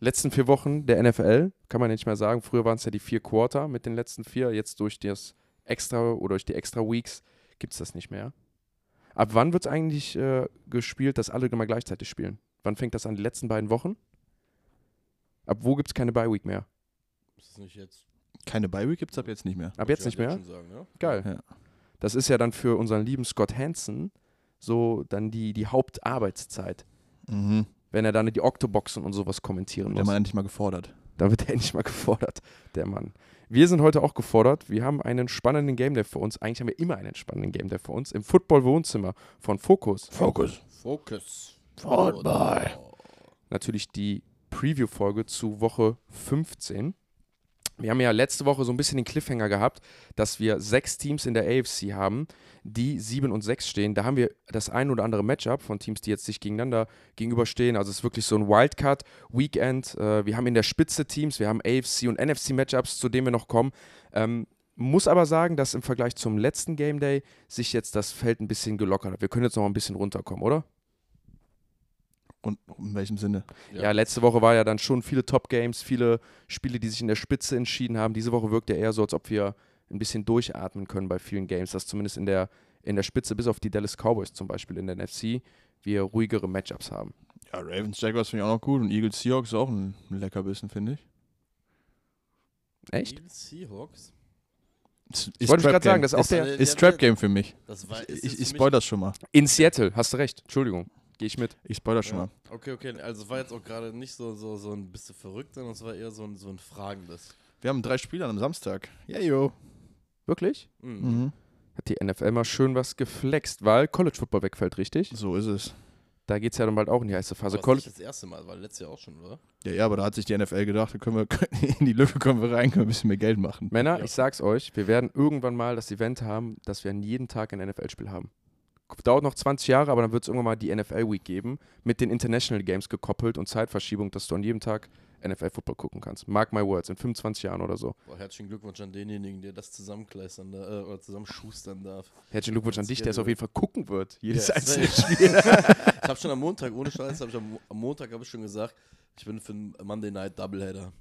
letzten vier Wochen der NFL, kann man nicht mehr sagen. Früher waren es ja die vier Quarter mit den letzten vier. Jetzt durch das Extra oder durch die Extra Weeks gibt es das nicht mehr. Ab wann wird es eigentlich äh, gespielt, dass alle immer gleichzeitig spielen? Wann fängt das an? Die letzten beiden Wochen? Ab wo gibt es keine Bye-Week mehr? Ist das nicht jetzt? Keine Bye-Week gibt es ab jetzt nicht mehr. Ab jetzt nicht mehr? Sagen, ja? Geil. Ja. Das ist ja dann für unseren lieben Scott Hansen so dann die, die Hauptarbeitszeit. Mhm. Wenn er dann die Octoboxen und sowas kommentieren Der muss. Mann endlich mal gefordert. Da wird er endlich mal gefordert, der Mann. Wir sind heute auch gefordert. Wir haben einen spannenden Game Day für uns. Eigentlich haben wir immer einen spannenden Game Day für uns. Im Football-Wohnzimmer von Focus. Focus. Focus. Football. Natürlich die Preview-Folge zu Woche 15. Wir haben ja letzte Woche so ein bisschen den Cliffhanger gehabt, dass wir sechs Teams in der AFC haben, die 7 und 6 stehen. Da haben wir das ein oder andere Matchup von Teams, die jetzt sich gegeneinander gegenüberstehen. Also es ist wirklich so ein Wildcard-Weekend. Äh, wir haben in der Spitze Teams, wir haben AFC und NFC-Matchups, zu denen wir noch kommen. Ähm, muss aber sagen, dass im Vergleich zum letzten Game Day sich jetzt das Feld ein bisschen gelockert hat. Wir können jetzt noch ein bisschen runterkommen, oder? Und in welchem Sinne? Ja. letzte Woche war ja dann schon viele Top-Games, viele Spiele, die sich in der Spitze entschieden haben. Diese Woche wirkt ja eher so, als ob wir ein bisschen durchatmen können bei vielen Games, dass zumindest in der, in der Spitze, bis auf die Dallas Cowboys zum Beispiel in der NFC, wir ruhigere Matchups haben. Ja, Ravens Jaguars finde ich auch noch gut und Eagles Seahawks ist auch ein, Leckerbissen, finde ich. Echt? Eagles Seahawks. Ist, Ich wollte gerade sagen, das ist auch der. ist Trap Game für mich. Das war, ist Ich, ich für spoil das schon mal. In Seattle, hast du recht. Entschuldigung, gehe ich mit. Ich spoil das schon Ja. mal. Okay, okay. Also es war jetzt auch gerade nicht so, so, so ein bisschen verrückt, sondern es war eher so ein, so ein Fragendes. Wir haben drei Spieler am Samstag. Ja, yo. Wirklich? Mhm. Mhm. Hat die NFL mal schön was geflext, weil College Football wegfällt, richtig? So ist es. Da geht es ja dann bald auch in die heiße Phase. Aber College das ist nicht das erste Mal, war letztes Jahr auch schon, oder? Ja, ja, aber da hat sich die NFL gedacht, da können wir in die Lücke kommen wir rein, können wir ein bisschen mehr Geld machen. Männer, Ja. ich sag's euch, wir werden irgendwann mal das Event haben, dass wir an jeden Tag ein NFL-Spiel haben. Dauert noch 20 Jahre, aber dann wird es irgendwann mal die NFL-Week geben, mit den International Games gekoppelt und Zeitverschiebung, dass du an jedem Tag NFL-Football gucken kannst. Mark my words, in 25 Jahren oder so. Boah, herzlichen Glückwunsch an denjenigen, der das zusammenkleistern äh, oder zusammenschustern darf. Herzlichen Glückwunsch an dich, der es auf jeden Fall gucken wird. Jedes Ja, einzelne. Spiel. Ich habe schon am Montag, ohne Scheiß, hab ich am, am Montag habe ich schon gesagt, ich bin für einen Monday Night Doubleheader.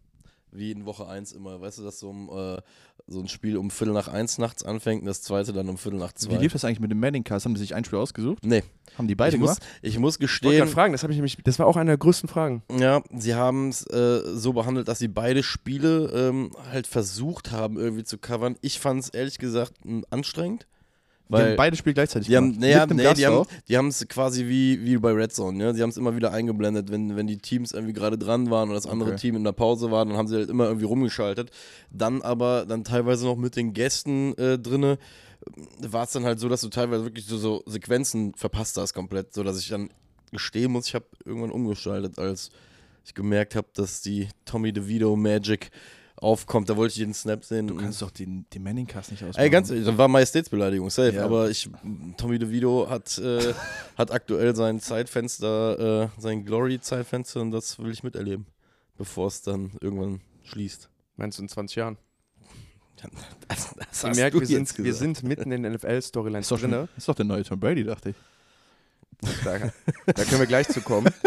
Wie in Woche 1 immer. Weißt du, dass so, um, äh, so ein Spiel um Viertel nach eins nachts anfängt und das zweite dann um Viertel nach Wie zwei. lief das eigentlich mit dem Manning Cast? Haben die sich ein Spiel ausgesucht? Nee, Haben die beide ich muss, gemacht? ich muss Ich wollte gestehen, gerade fragen, das, ich nämlich, das war auch eine der größten Fragen. ja, sie haben es äh, so behandelt, dass sie beide Spiele ähm, halt versucht haben, irgendwie zu covern. Ich fand es ehrlich gesagt m, anstrengend. die haben Weil beide Spiele gleichzeitig die haben, naja, Mit einem nee, Gast die haben die es quasi wie, wie bei Red Zone, ja. Sie haben es immer wieder eingeblendet, wenn, wenn die Teams irgendwie gerade dran waren und das andere Okay. Team in der Pause war, dann haben sie halt immer irgendwie rumgeschaltet. Dann aber dann teilweise noch mit den Gästen äh, drinne war es dann halt so, dass du teilweise wirklich so, so Sequenzen verpasst hast komplett, so dass ich dann gestehen muss, ich habe irgendwann umgeschaltet, als ich gemerkt habe, dass die Tommy DeVito Magic aufkommt. Da wollte ich jeden Snap sehen. Du kannst doch den, den Manning Cast nicht ausmachen. Ey, ganz ehrlich, das war Majestätsbeleidigung, safe. Ja. Aber ich, Tommy DeVito hat, äh, hat aktuell sein Zeitfenster, äh, sein Glory-Zeitfenster und das will ich miterleben, bevor es dann irgendwann schließt. Meinst du in 20 Jahren? Das, das hast merkt, du wir sind, wir sind mitten in den NFL-Storylines ist, doch schon, drin. ist doch der neue Tom Brady, dachte ich. Da, da können wir gleich zu kommen.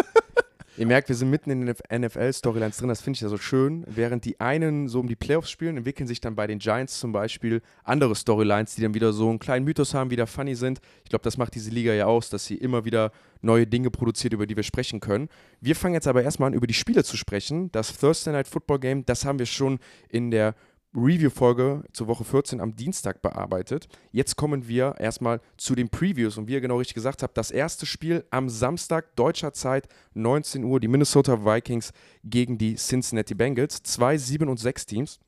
Ihr merkt, wir sind mitten in den NFL-Storylines drin, das finde ich ja so schön. Während die einen so um die Playoffs spielen, entwickeln sich dann bei den Giants zum Beispiel andere Storylines, die dann wieder so einen kleinen Mythos haben, wieder funny sind. Ich glaube, das macht diese Liga ja aus, dass sie immer wieder neue Dinge produziert, über die wir sprechen können. Wir fangen jetzt aber erstmal an, über die Spiele zu sprechen. Das Thursday Night Football Game, das haben wir schon in der Review-Folge zur Woche 14 am Dienstag bearbeitet. Jetzt kommen wir erstmal zu den Previews. Und wie ihr genau richtig gesagt habt, das erste Spiel am Samstag deutscher Zeit, 19 Uhr, die Minnesota Vikings gegen die Cincinnati Bengals. Zwei 7 und 6 Teams.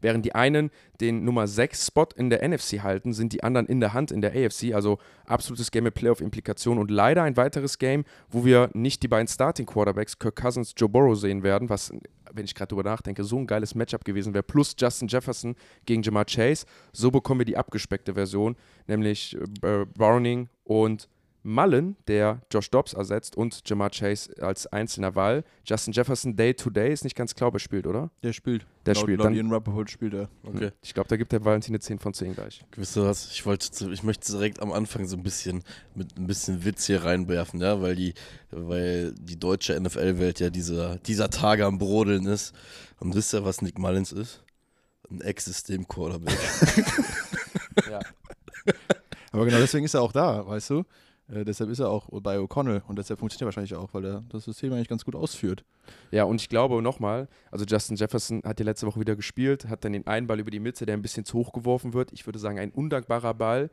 Während die einen den Nummer 6 Spot in der NFC halten, sind die anderen in der Hand in der AFC. Also absolutes Game mit Playoff-Implikationen und leider ein weiteres Game, wo wir nicht die beiden Starting Quarterbacks, Kirk Cousins, Joe Burrow, sehen werden, was, wenn ich gerade drüber nachdenke, so ein geiles Matchup gewesen wäre. Plus Justin Jefferson gegen Jamar Chase. So bekommen wir die abgespeckte Version, nämlich äh, Browning und Mullen, der Josh Dobbs ersetzt und Jamar Chase als einzelner Wahl. Justin Jefferson Day to Day ist nicht ganz klar, ob er spielt, oder? Der spielt. Der laut, spielt. Laut Dann, Ian Rappaport spielt er. Okay. Ich glaube, da gibt der Valentin eine 10 von 10 gleich. Wisst ihr was? Ich wollte, zu- ich möchte direkt am Anfang so ein bisschen mit ein bisschen Witz hier reinwerfen, ja, weil die, weil die deutsche NFL-Welt ja dieser, dieser Tage am Brodeln ist. Und wisst ihr, was Nick Mullins ist? Ein Ex-System-Quarterback. Ja. Aber genau deswegen ist er auch da, weißt du? Äh, deshalb ist er auch bei O'Connell und deshalb funktioniert er wahrscheinlich auch, weil er das System eigentlich ganz gut ausführt. Ja, und ich glaube nochmal, also Justin Jefferson hat ja letzte Woche wieder gespielt, hat dann den einen Ball über die Mitte, der ein bisschen zu hoch geworfen wird. Ich würde sagen, ein undankbarer Ball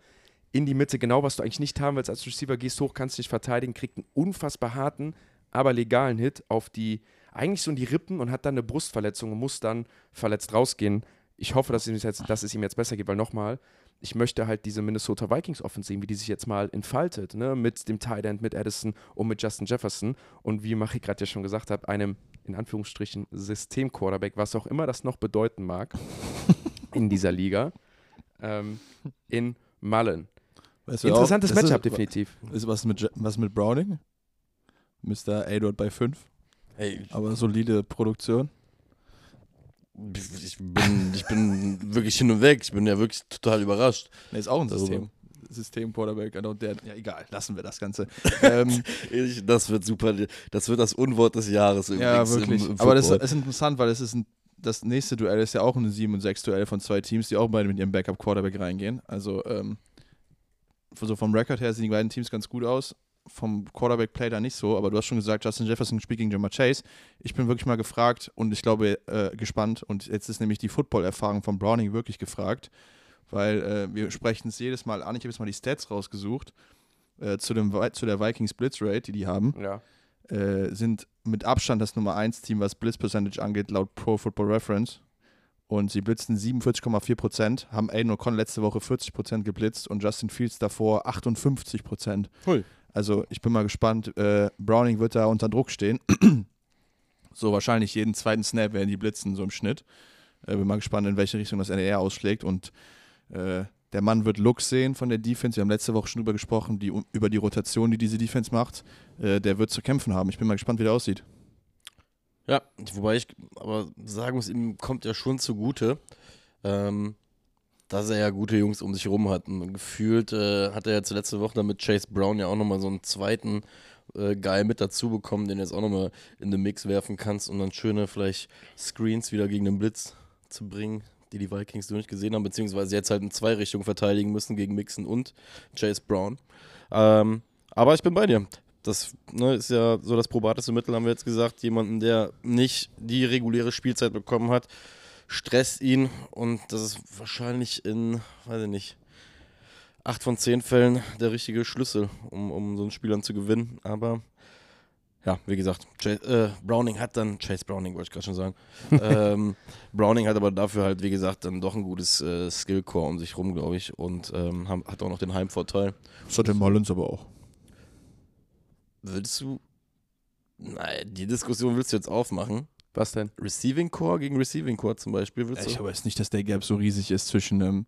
in die Mitte, genau was du eigentlich nicht haben willst als Receiver, gehst hoch, kannst dich verteidigen, kriegt einen unfassbar harten, aber legalen Hit auf die, eigentlich so in die Rippen und hat dann eine Brustverletzung und muss dann verletzt rausgehen. Ich hoffe, dass ihm jetzt, dass es ihm jetzt besser geht, weil nochmal, ich möchte halt diese Minnesota Vikings Offensive, wie die sich jetzt mal entfaltet, ne? mit dem Tight End, mit Addison und mit Justin Jefferson und wie Machi gerade ja schon gesagt hat, einem in Anführungsstrichen System-Quarterback, was auch immer das noch bedeuten mag in dieser Liga, ähm, in Mullen. Weißt du Interessantes Matchup ist, definitiv. Ist was mit, was mit Browning? Mr. Dort bei 5, Ey, aber solide Produktion. Ich bin, ich bin wirklich hin und weg. Ich bin ja wirklich total überrascht. Ne, ist auch ein Also- System. System-Quarterback, genau der. Ja, egal, lassen wir das Ganze. ähm, Ich, das wird super. Das wird das Unwort des Jahres ja, übrigens im- wirklich. im Aber das Football. ist interessant, weil es ist ein, das nächste Duell ist ja auch ein 7 und 6 Duell von zwei Teams, die auch beide mit ihrem Backup-Quarterback reingehen. Also, ähm, so vom Rekord her sehen die beiden Teams ganz gut aus. Vom Quarterback-Play da nicht so, aber du hast schon gesagt, Justin Jefferson spielt gegen Jamar Chase. Ich bin wirklich mal gefragt und ich glaube äh, gespannt. Und jetzt ist nämlich die Football-Erfahrung von Browning wirklich gefragt, weil äh, wir sprechen es jedes Mal an. Ich habe jetzt mal die Stats rausgesucht äh, zu, dem, zu der Vikings Blitz-Rate, die die haben Ja. äh, sind mit Abstand das Nummer 1 Team, was Blitz Percentage angeht, laut Pro Football Reference. Und sie blitzten 47,4%, haben Aiden O'Connell letzte Woche 40% geblitzt und Justin Fields davor 58%. Hui. Also ich bin mal gespannt. Äh, Browning wird da unter Druck stehen. so wahrscheinlich jeden zweiten Snap werden die blitzen, so im Schnitt. Äh, bin mal gespannt, in welche Richtung das NR ausschlägt. Und äh, der Mann wird Looks sehen von der Defense. Wir haben letzte Woche schon drüber gesprochen, die, über die Rotation, die diese Defense macht. Äh, der wird zu kämpfen haben. Ich bin mal gespannt, wie der aussieht. Ja, wobei ich aber sagen muss, ihm kommt ja schon zugute, ähm, dass er ja gute Jungs um sich rum hat. Und gefühlt äh, hat er jetzt letzte Woche mit Chase Brown ja auch nochmal so einen zweiten äh, Guy mit dazu bekommen, den du jetzt auch nochmal in den Mix werfen kannst, um dann schöne vielleicht Screens wieder gegen den Blitz zu bringen, die die Vikings noch nicht gesehen haben, beziehungsweise jetzt halt in zwei Richtungen verteidigen müssen gegen Mixon und Chase Brown. Ähm, aber ich bin bei dir. Das ne, ist ja so das probateste Mittel, haben wir jetzt gesagt. Jemanden, der nicht die reguläre Spielzeit bekommen hat, stresst ihn und das ist wahrscheinlich in, weiß ich nicht, acht von zehn Fällen der richtige Schlüssel, um, um so einen Spielern zu gewinnen. Aber ja, wie gesagt, Chase, äh, Browning hat dann, Chase Browning wollte ich gerade schon sagen, ähm, Browning hat aber dafür halt, wie gesagt, dann doch ein gutes äh, Skillcore um sich rum, glaube ich, und ähm, hat auch noch den Heimvorteil. Das hat der Mullins aber auch. Würdest du. Nein, die Diskussion willst du jetzt aufmachen. Was denn? Receiving Core gegen Receiving Core zum Beispiel. Willst Ich jetzt nicht, dass der Gap so riesig ist zwischen ähm,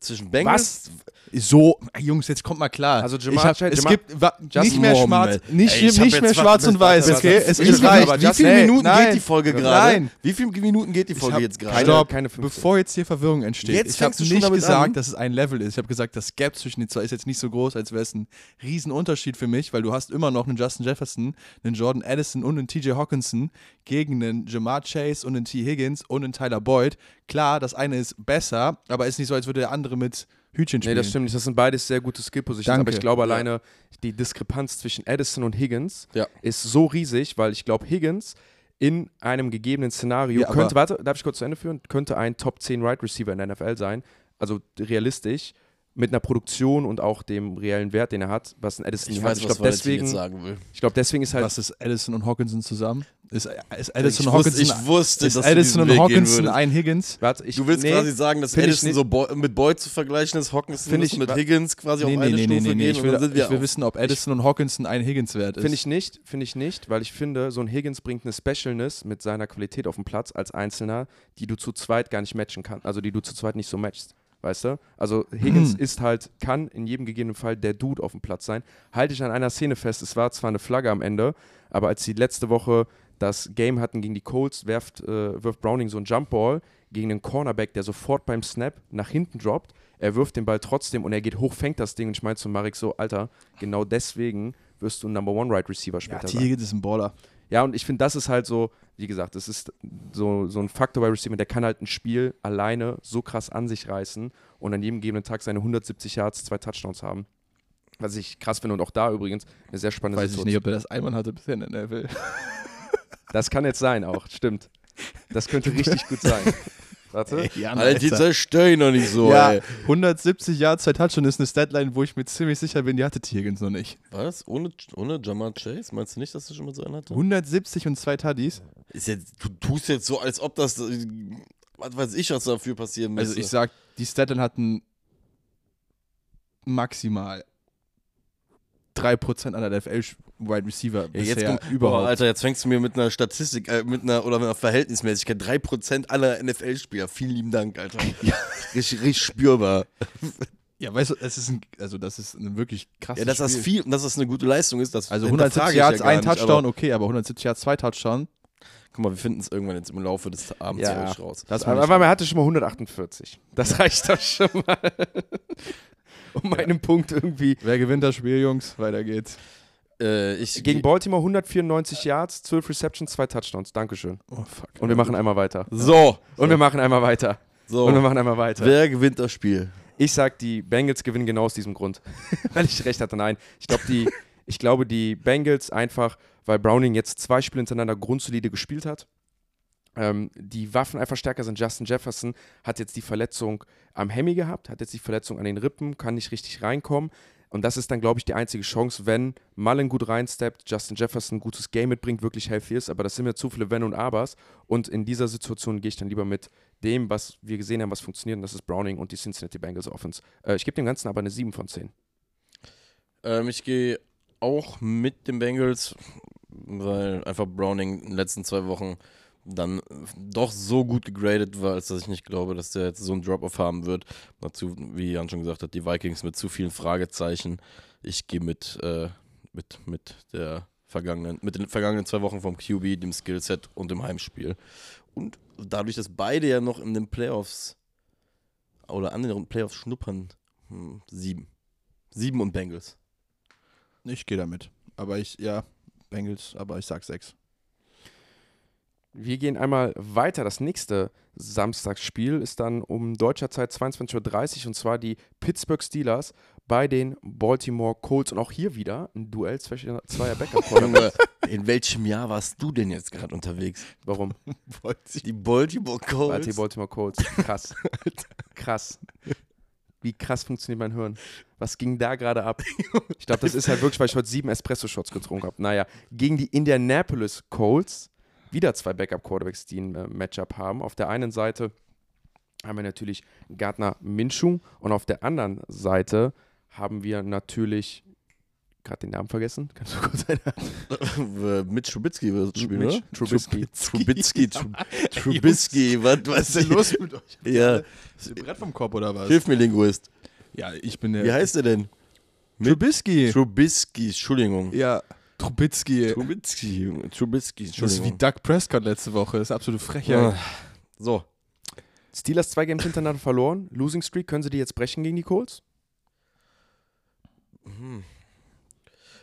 zwischen Bengals. so Ey, Jungs, jetzt kommt mal klar. Also ich Jamar hab, Chase- es gibt wa, nicht mehr schwarz, nicht, Ey, nicht mehr was- schwarz und weiß, warte, okay? Es ist reicht. aber Wie viele Hey, Minuten nein. geht die Folge Nein. gerade? Wie viele Minuten geht die Folge jetzt gerade? Keine, Stopp. keine 15. Bevor jetzt hier Verwirrung entsteht, Jetzt ich habe nicht damit gesagt, an? dass es ein Level ist. Ich habe gesagt, das Gap zwischen den zwei ist jetzt nicht so groß, als wäre es ein Riesenunterschied für mich, weil du hast immer noch einen Justin Jefferson, einen Jordan Addison und einen TJ Hawkinson gegen einen Jamar Chase und einen T. Higgins und einen Tyler Boyd. Klar, das eine ist besser, aber ist nicht so, als würde der andere mit Hütchen Nee, spielen. das stimmt nicht. Das sind beides sehr gute Skill-Positions. Aber ich glaube Ja. alleine, die Diskrepanz zwischen Addison und Higgins Ja. ist so riesig, weil ich glaube, Higgins in einem gegebenen Szenario Ja, könnte, warte, darf ich kurz zu Ende führen, könnte ein Top 10 Right Receiver in der NFL sein. Also realistisch, mit einer Produktion und auch dem reellen Wert, den er hat, was ein Addison Ich hat. weiß, Ich was glaube, deswegen, sagen will. ich glaub, deswegen ist halt Was ist Addison und Hawkinson zusammen? Ist, ist Ich Addison und wusste, Hawkinson, ich wusste ist dass Addison und Hawkinson ein Higgins? Warte, ich, Du willst nee, quasi sagen, dass ich Addison nicht. so Boy, mit Boyd zu vergleichen ist, Hawkinson ich- mit Higgins quasi Nee, auf nee, eine nee, Stufe nee, nee, gehen Ich will, wir ich will wissen, ob Addison und Hawkinson ein Higgins wert ist. Finde ich nicht, finde ich nicht, weil ich finde, so ein Higgins bringt eine Specialness mit seiner Qualität auf den Platz als Einzelner, die du zu zweit gar nicht matchen kannst, also die du zu zweit nicht so matchst. Weißt du? Also Higgins ist halt, kann in jedem gegebenen Fall der Dude auf dem Platz sein. Halte ich an einer Szene fest, es war zwar eine Flagge am Ende, aber als sie letzte Woche das Game hatten gegen die Colts, werft, äh, wirft Browning so einen Jumpball gegen einen Cornerback, der sofort beim Snap nach hinten droppt. Er wirft den Ball trotzdem und er geht hoch, fängt das Ding und ich meine zu Marek so, Alter, genau deswegen wirst du ein Number One Right Receiver Ja, später T. sein. Higgins ist ein Baller. Ja, und ich finde, das ist halt so, wie gesagt, das ist so, so ein Faktor bei Receiver, der kann halt ein Spiel alleine so krass an sich reißen und an jedem gegebenen Tag seine 170 Yards, zwei Touchdowns haben. Was ich krass finde und auch da übrigens eine sehr spannende Weiß ich nicht, ob er das einmal hatte bisher in der NFL. Das kann jetzt sein auch, stimmt. Das könnte richtig gut sein. Warte. Ja, Alter, die zerstöre ich noch nicht so, ja, ey. 170 Yards, zwei Touchdowns ist eine Statline, wo ich mir ziemlich sicher bin, die hatte. Higgins noch nicht. Was? Ohne, ohne Jamar Chase? Meinst du nicht, dass er schon mal so einen hatte? 170 und zwei Tuddies. Ist jetzt, du tust jetzt so, als ob das, was weiß ich, was dafür passieren müsste. Also ich sag, die Statline hatten maximal 3% aller NFL-Wide Receiver Ja, bisher jetzt kommt, überhaupt. Alter, jetzt fängst du mir mit einer Statistik, äh, mit einer oder mit einer Verhältnismäßigkeit 3% aller NFL-Spieler. Vielen lieben Dank, Alter. Ja. Richtig, richtig spürbar. ja, weißt du, es ist ein, also das ist ein wirklich krasses Ja, dass das viel, dass das eine gute Leistung ist, das Also hinterfrage 170 ich ja Yards, gar ein Touchdown, aber- okay, aber 170 Yards, zwei Touchdown. Guck mal, wir finden es irgendwann jetzt im Laufe des Abends Ja. raus. Das aber, aber man hatte schon mal 148. Das reicht doch schon mal. um einen Punkt irgendwie. Wer gewinnt das Spiel, Jungs? Weiter geht's. Äh, ich Gegen Baltimore 194 Yards, 12 Receptions, zwei Touchdowns. Dankeschön. Oh, fuck. Und wir machen einmal weiter. So. Und wir machen einmal weiter. so. Und wir machen einmal weiter. Wer gewinnt das Spiel? Ich sag, die Bengals gewinnen genau aus diesem Grund. weil ich recht hatte. Nein, ich glaube, die, ich glaube, die Bengals einfach, weil Browning jetzt zwei Spiele hintereinander grundsolide gespielt hat. Ähm, die Waffen einfach stärker sind. Justin Jefferson hat jetzt die Verletzung am Hemi gehabt, hat jetzt die Verletzung an den Rippen, kann nicht richtig reinkommen. Und das ist dann, glaube ich, die einzige Chance, wenn Mullen gut reinsteppt, Justin Jefferson ein gutes Game mitbringt, wirklich healthy ist. Aber das sind mir zu viele Wenn und Abers. Und in dieser Situation gehe ich dann lieber mit dem, was wir gesehen haben, was funktioniert. Und das ist Browning und die Cincinnati Bengals Offense. Äh, ich gebe dem Ganzen aber eine 7 von 10. Ähm, ich gehe auch mit den Bengals, weil einfach Browning in den letzten zwei Wochen dann doch so gut gegradet war, als dass ich nicht glaube, dass der jetzt so einen Drop-Off haben wird. Dazu, wie Jan schon gesagt hat, die Vikings mit zu vielen Fragezeichen. Ich gehe mit, äh, mit, mit der vergangenen, mit den vergangenen zwei Wochen vom QB, dem Skillset und dem Heimspiel. Und dadurch, dass beide ja noch in den Playoffs oder an den Playoffs schnuppern, hm, sieben. Sieben und Bengals. Ich gehe damit. Aber ich, ja, Bengals, aber ich sag 6. Wir gehen einmal weiter. Das nächste Samstagsspiel ist dann um deutscher Zeit 22.30 Uhr und zwar die Pittsburgh Steelers bei den Baltimore Colts. Und auch hier wieder ein Duell zwischen zweier backup Junge, in welchem Jahr warst du denn jetzt gerade unterwegs? Warum? Die Baltimore Colts. Warte, die Baltimore Colts. Krass. Krass. Wie krass funktioniert mein Hirn? Was ging da gerade ab? Ich glaube, das ist halt wirklich, weil ich heute sieben Espresso-Shots getrunken habe. Naja, gegen die Indianapolis Colts, wieder zwei Backup-Quarterbacks, die ein äh, Matchup haben. Auf der einen Seite haben wir natürlich Gardner Minshew und auf der anderen Seite haben wir natürlich gerade den Namen vergessen. Kannst du kurz einen Mit Trubisky wird es spielen, Mitch oder? Trubisky. Trubisky. Trub- Trubisky. Was, was ist los mit euch? Ja, Ist Brett vom Kopf oder was? hilf mir, Linguist. Ja, ich bin der. Wie heißt der denn? Trubisky. Trubisky, Entschuldigung. ja, Trubisky. Trubisky, Trubisky, Das ist wie. Doug Prescott letzte Woche. Das ist absolute Frechheit. Ah, So, Steelers zwei Games hintereinander verloren. Losing Streak, können sie die jetzt brechen gegen die Colts?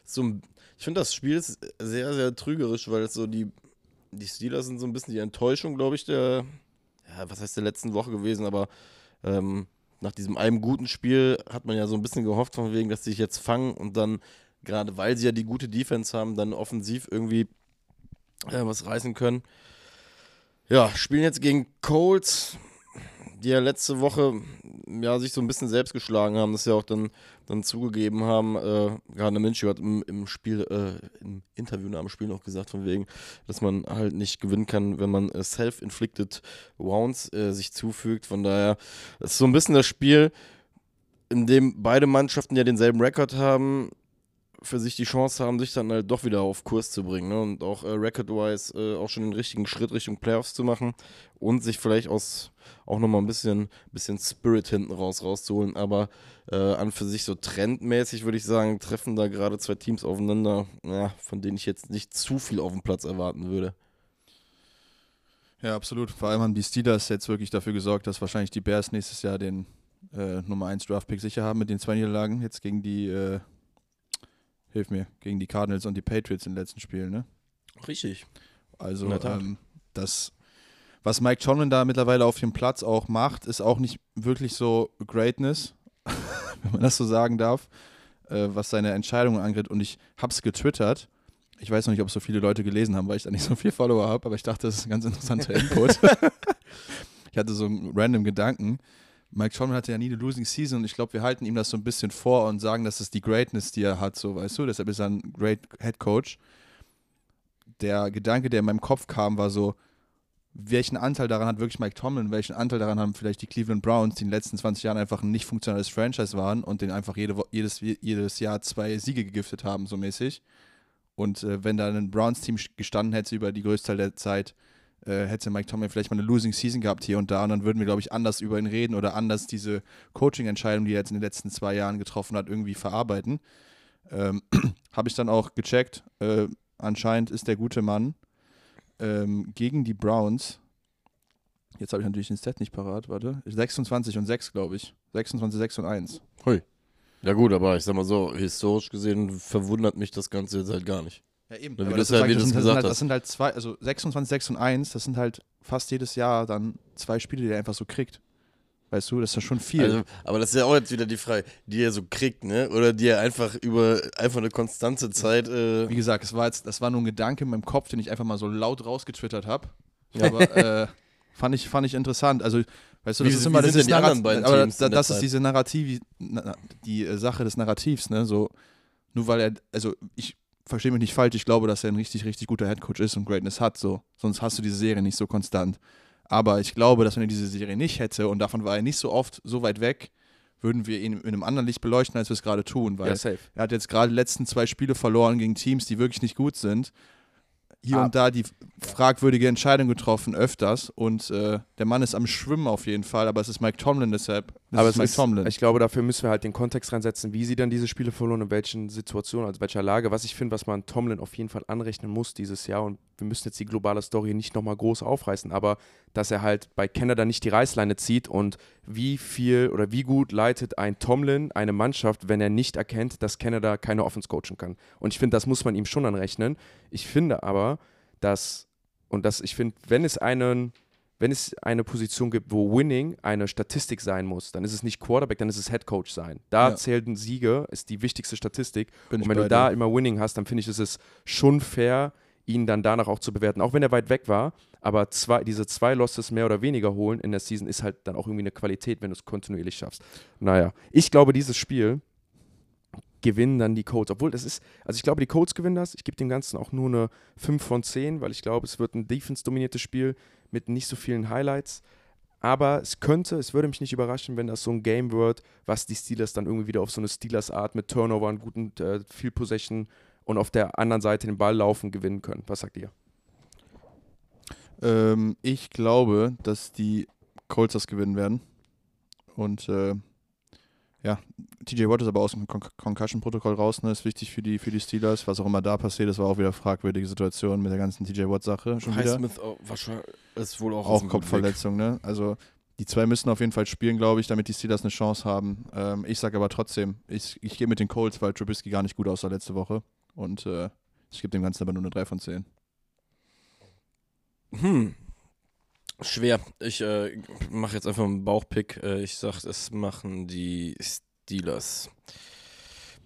so ein- ich finde das Spiel ist sehr, sehr trügerisch, weil es so die, die Steelers sind so ein bisschen die Enttäuschung, glaube ich, der, ja, was heißt der letzten Woche gewesen, aber ähm, nach diesem einem guten Spiel hat man ja so ein bisschen gehofft, von wegen, dass sie sich jetzt fangen und dann, gerade weil sie ja die gute Defense haben, dann offensiv irgendwie äh, was reißen können. Ja, spielen jetzt gegen Colts, die ja letzte Woche ja, sich so ein bisschen selbst geschlagen haben, das ja auch dann, dann zugegeben haben. Äh, gerade Minshew hat im, im Spiel, äh, im Interview nach dem Spiel noch gesagt, von wegen, dass man halt nicht gewinnen kann, wenn man äh, self-inflicted Wounds äh, sich zufügt. Von daher, das ist so ein bisschen das Spiel, in dem beide Mannschaften ja denselben Rekord haben. Für sich die Chance haben, sich dann halt doch wieder auf Kurs zu bringen ne? und auch äh, record-wise äh, auch schon den richtigen Schritt Richtung Playoffs zu machen und sich vielleicht aus auch nochmal ein bisschen, bisschen Spirit hinten raus rauszuholen. Aber äh, an für sich so trendmäßig würde ich sagen, treffen da gerade zwei Teams aufeinander, ja, von denen ich jetzt nicht zu viel auf dem Platz erwarten würde. Ja, absolut. Vor allem haben die Steelers jetzt wirklich dafür gesorgt, dass wahrscheinlich die Bears nächstes Jahr den äh, Nummer 1 Draft-Pick sicher haben mit den zwei Niederlagen jetzt gegen die, äh, hilf mir, gegen die Cardinals und die Patriots in den letzten Spielen, ne? Richtig. Also, ähm, das, was Mike Tomlin da mittlerweile auf dem Platz auch macht, ist auch nicht wirklich so Greatness, wenn man das so sagen darf, äh, was seine Entscheidungen angeht. Und ich hab's getwittert. Ich weiß noch nicht, ob es so viele Leute gelesen haben, weil ich da nicht so viel Follower habe, aber ich dachte, das ist ein ganz interessanter Input. ich hatte so einen random Gedanken. Mike Tomlin hatte ja nie eine Losing Season und ich glaube, wir halten ihm das so ein bisschen vor und sagen, das ist die Greatness, die er hat, so weißt du, deshalb ist er ein Great Head Coach. Der Gedanke, der in meinem Kopf kam, war so, welchen Anteil daran hat wirklich Mike Tomlin, welchen Anteil daran haben vielleicht die Cleveland Browns, die in den letzten 20 Jahren einfach ein nicht funktionales Franchise waren und den einfach jede, jedes, jedes Jahr zwei Siege gegiftet haben, so mäßig. Und äh, wenn da ein Browns-Team gestanden hätte über die größte Teil der Zeit, äh, hätte Mike Tomlin vielleicht mal eine Losing Season gehabt hier und da und dann würden wir, glaube ich, anders über ihn reden oder anders diese Coaching-Entscheidung, die er jetzt in den letzten zwei Jahren getroffen hat, irgendwie verarbeiten. Ähm, Habe ich dann auch gecheckt. Äh, anscheinend ist der gute Mann ähm, gegen die Browns. Jetzt habe ich natürlich den Stat nicht parat, warte. 26 und 6, glaube ich. 26, 6 und 1. Ja gut, aber ich sag mal so, historisch gesehen verwundert mich das Ganze jetzt halt gar nicht. Ja, eben. Ja, wie das, ja- sag wie das, sind, das, sind halt, das sind halt zwei, also 26, 6 und 1, das sind halt fast jedes Jahr dann zwei Spiele, die er einfach so kriegt. Weißt du, das ist ja schon viel. Also, aber das ist ja auch jetzt wieder die Frage, die er so kriegt, ne? Oder die er einfach über einfach eine konstante Zeit. Äh, Wie gesagt, es war jetzt, das war nur ein Gedanke in meinem Kopf, den ich einfach mal so laut rausgetwittert habe. Aber äh, fand, ich, fand ich interessant. Also, weißt du, das Wie- ist immer das die anderen beiden aber Teams da, in der das ist diese Narrativ, na, die äh, Sache des Narrativs, ne? So, nur weil er, also ich verstehe mich nicht falsch, ich glaube, dass er ein richtig, richtig guter Headcoach ist und Greatness hat, so. Sonst hast du diese Serie nicht so konstant. Aber ich glaube, dass wenn er diese Serie nicht hätte und davon war er nicht so oft so weit weg, würden wir ihn in einem anderen Licht beleuchten, als wir es gerade tun. Weil Ja, er hat jetzt gerade die letzten zwei Spiele verloren gegen Teams, die wirklich nicht gut sind. Hier Ah. und da die fragwürdige Entscheidung getroffen, öfters. Und äh, der Mann ist am Schwimmen auf jeden Fall, aber es ist Mike Tomlin deshalb. Das Aber ist es ist, Tomlin. ich glaube, dafür müssen wir halt den Kontext reinsetzen, wie sie dann diese Spiele verloren, in welchen Situationen, also welcher Lage. Was ich finde, was man Tomlin auf jeden Fall anrechnen muss dieses Jahr, und wir müssen jetzt die globale Story nicht nochmal groß aufreißen, aber dass er halt bei Canada nicht die Reißleine zieht und wie viel oder wie gut leitet ein Tomlin eine Mannschaft, wenn er nicht erkennt, dass Canada keine Offense coachen kann. Und ich finde, das muss man ihm schon anrechnen. Ich finde aber, dass, und das, ich finde, wenn es einen wenn es eine Position gibt, wo Winning eine Statistik sein muss, dann ist es nicht Quarterback, dann ist es Head Coach sein. Da Ja. zählen Siege, ist die wichtigste Statistik. Bin Und wenn du da immer Winning hast, dann finde ich, ist es schon fair, ihn dann danach auch zu bewerten. Auch wenn er weit weg war, aber zwei, diese zwei Losses mehr oder weniger holen in der Season ist halt dann auch irgendwie eine Qualität, wenn du es kontinuierlich schaffst. Naja, ich glaube, dieses Spiel gewinnen dann die Colts. Obwohl das ist, also ich glaube, die Colts gewinnen das. Ich gebe dem Ganzen auch nur eine 5 von 10, weil ich glaube, es wird ein Defense-dominiertes Spiel mit nicht so vielen Highlights. Aber es könnte, es würde mich nicht überraschen, wenn das so ein Game wird, was die Steelers dann irgendwie wieder auf so eine Steelers-Art mit Turnover und guten äh, Field Possession und auf der anderen Seite den Ball laufen gewinnen können. Was sagt ihr? Ähm, ich glaube, dass die Colts das gewinnen werden. Und äh, ja, TJ Watt ist aber aus dem Con Concussion-Protokoll raus, ne? Ist wichtig für die, für die Steelers. Was auch immer da passiert, das war auch wieder eine fragwürdige Situation mit der ganzen TJ Watt-Sache. Highsmith ist wohl auch Auch Kopfverletzung, ne? Also die zwei müssen auf jeden Fall spielen, glaube ich, damit die Steelers eine Chance haben. Ähm, ich sage aber trotzdem, ich, ich gehe mit den Colts, weil Trubisky gar nicht gut aussah letzte Woche. Und äh, ich gebe dem Ganzen aber nur eine 3 von 10. weg. Hm. Schwer. Ich äh, mache jetzt einfach einen Bauchpick. Äh, ich sag, es machen die Steelers.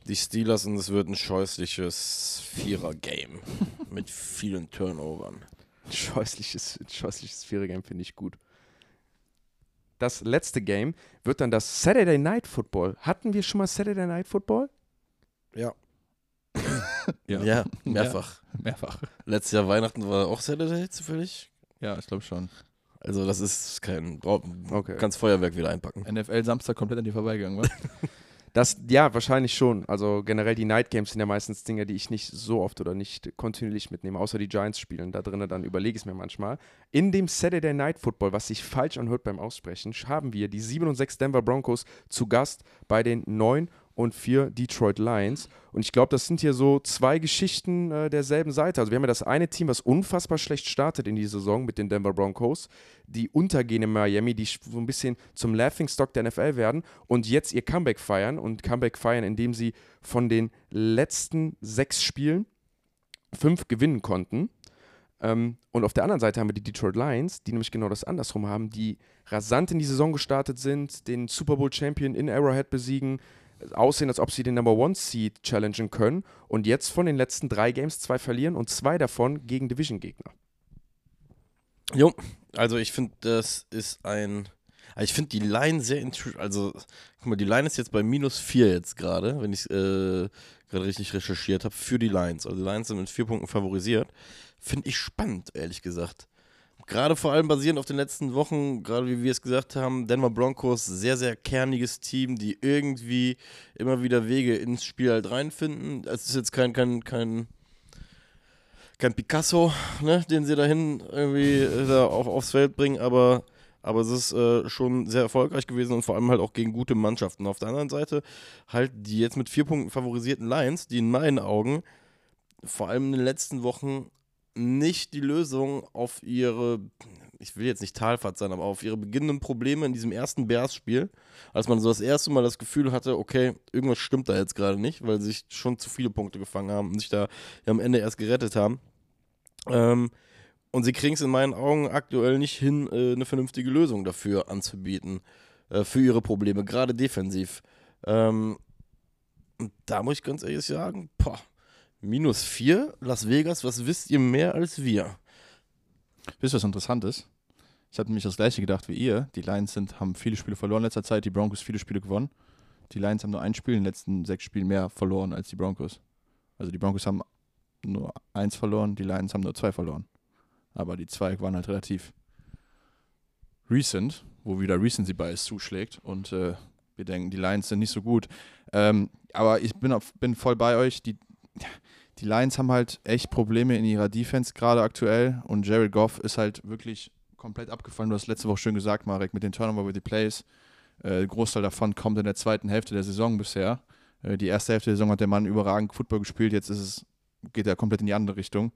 Die Steelers und es wird ein scheußliches Vierer-Game mit vielen Turnovern. Scheußliches, scheußliches Vierer-Game finde ich gut. Das letzte Game wird dann das Saturday Night Football. Hatten wir schon mal Saturday Night Football? Ja. Ja. Ja, mehrfach. Mehrfach. Letztes Jahr Weihnachten war auch Saturday zufällig. Ja, ich glaube schon. Also das ist kein, Okay. kannst Feuerwerk wieder einpacken. NFL Samstag komplett an dir vorbeigegangen, was? Das, ja, wahrscheinlich schon. Also generell die Night Games sind ja meistens Dinge, die ich nicht so oft oder nicht kontinuierlich mitnehme, außer die Giants spielen. Da drinnen dann überlege ich es mir manchmal. In dem Saturday Night Football, was sich falsch anhört beim Aussprechen, haben wir die 7 und 6 Denver Broncos zu Gast bei den 9 und vier Detroit Lions. Und ich glaube, das sind hier so zwei Geschichten äh, derselben Seite. Also wir haben ja das eine Team, was unfassbar schlecht startet in die Saison mit den Denver Broncos, die untergehen in Miami, die so ein bisschen zum Laughingstock der NFL werden und jetzt ihr Comeback feiern und Comeback feiern, indem sie von den letzten sechs Spielen fünf gewinnen konnten. Ähm, und auf der anderen Seite haben wir die Detroit Lions, die nämlich genau das andersrum haben, die rasant in die Saison gestartet sind, den Super Bowl Champion in Arrowhead besiegen, aussehen, als ob sie den Number One Seed challengen können und jetzt von den letzten drei Games zwei verlieren und zwei davon gegen Division-Gegner. Jo, also ich finde, das ist ein. Also ich finde die Line sehr. Also, guck mal, die Line ist jetzt bei minus vier jetzt gerade, wenn ich es äh, gerade richtig recherchiert habe, für die Lines. Also die Lines sind mit vier Punkten favorisiert. Finde ich spannend, ehrlich gesagt. Gerade vor allem basierend auf den letzten Wochen, gerade wie wir es gesagt haben, Denver Broncos, sehr, sehr kerniges Team, die irgendwie immer wieder Wege ins Spiel halt reinfinden. Es ist jetzt kein, kein, kein, kein Picasso, ne, den sie dahin irgendwie äh, da auf, aufs Feld bringen, aber, aber es ist äh, schon sehr erfolgreich gewesen und vor allem halt auch gegen gute Mannschaften. Auf der anderen Seite halt die jetzt mit vier Punkten favorisierten Lions, die in meinen Augen vor allem in den letzten Wochen nicht die Lösung auf ihre, ich will jetzt nicht Talfahrt sein, aber auf ihre beginnenden Probleme in diesem ersten Bears-Spiel, als man so das erste Mal das Gefühl hatte, okay, irgendwas stimmt da jetzt gerade nicht, weil sie sich schon zu viele Punkte gefangen haben und sich da am Ende erst gerettet haben. Ähm, und sie kriegen es in meinen Augen aktuell nicht hin, äh, eine vernünftige Lösung dafür anzubieten, äh, für ihre Probleme, gerade defensiv. Ähm, und da muss ich ganz ehrlich sagen, boah, Minus 4, Las Vegas, was wisst ihr mehr als wir? Wisst ihr, was interessant ist? Ich hatte nämlich das gleiche gedacht wie ihr. Die Lions sind, haben viele Spiele verloren in letzter Zeit, die Broncos viele Spiele gewonnen. Die Lions haben nur ein Spiel in den letzten sechs Spielen mehr verloren als die Broncos. Also die Broncos haben nur eins verloren, die Lions haben nur zwei verloren. Aber die zwei waren halt relativ recent, wo wieder Recency Bias zuschlägt und äh, wir denken, die Lions sind nicht so gut. Ähm, aber ich bin, auf, bin voll bei euch. Die, die Lions haben halt echt Probleme in ihrer Defense gerade aktuell und Jared Goff ist halt wirklich komplett abgefallen. Du hast letzte Woche schön gesagt, Marek, mit den Turnover with the Plays. Äh, Großteil davon kommt in der zweiten Hälfte der Saison bisher. Äh, die erste Hälfte der Saison hat der Mann überragend Football gespielt, jetzt ist es, geht er komplett in die andere Richtung.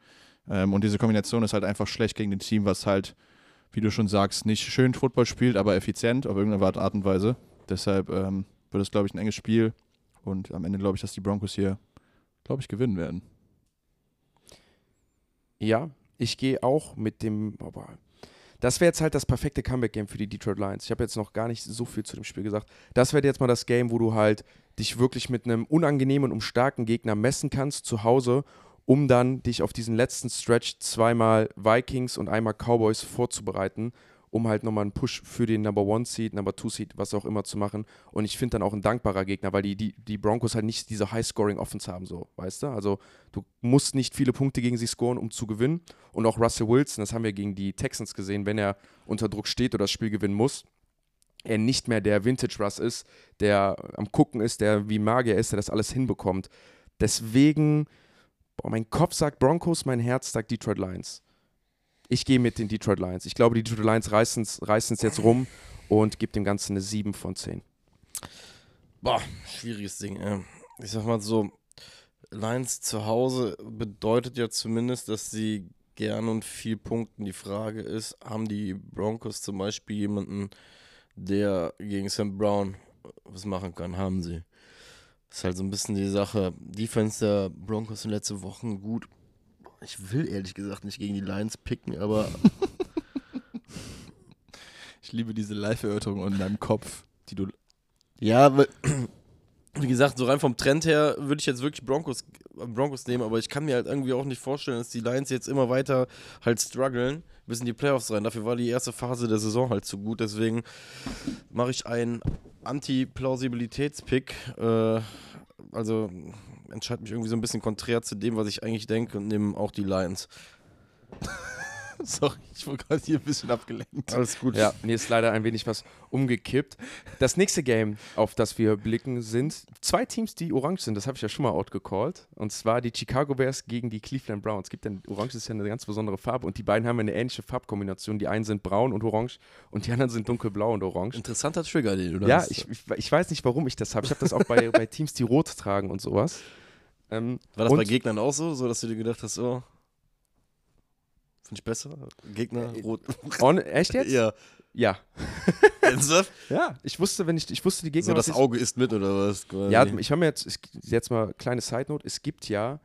Ähm, und diese Kombination ist halt einfach schlecht gegen ein Team, was halt, wie du schon sagst, nicht schön Football spielt, aber effizient auf irgendeine Art und Weise. Deshalb ähm, wird es, glaube ich, ein enges Spiel. Und am Ende glaube ich, dass die Broncos hier, glaube ich, gewinnen werden. Ja, ich gehe auch mit dem. Aber das wäre jetzt halt das perfekte Comeback-Game für die Detroit Lions. Ich habe jetzt noch gar nicht so viel zu dem Spiel gesagt. Das wäre jetzt mal das Game, wo du halt dich wirklich mit einem unangenehmen und starken Gegner messen kannst zu Hause, um dann dich auf diesen letzten Stretch zweimal Vikings und einmal Cowboys vorzubereiten um halt nochmal einen Push für den Number One Seed, Number Two Seed, was auch immer zu machen. Und ich finde dann auch ein dankbarer Gegner, weil die, die, die Broncos halt nicht diese High-Scoring-Offense haben, so, weißt du? Also du musst nicht viele Punkte gegen sie scoren, um zu gewinnen. Und auch Russell Wilson, das haben wir gegen die Texans gesehen, wenn er unter Druck steht oder das Spiel gewinnen muss, er nicht mehr der Vintage Russ ist, der am Gucken ist, der wie Magier ist, der das alles hinbekommt. Deswegen, boah, mein Kopf sagt Broncos, mein Herz sagt Detroit Lions ich gehe mit den Detroit Lions. Ich glaube, die Detroit Lions reißen es jetzt rum und gebe dem Ganzen eine 7 von 10. Boah, schwieriges Ding. Ich sag mal so, Lions zu Hause bedeutet ja zumindest, dass sie gern und viel punkten. Die Frage ist, haben die Broncos zum Beispiel jemanden, der gegen Sam Brown was machen kann? Haben sie. Das ist halt so ein bisschen die Sache. Defense der Broncos in letzten Wochen gut ich will ehrlich gesagt nicht gegen die Lions picken, aber. ich liebe diese Live-Erörterung in deinem Kopf, die du. Ja, weil, wie gesagt, so rein vom Trend her würde ich jetzt wirklich Broncos, Broncos nehmen, aber ich kann mir halt irgendwie auch nicht vorstellen, dass die Lions jetzt immer weiter halt strugglen bis in die Playoffs rein. Dafür war die erste Phase der Saison halt zu gut. Deswegen mache ich einen Anti-Plausibilitäts-Pick. Äh, also entscheide mich irgendwie so ein bisschen konträr zu dem, was ich eigentlich denke und nehme auch die Lions. Sorry, ich wurde gerade hier ein bisschen abgelenkt. Alles gut. Ja, mir ist leider ein wenig was umgekippt. Das nächste Game, auf das wir blicken, sind zwei Teams, die orange sind. Das habe ich ja schon mal outgecallt. Und zwar die Chicago Bears gegen die Cleveland Browns. Es gibt denn, orange ist ja eine ganz besondere Farbe und die beiden haben eine ähnliche Farbkombination. Die einen sind braun und orange und die anderen sind dunkelblau und orange. Interessanter Trigger, den du da Ja, hast. ich, ich, ich weiß nicht, warum ich das habe. Ich habe das auch bei, bei Teams, die rot tragen und sowas. Ähm, War das bei Gegnern auch so, so dass du dir gedacht hast, oh, finde ich besser? Gegner, rot. on, echt jetzt? ja. Ja. Ernsthaft? Ja, ich wusste, wenn ich, ich wusste die Gegner. So, das ich- Auge ist mit oder was? Ja, ich habe mir jetzt, es- jetzt mal kleine Side Note, es gibt ja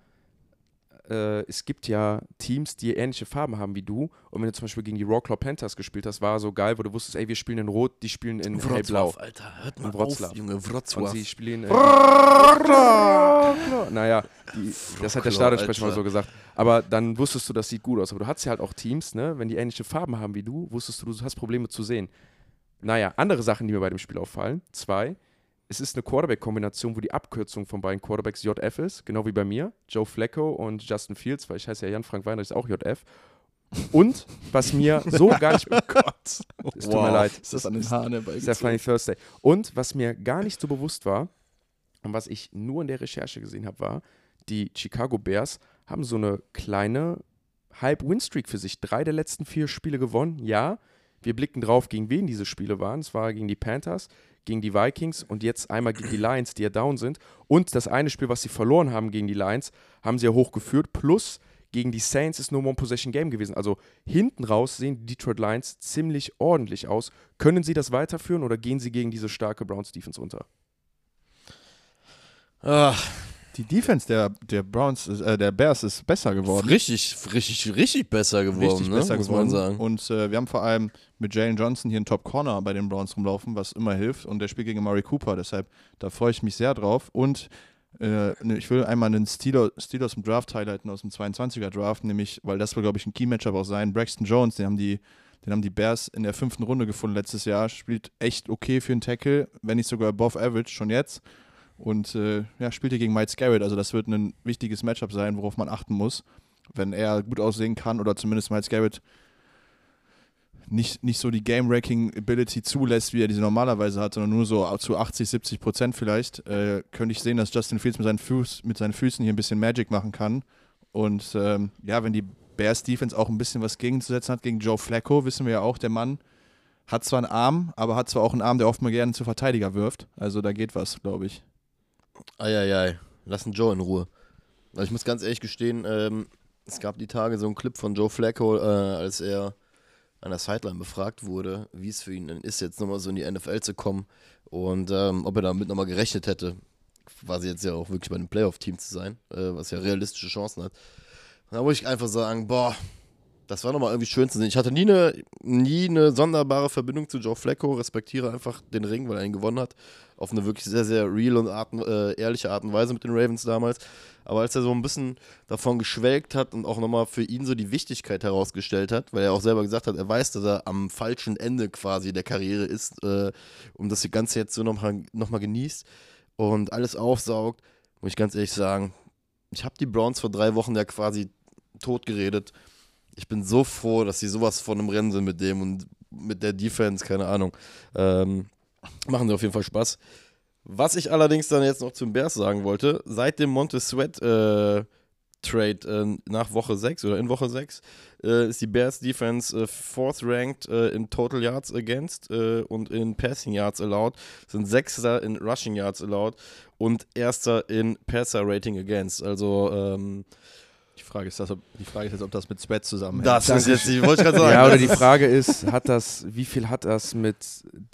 äh, es gibt ja Teams, die ähnliche Farben haben wie du. Und wenn du zum Beispiel gegen die Rawclaw Panthers gespielt hast, war so geil, wo du wusstest, ey, wir spielen in Rot, die spielen in hellblau. Wrocław, Alter, hört mal In Wrocław. auf, Junge, Und Wrocław. sie spielen. Äh, Wrocław. naja, die, das hat der Stadionsprecher mal so gesagt. Aber dann wusstest du, das sieht gut aus. Aber du hattest ja halt auch Teams, ne, wenn die ähnliche Farben haben wie du, wusstest du, du hast Probleme zu sehen. Naja, andere Sachen, die mir bei dem Spiel auffallen. Zwei, es ist eine Quarterback-Kombination, wo die Abkürzung von beiden Quarterbacks JF ist, genau wie bei mir. Joe Flacco und Justin Fields, weil ich heiße ja Jan-Frank Weinreich, ist auch JF. Und was mir so gar nicht. Gott. Es tut mir leid. Ist das an den Haaren Ist ja Funny Thursday. Und was mir gar nicht so bewusst war und was ich nur in der Recherche gesehen habe, war, die Chicago Bears haben so eine kleine Halb-Win-Streak für sich. Drei der letzten vier Spiele gewonnen, ja. Wir blicken drauf, gegen wen diese Spiele waren. Es war gegen die Panthers, gegen die Vikings und jetzt einmal gegen die Lions, die ja down sind. Und das eine Spiel, was sie verloren haben gegen die Lions, haben sie ja hochgeführt. Plus gegen die Saints ist nur One-Possession-Game gewesen. Also hinten raus sehen die Detroit Lions ziemlich ordentlich aus. Können sie das weiterführen oder gehen sie gegen diese starke Browns-Defense runter? Ah, Die Defense der, der Browns, äh, der Bears ist besser geworden. richtig, richtig, richtig besser geworden, Richtig ne? besser muss geworden. man sagen. Und äh, wir haben vor allem mit Jalen Johnson hier einen Top Corner bei den Browns rumlaufen, was immer hilft. Und der spielt gegen Murray Cooper, deshalb da freue ich mich sehr drauf. Und äh, ne, ich will einmal einen Steelers, Steelers im Draft highlighten aus dem 22er Draft, nämlich, weil das will, glaube ich, ein Key-Matchup auch sein. Braxton Jones, den haben die. Den haben die Bears in der fünften Runde gefunden letztes Jahr. Spielt echt okay für einen Tackle, wenn nicht sogar above average schon jetzt. Und äh, ja, spielt hier gegen Miles Garrett. Also das wird ein wichtiges Matchup sein, worauf man achten muss. Wenn er gut aussehen kann oder zumindest Miles Garrett nicht, nicht so die Game-Ranking-Ability zulässt, wie er diese normalerweise hat, sondern nur so zu 80, 70 Prozent vielleicht, äh, könnte ich sehen, dass Justin Fields mit seinen, Fuß, mit seinen Füßen hier ein bisschen Magic machen kann. Und ähm, ja, wenn die Bears Defense auch ein bisschen was gegenzusetzen hat gegen Joe Flacco, wissen wir ja auch, der Mann hat zwar einen Arm, aber hat zwar auch einen Arm, der oft mal gerne zu Verteidiger wirft. Also da geht was, glaube ich. Eieiei, lassen Joe in Ruhe. Also ich muss ganz ehrlich gestehen, ähm, es gab die Tage so einen Clip von Joe Flacco, äh, als er an der Sideline befragt wurde, wie es für ihn denn ist, jetzt nochmal so in die NFL zu kommen und ähm, ob er damit nochmal gerechnet hätte, quasi jetzt ja auch wirklich bei einem Playoff-Team zu sein, äh, was ja realistische Chancen hat. Da muss ich einfach sagen, boah, das war nochmal irgendwie schön zu sehen. Ich hatte nie eine, nie eine sonderbare Verbindung zu Joe Flacco, respektiere einfach den Ring, weil er ihn gewonnen hat. Auf eine wirklich sehr, sehr real und Art, äh, ehrliche Art und Weise mit den Ravens damals. Aber als er so ein bisschen davon geschwelgt hat und auch nochmal für ihn so die Wichtigkeit herausgestellt hat, weil er auch selber gesagt hat, er weiß, dass er am falschen Ende quasi der Karriere ist äh, und das Ganze jetzt so nochmal noch mal genießt und alles aufsaugt, muss ich ganz ehrlich sagen, ich habe die Browns vor drei Wochen ja quasi tot geredet. Ich bin so froh, dass sie sowas von einem Rennen sind mit dem und mit der Defense, keine Ahnung. Ähm, machen sie auf jeden Fall Spaß. Was ich allerdings dann jetzt noch zum Bears sagen wollte, seit dem Monte Sweat äh, Trade äh, nach Woche 6 oder in Woche 6 äh, ist die Bears Defense äh, fourth ranked äh, in Total Yards against äh, und in Passing Yards allowed, sind Sechster in Rushing Yards allowed und Erster in Passer Rating against. Also ähm, Die Frage ist, das, ob, die Frage ist jetzt, ob das mit Sweat zusammenhängt. das ist jetzt, ich wollte gerade sagen. Ja, oder die Frage ist, hat das, wie viel hat das mit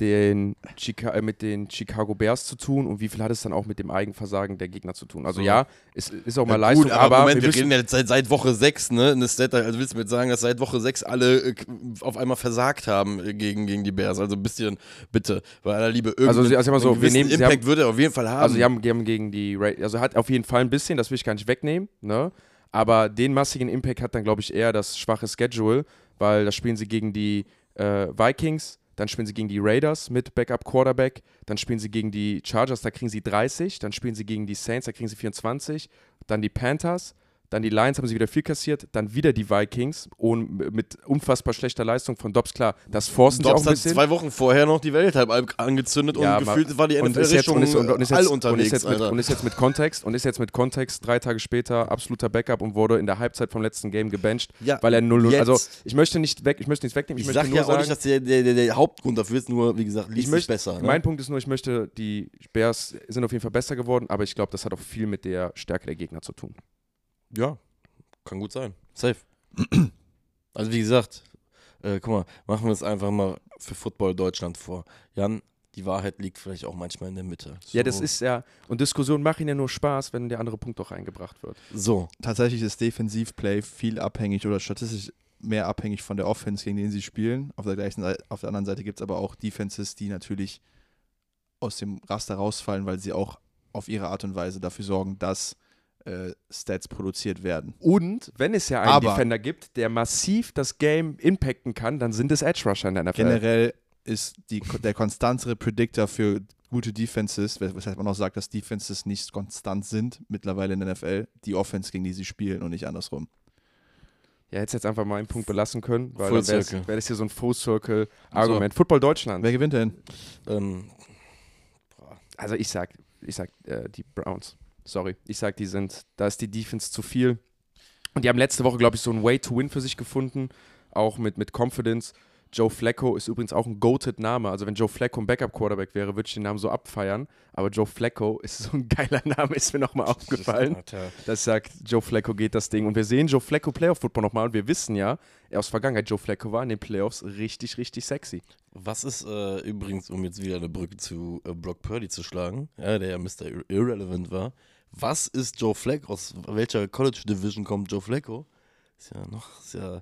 den, Chica äh, mit den Chicago Bears zu tun und wie viel hat es dann auch mit dem Eigenversagen der Gegner zu tun? Also So. ja, es ist auch mal Ja, Leistung, gut, aber, Moment, wir wir, reden ja jetzt seit, seit Woche 6, ne? Eine Stat, also willst du mir jetzt sagen, dass seit Woche 6 alle äh, auf einmal versagt haben äh, gegen, gegen die Bears? Also ein bisschen, bitte, bei aller Liebe, Also, irgendeinen sie- also so, wir nehmen- Impact haben- würde er auf jeden Fall haben. also die haben, die haben gegen die, Ra also hat auf jeden Fall ein bisschen, das will ich gar nicht wegnehmen, ne? Aber den massigen Impact hat dann, glaube ich, eher das schwache Schedule, weil da spielen sie gegen die äh, Vikings, dann spielen sie gegen die Raiders mit Backup Quarterback, dann spielen sie gegen die Chargers, da kriegen sie 30, dann spielen sie gegen die Saints, da kriegen sie 24, dann die Panthers, Dann die Lions haben sie wieder viel kassiert. Dann wieder die Vikings und mit unfassbar schlechter Leistung von Dobbs. Klar, das forcen sie auch Dobbs hat zwei Wochen vorher noch die Welt halb angezündet Ja, und gefühlt war die NFL ist, jetzt, und, ist, und, und, ist all jetzt, und, unterwegs, ist mit, und ist jetzt mit Kontext und ist jetzt mit Kontext drei Tage später absoluter Backup und wurde in der Halbzeit vom letzten Game gebencht, Ja, weil er 0-0. jetzt. Also ich möchte nicht weg, ich möchte nichts wegnehmen. Ich, ich möchte sag nur ja auch sagen, nicht, dass der, der, der, der Hauptgrund dafür ist, nur wie gesagt, liest ich möchte, besser. Ne? Mein Punkt ist nur, ich möchte, die Bears sind auf jeden Fall besser geworden, aber ich glaube, das hat auch viel mit der Stärke der Gegner zu tun. Ja, kann gut sein. Safe. also wie gesagt, äh, guck mal, machen wir es einfach mal für Football Deutschland vor. Jan, die Wahrheit liegt vielleicht auch manchmal in der Mitte. So, Ja, das ist ja, und Diskussionen machen ja nur Spaß, wenn der andere Punkt auch reingebracht wird. So, Tatsächlich ist Defensivplay viel abhängig oder statistisch mehr abhängig von der Offense, gegen den sie spielen. Auf der, gleichen Seite, auf der anderen Seite gibt es aber auch Defenses, die natürlich aus dem Raster rausfallen, weil sie auch auf ihre Art und Weise dafür sorgen, dass äh, Stats produziert werden. Und wenn es ja einen Aber- Defender gibt, der massiv das Game impacten kann, dann sind es Edge Rusher in der NFL. Generell ist die, der konstantere Predictor für gute Defenses, weshalb man auch sagt, dass Defenses nicht konstant sind mittlerweile in der NFL, die Offense, gegen die sie spielen und nicht andersrum. Ja, hättest jetzt einfach mal einen Punkt belassen können, weil Full dann wäre wär das hier so ein Full Circle Argument. Football Deutschland. Wer gewinnt denn? ähm, Also ich sag, ich sag äh, die Browns. Sorry, ich sag, die sind, da ist die Defense zu viel. Und die haben letzte Woche, glaube ich, so ein Way to Win für sich gefunden, auch mit, mit Confidence. Joe Flacco ist übrigens auch ein goated Name. Also wenn Joe Flacco ein Backup-Quarterback wäre, würde ich den Namen so abfeiern. Aber Joe Flacco ist so ein geiler Name, ist mir nochmal aufgefallen. Das sagt, Joe Flacco geht das Ding. Und wir sehen Joe Flacco Playoff-Football nochmal. Und wir wissen ja, er aus Vergangenheit, Joe Flacco war in den Playoffs richtig, richtig sexy. Was ist äh, übrigens, um jetzt wieder eine Brücke zu äh, Brock Purdy zu schlagen, ja, der ja Mr. Ir- Irrelevant war, was ist Joe Flacco? Aus welcher College Division kommt Joe Flacco? Ist ja noch, ist ja,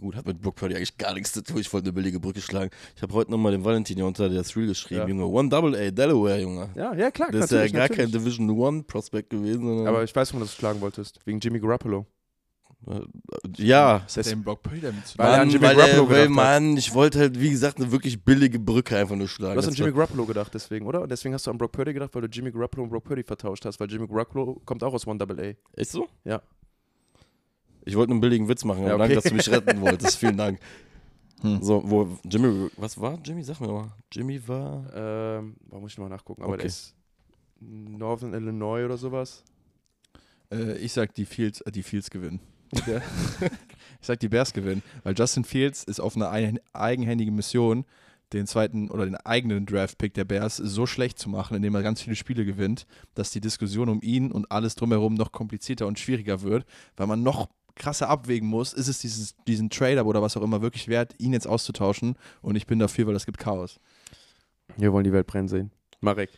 gut, hat mit Brock Purdy eigentlich gar nichts zu tun. Ich wollte eine billige Brücke schlagen. Ich habe heute nochmal den Valentin hier unter der Thrill geschrieben, Ja. Junge. One Double A, Delaware, Junge. Ja, ja, klar. Das ist ja gar natürlich. kein Division One Prospect gewesen, sondern. Aber ich weiß, warum du das schlagen wolltest. Wegen Jimmy Garoppolo. Äh, ja, Was hat denn Brock Purdy damit zu Weil an Mann, Jimmy weil, Garoppolo weil. Mann, ich wollte halt, wie gesagt, eine wirklich billige Brücke einfach nur schlagen. Du hast an Das Jimmy Garoppolo gedacht, deswegen, oder? Und deswegen hast du an Brock Purdy gedacht, weil du Jimmy Garoppolo und Brock Purdy vertauscht hast, weil Jimmy Garoppolo kommt auch aus One Double A. Echt so? Ja. Ich wollte einen billigen Witz machen, aber Ja, okay. danke, dass du mich retten wolltest. Vielen Dank. Hm. So, wo Jimmy, was war Jimmy? Sag mir mal. Jimmy war. Ähm, da muss ich nochmal nachgucken, aber Okay. der ist Northern Illinois oder sowas. Äh, ich sag, die Fields, äh, die Fields gewinnen. Der- ich sag, die Bears gewinnen, weil Justin Fields ist auf einer ein- eigenhändigen Mission, den zweiten oder den eigenen Draft-Pick der Bears so schlecht zu machen, indem er ganz viele Spiele gewinnt, dass die Diskussion um ihn und alles drumherum noch komplizierter und schwieriger wird, weil man noch krasser abwägen muss, ist es dieses, diesen Trade oder was auch immer wirklich wert, ihn jetzt auszutauschen und ich bin dafür, weil es gibt Chaos. Wir wollen die Welt brennen sehen. Marek.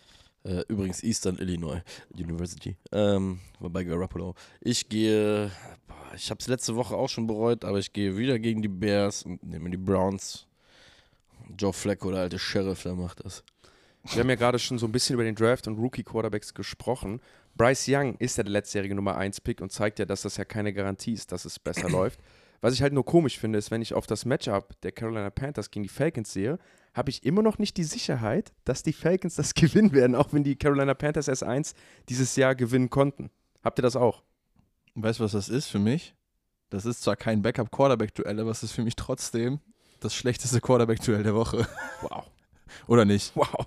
Äh, übrigens Eastern Illinois University. Ähm, bei Garoppolo. Ich gehe. Ich habe es letzte Woche auch schon bereut, aber ich gehe wieder gegen die Bears und nehme die Browns. Joe Flacco, der alte Sheriff, der macht das. Wir haben ja gerade schon so ein bisschen über den Draft und Rookie-Quarterbacks gesprochen. Bryce Young ist ja der letztjährige Nummer 1-Pick und zeigt ja, dass das ja keine Garantie ist, dass es besser läuft. Was ich halt nur komisch finde, ist, wenn ich auf das Matchup der Carolina Panthers gegen die Falcons sehe, habe ich immer noch nicht die Sicherheit, dass die Falcons das gewinnen werden, auch wenn die Carolina Panthers S1 dieses Jahr gewinnen konnten. Habt ihr das auch? Weißt du, was das ist für mich? Das ist zwar kein Backup-Quarterback-Duell, aber es ist für mich trotzdem das schlechteste Quarterback-Duell der Woche. Wow. Oder nicht? Wow.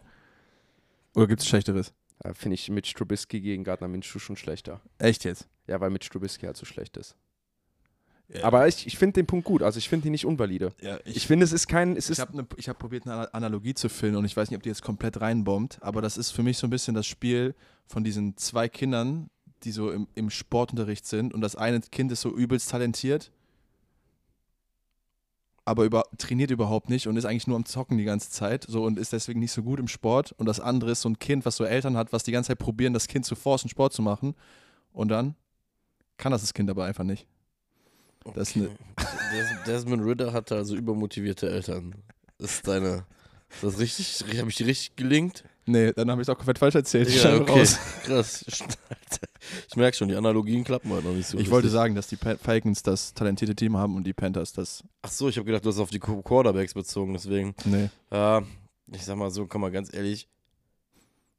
Oder gibt es schlechteres? Da finde ich Mitch Trubisky gegen Gardner Minshew schon schlechter. Echt jetzt? Ja, weil Mitch Trubisky halt so schlecht ist. Aber ich, ich finde den Punkt gut. Also ich finde ihn nicht unvalide. ja, Ich finde, es ist kein. Es Ich ist, habe ne, ich hab probiert, eine Analogie zu finden und ich weiß nicht, ob die jetzt komplett reinbombt, aber das ist für mich so ein bisschen das Spiel von diesen zwei Kindern, die so im, im Sportunterricht sind und das eine Kind ist so übelst talentiert, aber über, trainiert überhaupt nicht und ist eigentlich nur am Zocken die ganze Zeit so und ist deswegen nicht so gut im Sport und das andere ist so ein Kind, was so Eltern hat, was die ganze Zeit probieren, das Kind zu forcen, Sport zu machen und dann kann das das Kind aber einfach nicht. Das ist ne- Des- Desmond Ritter hatte also übermotivierte Eltern. Ist deine. Ist das richtig? Habe ich die richtig gelingt? Nee, dann habe ich es auch komplett falsch erzählt. Ich Ja, okay. raus. Krass. Ich merke schon, die Analogien klappen heute noch nicht so. Ich wollte richtig. sagen, dass die Falcons das talentierte Team haben und die Panthers das. Ach so, ich habe gedacht, du hast auf die Qu- Quarterbacks bezogen, deswegen. Nee. Ja, ich sag mal so, komm mal ganz ehrlich.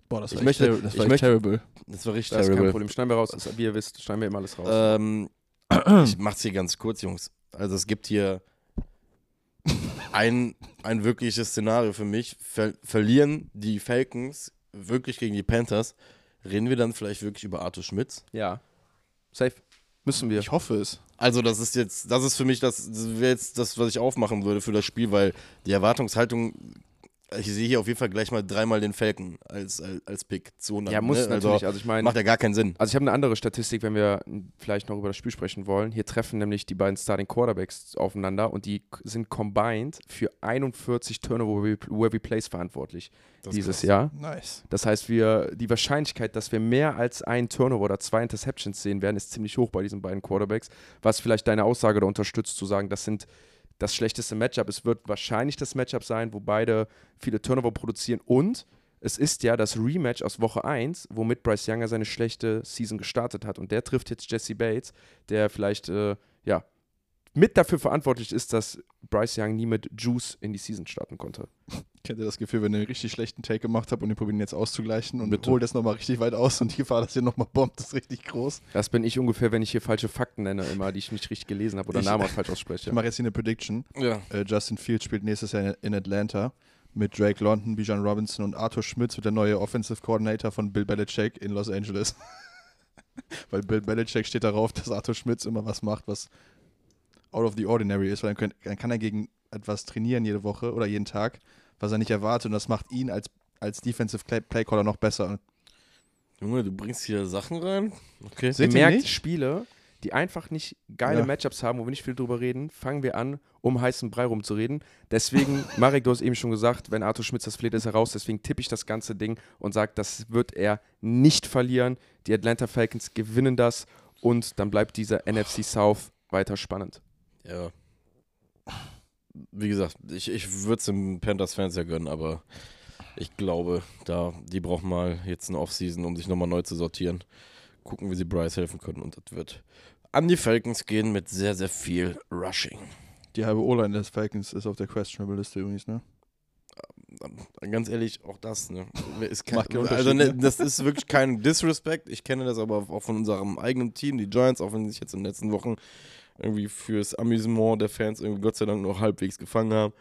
Boah, das Ich war, möchte- echt, ter- das ich war echt möchte- terrible. Das war richtig Das ist kein terrible. Problem. Schneiden wir raus. Das, wie ihr wisst, schneiden wir immer alles raus. Ähm, ich mach's hier ganz kurz, Jungs. Also es gibt hier ein, ein wirkliches Szenario für mich. Ver verlieren die Falcons wirklich gegen die Panthers, reden wir dann vielleicht wirklich über Arthur Schmitz? ja. Safe. Müssen wir. Ich hoffe es. Also das ist jetzt, das ist für mich das, das jetzt das, was ich aufmachen würde für das Spiel, weil die Erwartungshaltung, ich sehe hier auf jeden Fall gleich mal dreimal den Falcon als, als, als Pick zu 100. ja, muss ne? natürlich. Also Also ich meine, macht ja gar keinen Sinn. Also ich habe eine andere Statistik, wenn wir vielleicht noch über das Spiel sprechen wollen. Hier treffen nämlich die beiden Starting Quarterbacks aufeinander und die sind combined für 41 Turnover-Worthy Plays verantwortlich Das ist dieses krass. Jahr. Nice. Das heißt, wir, die Wahrscheinlichkeit, dass wir mehr als ein Turnover oder zwei Interceptions sehen werden, ist ziemlich hoch bei diesen beiden Quarterbacks. Was vielleicht deine Aussage da unterstützt, zu sagen, das sind das schlechteste Matchup. Es wird wahrscheinlich das Matchup sein, wo beide viele Turnover produzieren. Und es ist ja das Rematch aus Woche 1, womit Bryce Younger seine schlechte Season gestartet hat. Und der trifft jetzt Jesse Bates, der vielleicht äh, ja, mit dafür verantwortlich ist, dass Bryce Young nie mit Juice in die Season starten konnte. Kennt ihr das Gefühl, wenn ihr einen richtig schlechten Take gemacht habt und ihr probiert ihn jetzt auszugleichen und Bitte. holt das nochmal richtig weit aus und die Gefahr, dass ihr nochmal bombt, ist richtig groß. Das bin ich ungefähr, wenn ich hier falsche Fakten nenne, immer, die ich nicht richtig gelesen habe oder Ich- Namen falsch Ich ausspreche. mache jetzt hier eine Prediction. Ja. Äh, Justin Fields spielt nächstes Jahr in, in Atlanta mit Drake London, Bijan Robinson und Arthur Schmitz wird der neue Offensive Coordinator von Bill Belichick in Los Angeles. weil Bill Belichick steht darauf, dass Arthur Schmitz immer was macht, was out of the ordinary ist, weil dann, könnt, dann kann er gegen etwas trainieren jede Woche oder jeden Tag, was er nicht erwartet und das macht ihn als, als Defensive Play Playcaller noch besser. Junge, du bringst hier Sachen rein? Okay. Seht merkt, nicht? Spiele, die einfach nicht geile Ja. Matchups haben, wo wir nicht viel drüber reden, fangen wir an, um heißen Brei rumzureden. Deswegen, Marek, du hast eben schon gesagt, wenn Arthur Schmitz das fleht, ist er raus. Deswegen tippe ich das ganze Ding und sage, das wird er nicht verlieren. Die Atlanta Falcons gewinnen das und dann bleibt dieser NFC South weiter spannend. Ja. Wie gesagt, ich, ich würde es den Panthers-Fans ja gönnen, aber ich glaube, da, die brauchen mal jetzt eine Offseason, um sich nochmal neu zu sortieren. Gucken, wie sie Bryce helfen können und das wird an die Falcons gehen mit sehr, sehr viel Rushing. Die halbe O-Line des Falcons ist auf der Questionable Liste übrigens, ne? Ganz ehrlich, auch das, ne? Ist kein, also, ne, ne? das ist wirklich kein Disrespect. Ich kenne das aber auch von unserem eigenen Team, die Giants, auch wenn sie sich jetzt in den letzten Wochen irgendwie fürs Amüsement der Fans irgendwie Gott sei Dank noch halbwegs gefangen haben.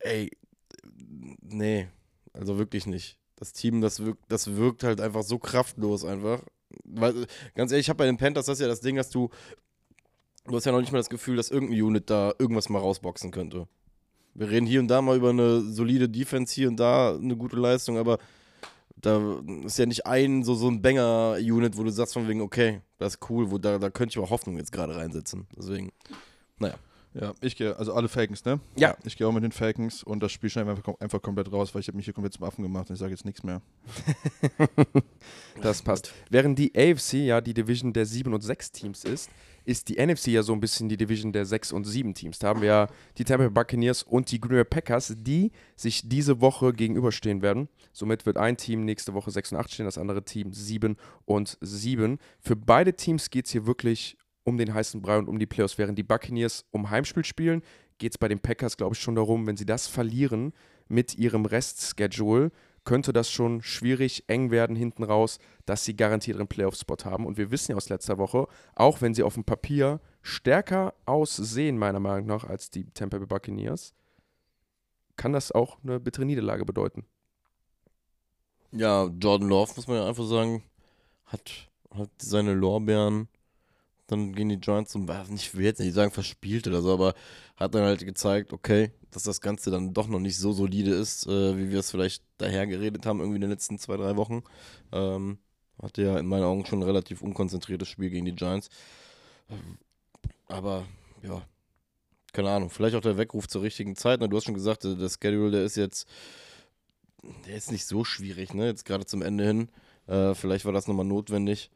Ey, nee, also wirklich nicht. Das Team, das wirkt, das wirkt halt einfach so kraftlos einfach. Weil, ganz ehrlich, ich habe bei den Panthers das ist ja das Ding, dass du, du hast ja noch nicht mal das Gefühl, dass irgendein Unit da irgendwas mal rausboxen könnte. Wir reden hier und da mal über eine solide Defense, hier und da eine gute Leistung, aber da ist ja nicht ein so, so ein Banger-Unit, wo du sagst von wegen, okay, das ist cool, wo da, da könnte ich auch Hoffnung jetzt gerade reinsetzen. Deswegen, Ja, ich gehe, also alle Falcons, ne? Ja. Ich gehe auch mit den Falcons und das Spiel schneiden wir einfach, einfach komplett raus, weil ich habe mich hier komplett zum Affen gemacht und ich sage jetzt nichts mehr. Das passt. Während die AFC ja die Division der 7 und 6 Teams ist, ist die NFC ja so ein bisschen die Division der 6 und 7 Teams. Da haben wir ja die Tampa Buccaneers und die Green Bay Packers, die sich diese Woche gegenüberstehen werden. Somit wird ein Team nächste Woche 6 und 8 stehen, das andere Team 7 und 7. Für beide Teams geht es hier wirklich um den heißen Brei und um die Playoffs. Während die Buccaneers um Heimspiel spielen, geht es bei den Packers, glaube ich, schon darum, wenn sie das verlieren mit ihrem Restschedule, könnte das schon schwierig, eng werden hinten raus, dass sie garantiert ihren Playoff-Spot haben. Und wir wissen ja aus letzter Woche, auch wenn sie auf dem Papier stärker aussehen, meiner Meinung nach, als die Tampa Bay Buccaneers, kann das auch eine bittere Niederlage bedeuten. ja, Jordan Love, muss man ja einfach sagen, hat, hat seine Lorbeeren dann gegen die Giants zum, ich will jetzt nicht sagen verspielt oder so, aber hat dann halt gezeigt, okay, dass das Ganze dann doch noch nicht so solide ist, äh, wie wir es vielleicht daher geredet haben, irgendwie in den letzten zwei, drei Wochen. Ähm, hatte ja in meinen Augen schon ein relativ unkonzentriertes Spiel gegen die Giants. Ähm, Aber ja, keine Ahnung, vielleicht auch der Weckruf zur richtigen Zeit. Ne? Du hast schon gesagt, der der Schedule, der ist jetzt, der ist nicht so schwierig, ne? Jetzt gerade zum Ende hin. Äh, vielleicht war das nochmal notwendig.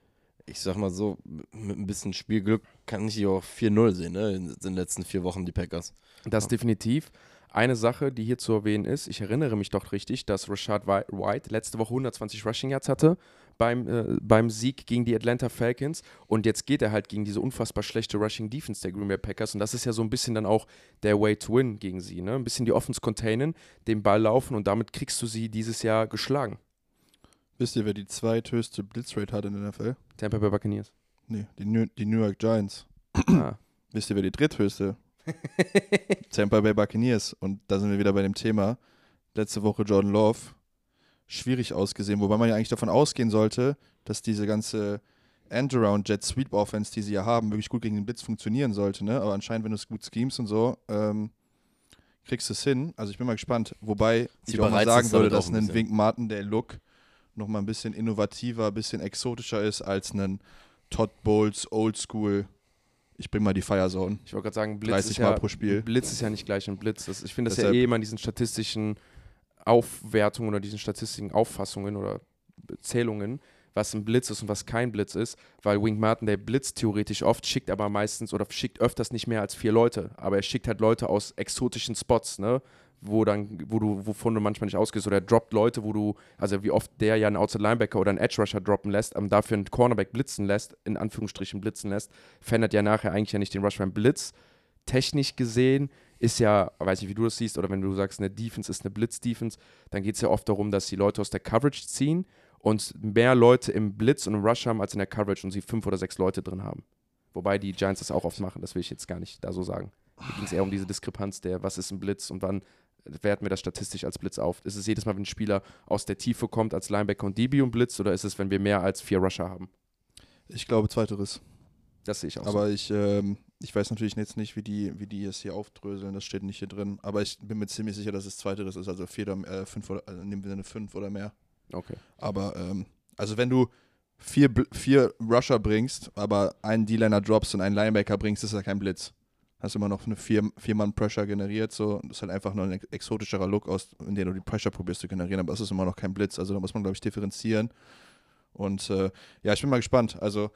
Ich sag mal so, mit ein bisschen Spielglück kann ich die auch 4-0 sehen, ne? In den letzten vier Wochen, die Packers. Das definitiv. Eine Sache, die hier zu erwähnen ist, ich erinnere mich doch richtig, dass Rashad Whi- White letzte Woche 120 Rushing Yards hatte beim, äh, beim Sieg gegen die Atlanta Falcons und jetzt geht er halt gegen diese unfassbar schlechte Rushing Defense der Green Bay Packers und das ist ja so ein bisschen dann auch der Way to win gegen sie, ne? Ein bisschen die Offense containen, den Ball laufen und damit kriegst du sie dieses Jahr geschlagen. Wisst ihr, wer die zweithöchste Blitzrate hat in der NFL? Tampa Bay Buccaneers. Nee, die New, die New York Giants. Ah. Wisst ihr, wer die dritthöchste? Tampa Bay Buccaneers. Und da sind wir wieder bei dem Thema. Letzte Woche Jordan Love. Schwierig ausgesehen, wobei man ja eigentlich davon ausgehen sollte, dass diese ganze End-Around Jet Sweep Offense, die sie ja haben, wirklich gut gegen den Blitz funktionieren sollte. Ne? Aber anscheinend, wenn du es gut schemst und so, ähm, kriegst du es hin. Also ich bin mal gespannt. Wobei Sie ich auch mal sagen würde, dass ein. Wink Martin der Look noch mal ein bisschen innovativer, ein bisschen exotischer ist als ein Todd Bowles Oldschool. Ich bring mal die Firezone. Ich wollte gerade sagen, Blitz 30 ist Mal ja, pro Spiel. Blitz ist ja nicht gleich ein Blitz. Das, ich finde das ja Deshalb- eh immer in diesen statistischen Aufwertungen oder diesen statistischen Auffassungen oder Zählungen, was ein Blitz ist und was kein Blitz ist, weil Wink Martin, der blitzt theoretisch oft, schickt aber meistens oder schickt öfters nicht mehr als vier Leute. Aber er schickt halt Leute aus exotischen Spots, ne? Wo dann, wo du, wovon du manchmal nicht ausgehst, oder er droppt Leute, wo du, also wie oft der ja einen Outside Linebacker oder einen Edge Rusher droppen lässt, aber dafür einen Cornerback blitzen lässt, in Anführungsstrichen blitzen lässt, verändert ja nachher eigentlich ja nicht den Rush beim Blitz. Technisch gesehen ist ja, weiß nicht, wie du das siehst, oder wenn du sagst, eine Defense ist eine Blitz-Defense, dann geht es ja oft darum, dass die Leute aus der Coverage ziehen und mehr Leute im Blitz und im Rush haben als in der Coverage und sie fünf oder sechs Leute drin haben. Wobei die Giants das auch oft machen, das will ich jetzt gar nicht da so sagen. Mir ging es eher um diese Diskrepanz der, was ist ein Blitz und wann werten wir das statistisch als Blitz auf. Ist es jedes Mal, wenn ein Spieler aus der Tiefe kommt als Linebacker und DB und Blitz oder ist es, wenn wir mehr als vier Rusher haben? Ich glaube, zweiteres. Das sehe ich auch so. Aber ich, ähm, ich weiß natürlich jetzt nicht, wie die, wie die es hier aufdröseln. Das steht nicht hier drin. Aber ich bin mir ziemlich sicher, dass es zweiteres ist. Also vier oder, äh, fünf oder, also nehmen wir eine fünf oder mehr. Okay. Aber, ähm, also wenn du vier, vier Rusher bringst, aber einen D-Liner droppst und einen Linebacker bringst, ist ja kein Blitz. Hast immer noch eine vier, Vier-Mann-Pressure generiert, so. Das ist halt einfach nur ein ex- exotischerer Look, aus, in dem du die Pressure probierst zu generieren, aber es ist immer noch kein Blitz. Also da muss man, glaube ich, differenzieren. Und äh, ja, ich bin mal gespannt. Also,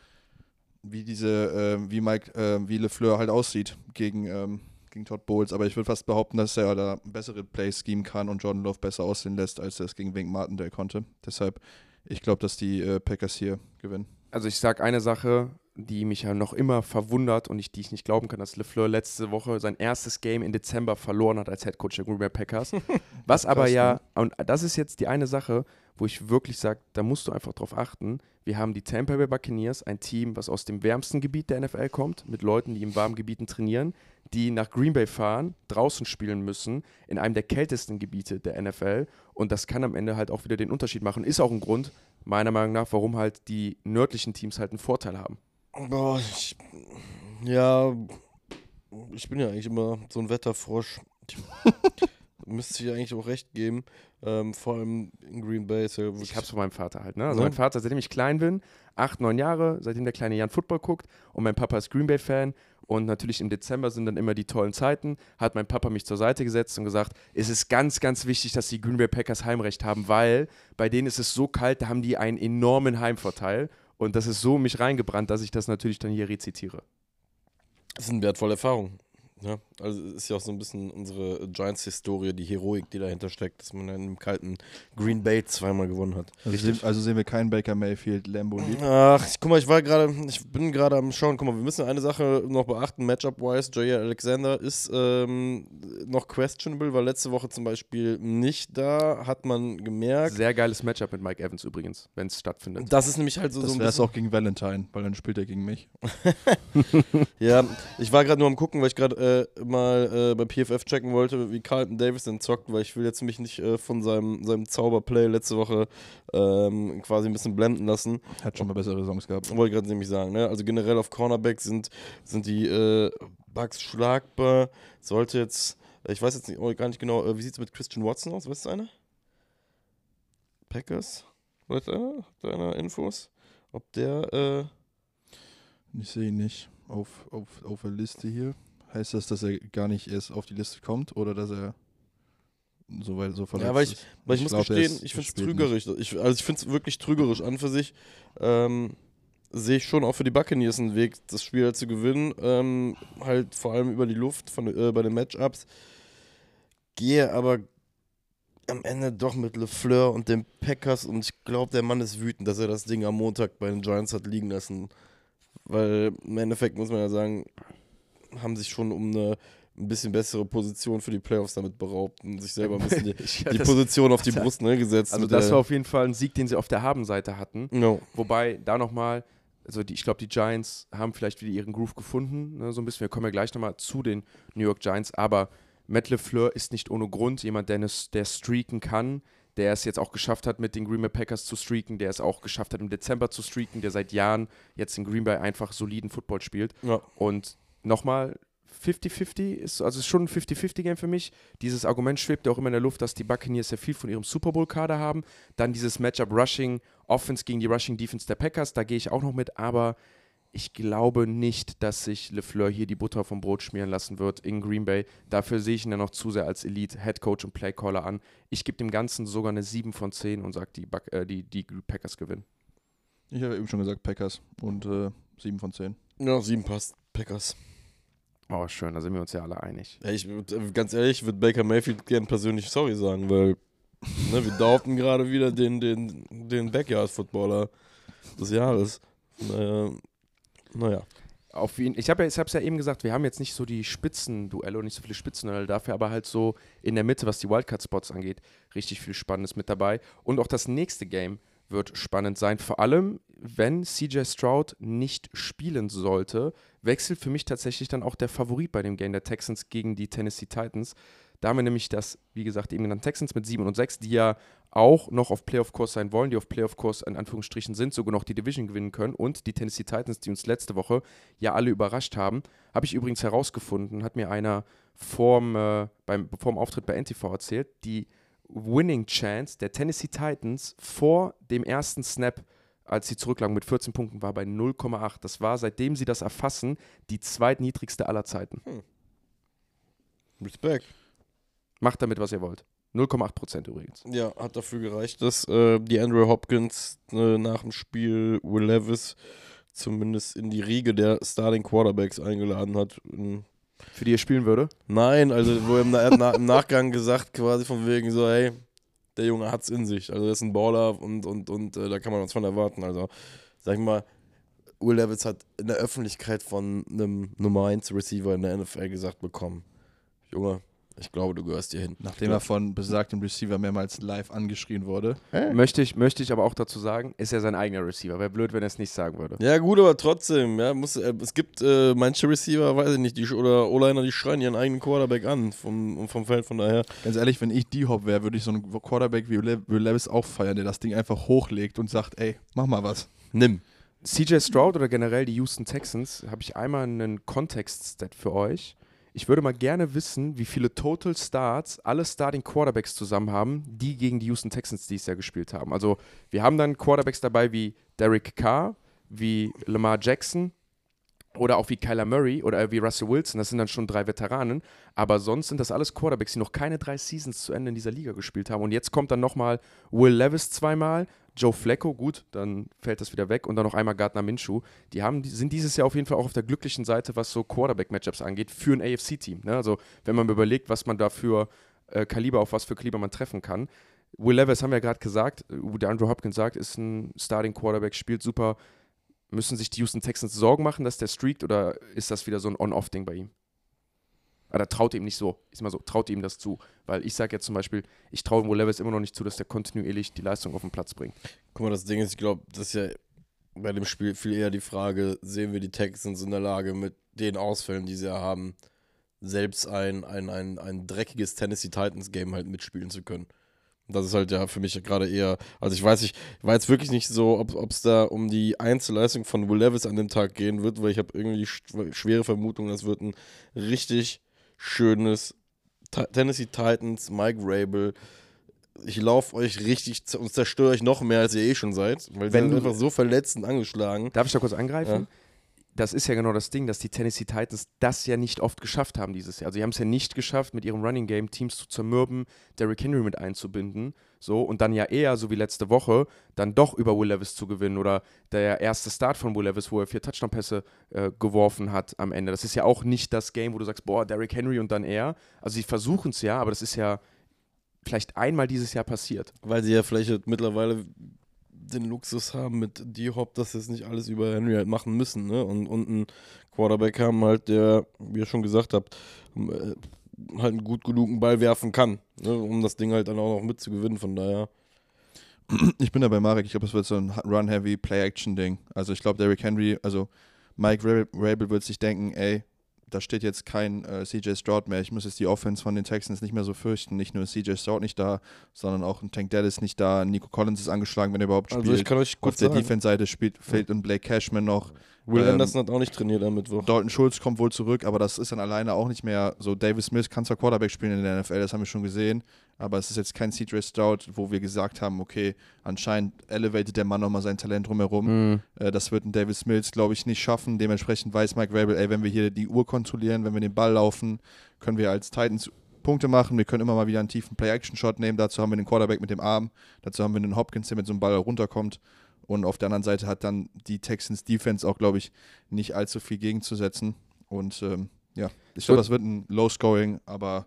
wie diese, äh, wie Mike, äh, wie LeFleur halt aussieht gegen, ähm, gegen Todd Bowles. Aber ich würde fast behaupten, dass er da bessere Plays schemen kann und Jordan Love besser aussehen lässt, als er es gegen Wink Martin der konnte. Deshalb, ich glaube, dass die äh, Packers hier gewinnen. Also ich sage eine Sache, die mich ja noch immer verwundert und ich, die ich nicht glauben kann, dass LeFleur letzte Woche sein erstes Game in Dezember verloren hat als Head Coach der Green Bay Packers. Was aber Krass, ja, ne? und das ist jetzt die eine Sache, wo ich wirklich sage, da musst du einfach drauf achten. Wir haben die Tampa Bay Buccaneers, ein Team, was aus dem wärmsten Gebiet der NFL kommt, mit Leuten, die in warmen Gebieten trainieren, die nach Green Bay fahren, draußen spielen müssen, in einem der kältesten Gebiete der NFL. Und das kann am Ende halt auch wieder den Unterschied machen. Ist auch ein Grund, meiner Meinung nach, warum halt die nördlichen Teams halt einen Vorteil haben. Boah, ich, ja, ich bin ja eigentlich immer so ein Wetterfrosch. Müsste ich eigentlich auch recht geben. Ähm, vor allem in Green Bay ist ja Ich hab's von meinem Vater halt, ne? Also Ne? mein Vater, seitdem ich klein bin, acht, neun Jahre, seitdem der kleine Jan Football guckt und mein Papa ist Green Bay-Fan und natürlich im Dezember sind dann immer die tollen Zeiten, hat mein Papa mich zur Seite gesetzt und gesagt, es ist ganz, ganz wichtig, dass die Green Bay Packers Heimrecht haben, weil bei denen ist es so kalt, da haben die einen enormen Heimvorteil und das ist so mich reingebrannt, dass ich das natürlich dann hier rezitiere. Das ist eine wertvolle Erfahrung. Ja, also ist ja auch so ein bisschen unsere Giants-Historie, die Heroik, die dahinter steckt, dass man dann im kalten Green Bay zweimal gewonnen hat. Also sehen, also sehen wir keinen Baker Mayfield Lambo Leap. Ach, ich, guck mal, ich war gerade, ich bin gerade am Schauen. Guck mal, wir müssen eine Sache noch beachten. Matchup-wise, Jair Alexander ist ähm, noch questionable, war letzte Woche zum Beispiel nicht da, hat man gemerkt. Sehr geiles Matchup mit Mike Evans übrigens, wenn es stattfindet. Das ist nämlich halt so, so Das ein wäre es bisschen. auch gegen Valentine, weil dann spielt er gegen mich. Ja, ich war gerade nur am gucken, weil ich gerade äh, mal äh, bei PFF checken wollte, wie Carlton Davis denn zockt, weil ich will jetzt mich nicht äh, von seinem, seinem Zauberplay letzte Woche ähm, quasi ein bisschen blenden lassen. Hat schon mal bessere Songs gehabt. Wollte ich gerade nämlich sagen, ne? Also generell auf Cornerback sind, sind die äh, Bugs schlagbar. Sollte jetzt, ich weiß jetzt nicht, oh, gar nicht genau, äh, wie sieht es mit Christian Watson aus? Weißt du einer? Packers? Weiß einer? Hat einer Infos? Ob der, äh, Ich sehe ihn nicht auf, auf, auf der Liste hier. Heißt das, dass er gar nicht erst auf die Liste kommt oder dass er so weit so verletzt weil ich- ist? Weil ich, muss glaub, er gestehen, ich finde es spielt nicht. trügerisch. Ich, also ich finde es wirklich trügerisch an für sich. Ähm, Sehe ich schon auch für die Buccaneers einen Weg, das Spiel halt zu gewinnen. Ähm, halt vor allem über die Luft von, äh, bei den Matchups. Gehe aber am Ende doch mit LeFleur und den Packers und ich glaube, der Mann ist wütend, dass er das Ding am Montag bei den Giants hat liegen lassen. Weil im Endeffekt muss man ja sagen, haben sich schon um eine ein bisschen bessere Position für die Playoffs damit beraubt und sich selber ein bisschen die, Ja, die Position auf die Brust ne, gesetzt. Also das war auf jeden Fall ein Sieg, den sie auf der Habenseite hatten. No. Wobei da nochmal, also die, ich glaube, die Giants haben vielleicht wieder ihren Groove gefunden, ne, so ein bisschen. Wir kommen ja gleich nochmal zu den New York Giants, aber Matt LeFleur ist nicht ohne Grund jemand, der, es- der streaken kann, der es jetzt auch geschafft hat, mit den Green Bay Packers zu streaken, der es auch geschafft hat, im Dezember zu streaken, der seit Jahren jetzt in Green Bay einfach soliden Football spielt. Ja. Und nochmal, 50-50 ist, also ist schon ein 50-50-Game für mich. Dieses Argument schwebt ja auch immer in der Luft, dass die Buccaneers ja viel von ihrem Super Bowl-Kader haben. Dann dieses Matchup Rushing Offense gegen die Rushing Defense der Packers, da gehe ich auch noch mit, aber ich glaube nicht, dass sich LeFleur hier die Butter vom Brot schmieren lassen wird in Green Bay. Dafür sehe ich ihn ja noch zu sehr als Elite Head Coach und Playcaller an. Ich gebe dem Ganzen sogar eine 7 von 10 und sage, die, Buc- äh, die, die Packers gewinnen. Ich habe eben schon gesagt Packers und äh, 7 von 10. ja, sieben passt. Packers. Oh, schön, da sind wir uns ja alle einig. Ja, ich, äh, ganz ehrlich, ich würde Baker Mayfield gern persönlich sorry sagen, weil ne, wir behaupten gerade wieder den, den, den Backyard-Footballer des Jahres. Naja, naja. Auf ihn, ich habe ja, ich hab's ja eben gesagt, wir haben jetzt nicht so die Spitzenduelle und nicht so viele Spitzenduelle dafür, aber halt so in der Mitte, was die Wildcard-Spots angeht, richtig viel Spannendes mit dabei. Und auch das nächste Game wird spannend sein, vor allem wenn CJ Stroud nicht spielen sollte, wechselt für mich tatsächlich dann auch der Favorit bei dem Game der Texans gegen die Tennessee Titans. Da haben wir nämlich das, wie gesagt, eben genannten Texans mit 7 und 6, die ja auch noch auf Playoff-Kurs sein wollen, die auf Playoff-Kurs in Anführungsstrichen sind, sogar noch die Division gewinnen können. Und die Tennessee Titans, die uns letzte Woche ja alle überrascht haben, habe ich übrigens herausgefunden, hat mir einer vorm, äh, beim, vorm Auftritt bei NTV erzählt, die Winning Chance der Tennessee Titans vor dem ersten Snap, als sie zurücklagen mit 14 Punkten, war bei 0,8. Das war, seitdem sie das erfassen, die zweitniedrigste aller Zeiten. Respekt. Macht damit, was ihr wollt. 0,8 Prozent übrigens. Ja, hat dafür gereicht, dass äh, die Andrew Hopkins äh, nach dem Spiel Will Levis zumindest in die Riege der Starting Quarterbacks eingeladen hat. In Für die ihr spielen würde. Nein, also wo er im, Na im Nachgang gesagt, quasi von wegen so, hey, der Junge hat's in sich. Also er ist ein Baller und, und, und äh, da kann man was von erwarten. Also, sag ich mal, Will Levis hat in der Öffentlichkeit von einem Nummer 1 Receiver in der NFL gesagt bekommen, Junge, ich glaube, du gehörst hier hin. Nachdem er von besagtem Receiver mehrmals live angeschrien wurde. Möchte ich, möchte ich aber auch dazu sagen, ist ja sein eigener Receiver. Wäre blöd, wenn er es nicht sagen würde. Ja, gut, aber trotzdem, ja, muss, äh, es gibt äh, manche Receiver, weiß ich nicht, die, oder O-Liner, die schreien ihren eigenen Quarterback an vom, vom Feld, von daher. Ganz ehrlich, wenn ich D-Hop wäre, würde ich so einen Quarterback wie Will Levis auch feiern, der das Ding einfach hochlegt und sagt, ey, mach mal was. Nimm. CJ Stroud oder generell die Houston Texans, habe ich einmal einen Kontext-Stat für euch. Ich würde mal gerne wissen, wie viele Total Starts alle Starting Quarterbacks zusammen haben, die gegen die Houston Texans dieses Jahr gespielt haben. Also wir haben dann Quarterbacks dabei wie Derek Carr, wie Lamar Jackson oder auch wie Kyler Murray oder wie Russell Wilson. Das sind dann schon drei Veteranen. Aber sonst sind das alles Quarterbacks, die noch keine drei Seasons zu Ende in dieser Liga gespielt haben. Und jetzt kommt dann nochmal Will Levis zweimal, Joe Flacco, gut, dann fällt das wieder weg. Und dann noch einmal Gardner Minshew. Die haben, sind dieses Jahr auf jeden Fall auch auf der glücklichen Seite, was so Quarterback-Matchups angeht, für ein AFC-Team. Ne? Also wenn man überlegt, was man da für äh, Kaliber, auf was für Kaliber man treffen kann. Will Levis haben wir ja gerade gesagt, äh, der Andrew Hopkins sagt, ist ein Starting Quarterback, spielt super. Müssen sich die Houston Texans Sorgen machen, dass der streakt oder ist das wieder so ein On-Off-Ding bei ihm? Oder traut ihm nicht so, ist mal so, traut ihm das zu. Weil ich sage jetzt zum Beispiel, ich traue Will Levis immer noch nicht zu, dass der kontinuierlich die Leistung auf den Platz bringt. Guck mal, das Ding ist, ich glaube, das ist ja bei dem Spiel viel eher die Frage, sehen wir die Texans in der Lage, mit den Ausfällen, die sie ja haben, selbst ein, ein, ein, ein dreckiges Tennessee Titans Game halt mitspielen zu können. Das ist halt ja für mich gerade eher, also ich weiß nicht, ich war jetzt wirklich nicht so, ob es da um die Einzelleistung von Will Levis an dem Tag gehen wird, weil ich habe irgendwie schwere Vermutung, das wird ein richtig schönes Tennessee Titans, Mike Rabel, ich laufe euch richtig und zerstöre euch noch mehr, als ihr eh schon seid, weil Wenn sind einfach so verletzt und angeschlagen. Darf ich da kurz angreifen? Ja. Das ist ja genau das Ding, dass die Tennessee Titans das ja nicht oft geschafft haben dieses Jahr. Also, sie haben es ja nicht geschafft, mit ihrem Running Game Teams zu zermürben, Derrick Henry mit einzubinden. So, und dann ja eher, so wie letzte Woche, dann doch über Will Levis zu gewinnen. Oder der erste Start von Will Levis, wo er vier Touchdown-Pässe äh, geworfen hat am Ende. Das ist ja auch nicht das Game, wo du sagst, boah, Derrick Henry und dann er. Also, sie versuchen es ja, aber das ist ja vielleicht einmal dieses Jahr passiert. Weil sie ja vielleicht mittlerweile den Luxus haben mit D-Hop, dass sie es nicht alles über Henry halt machen müssen, ne? Und, und einen Quarterback haben halt, der, wie ihr schon gesagt habt, äh, halt einen gut genugen Ball werfen kann, ne? um das Ding halt dann auch noch mitzugewinnen. Von daher. Ich bin da bei Marek, ich glaube, es wird so ein Run-Heavy Play-Action-Ding. Also ich glaube, Derrick Henry, also Mike Rabel wird sich denken, ey, da steht jetzt kein äh, CJ Stroud mehr. Ich muss jetzt die Offense von den Texans nicht mehr so fürchten. Nicht nur CJ Stroud nicht da, sondern auch ein Tank Dallas nicht da. Nico Collins ist angeschlagen, wenn er überhaupt spielt. Also ich kann euch gut Auf der Defense-Seite spielt, fehlt ein Blake Cashman noch. Will ähm, Anderson hat auch nicht trainiert am Mittwoch. Dalton Schulz kommt wohl zurück, aber das ist dann alleine auch nicht mehr so. Davis Smith kann zwar Quarterback spielen in der NFL, das haben wir schon gesehen, aber es ist jetzt kein CJ Stroud, wo wir gesagt haben, okay, anscheinend elevated der Mann nochmal sein Talent drumherum. Mhm. Äh, das wird ein Davis Mills, glaube ich, nicht schaffen. Dementsprechend weiß Mike Rabel, ey, wenn wir hier die Uhr kontrollieren, wenn wir den Ball laufen, können wir als Titans Punkte machen. Wir können immer mal wieder einen tiefen Play-Action-Shot nehmen. Dazu haben wir den Quarterback mit dem Arm. Dazu haben wir einen Hopkins, der mit so einem Ball runterkommt. Und auf der anderen Seite hat dann die Texans Defense auch, glaube ich, nicht allzu viel gegenzusetzen. Und ähm, ja, ich glaube, das wird ein Low-Scoring, aber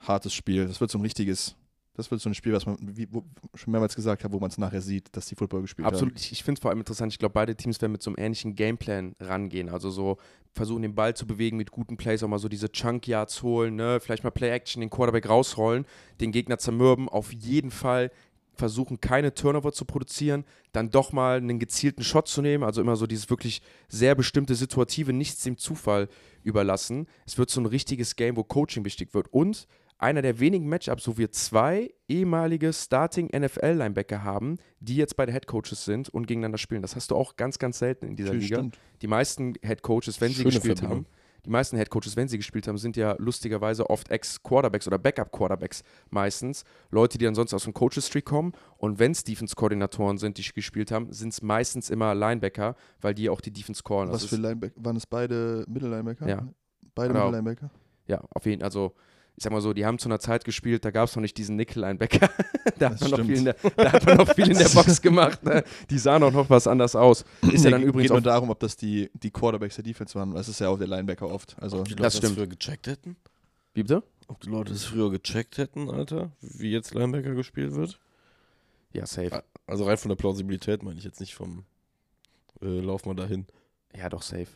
hartes Spiel. Das wird so ein richtiges, das wird so ein Spiel, was man, wie wo, schon mehrmals gesagt hat, wo man es nachher sieht, dass die Football gespielt haben. Absolut. Ich, ich finde es vor allem interessant. Ich glaube, beide Teams werden mit so einem ähnlichen Gameplan rangehen. Also so versuchen, den Ball zu bewegen mit guten Plays, auch mal so diese Chunk Yards holen, ne? vielleicht mal Play-Action, den Quarterback rausrollen, den Gegner zermürben. Auf jeden Fall versuchen, keine Turnover zu produzieren, dann doch mal einen gezielten Shot zu nehmen. Also immer so dieses wirklich sehr bestimmte Situative, nichts dem Zufall überlassen. Es wird so ein richtiges Game, wo Coaching wichtig wird. Und einer der wenigen Matchups, wo wir zwei ehemalige Starting NFL-Linebacker haben, die jetzt bei den Head Coaches sind und gegeneinander spielen. Das hast du auch ganz, ganz selten in dieser Natürlich, Liga. stimmt. Die meisten Head Coaches, wenn sie Schöne gespielt Verbindung. haben, die meisten Head Coaches, wenn sie gespielt haben, sind ja lustigerweise oft Ex-Quarterbacks oder Backup-Quarterbacks meistens. Leute, die dann sonst aus dem Coaches-Tree kommen. Und wenn es Defense-Koordinatoren sind, die gespielt haben, sind es meistens immer Linebacker, weil die auch die Defense callen. Was für Linebacker? Waren es beide Mittellinebacker? Ja. Beide Genau. Mittellinebacker? Ja, auf jeden Fall. Also, ich sag mal so, die haben zu einer Zeit gespielt, da gab es noch nicht diesen Nickel-Linebacker. da, hat Das man noch viel in der- da hat man noch viel in der Box gemacht. Ne? Die sahen auch noch was anders aus. Ist ja dann übrigens geht nur auch. darum, ob das die, die Quarterbacks der Defense waren. Das ist ja auch der Linebacker oft. Also Ob die Leute das das, stimmt. früher gecheckt hätten? Wie bitte? Ob die Leute das früher gecheckt hätten, Alter? Wie jetzt Linebacker gespielt wird? Ja, safe. Also rein von der Plausibilität meine ich jetzt nicht vom äh, Lauf mal dahin. Ja, doch, safe.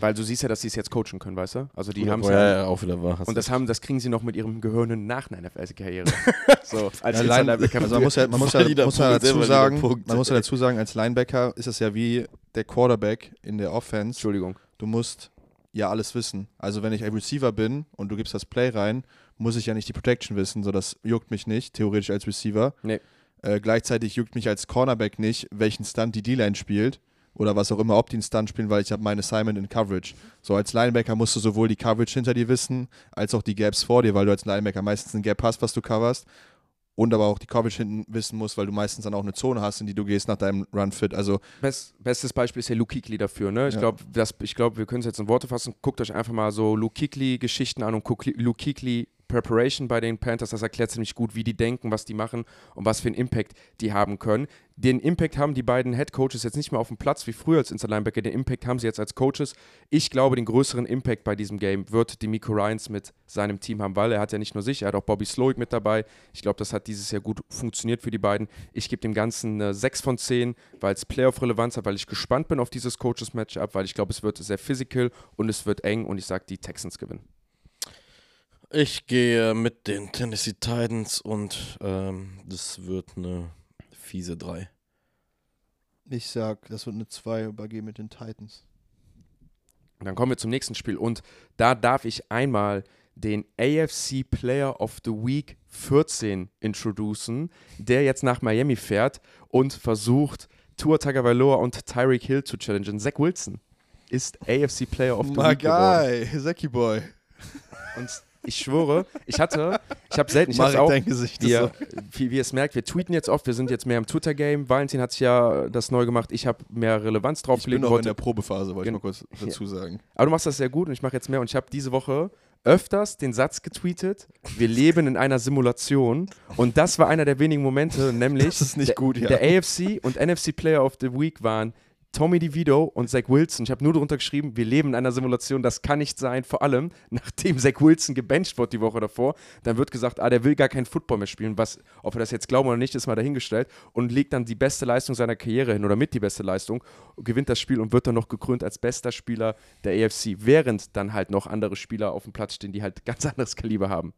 Weil du siehst ja, dass sie es jetzt coachen können, weißt du? Also die haben es ja, ja. ja, ja, auch wieder wahr. Und das, haben, das kriegen sie noch mit ihrem Gehirn nach einer NFL-Karriere. so, als Ja, Inside Line, Linebacker. also man muss ja, man muss ja, muss ja dazu sagen, man muss ja dazu sagen, als Linebacker ist es ja wie der Quarterback in der Offense. Entschuldigung. Du musst ja alles wissen. Also wenn ich ein Receiver bin und du gibst das Play rein, muss ich ja nicht die Protection wissen, so das juckt mich nicht, theoretisch als Receiver. Nee. Äh, gleichzeitig juckt mich als Cornerback nicht, welchen Stunt die D-Line spielt oder was auch immer, ob die einen Stunt spielen, weil ich habe mein Assignment in Coverage. So als Linebacker musst du sowohl die Coverage hinter dir wissen, als auch die Gaps vor dir, weil du als Linebacker meistens einen Gap hast, was du coverst. Und aber auch die Coverage hinten wissen musst, weil du meistens dann auch eine Zone hast, in die du gehst nach deinem Run-Fit. Also Best, bestes Beispiel ist ja Luke Kuechly dafür. Ne? Ich Ja. glaube, glaub, wir können es jetzt in Worte fassen. Guckt euch einfach mal so Luke Kuechly-Geschichten an und guckt Luke Kuechly Preparation bei den Panthers. Das erklärt ziemlich gut, wie die denken, was die machen und was für einen Impact die haben können. Den Impact haben die beiden Head Coaches jetzt nicht mehr auf dem Platz wie früher als Inside Linebacker. Den Impact haben sie jetzt als Coaches. Ich glaube, den größeren Impact bei diesem Game wird Demico Ryans mit seinem Team haben, weil er hat ja nicht nur sich, er hat auch Bobby Slowick mit dabei. Ich glaube, das hat dieses Jahr gut funktioniert für die beiden. Ich gebe dem Ganzen eine 6 von 10, weil es Playoff-Relevanz hat, weil ich gespannt bin auf dieses Coaches-Matchup, weil ich glaube, es wird sehr physical und es wird eng und ich sage, die Texans gewinnen. Ich gehe mit den Tennessee Titans und ähm, das wird eine fiese 3. ich sag, das wird eine 2 übergeben mit den Titans. Dann kommen wir zum nächsten Spiel und da darf ich einmal den AFC Player of the Week 14 introducen, der jetzt nach Miami fährt und versucht, Tua Tagovailoa und Tyreek Hill zu challengen. Zach Wilson ist AFC Player of the My Week geworden. guy, Zeki Boy. Und ich schwöre, ich hatte, ich habe selten, ich Marek auch, dein Gesicht wir, wie, wie ihr es merkt, wir tweeten jetzt oft, wir sind jetzt mehr im Twitter-Game. Valentin hat sich ja das neu gemacht, ich habe mehr Relevanz Ich draufgelegt. bin noch in der Probephase, wollte ich mal kurz dazu sagen. Aber du machst das sehr gut und ich mache jetzt mehr und ich habe diese Woche öfters den Satz getweetet, wir leben in einer Simulation und das war einer der wenigen Momente, nämlich gut, ja. der AFC und NFC Player of the Week waren Tommy DeVito und Zach Wilson. Ich habe nur drunter geschrieben, wir leben in einer Simulation, das kann nicht sein. Vor allem, nachdem Zach Wilson gebencht wurde die Woche davor, dann wird gesagt, ah, der will gar keinen Football mehr spielen. Was, ob wir das jetzt glauben oder nicht, ist mal dahingestellt. Und legt dann die beste Leistung seiner Karriere hin oder mit die beste Leistung, gewinnt das Spiel und wird dann noch gekrönt als bester Spieler der AFC, während dann halt noch andere Spieler auf dem Platz stehen, die halt ganz anderes Kaliber haben.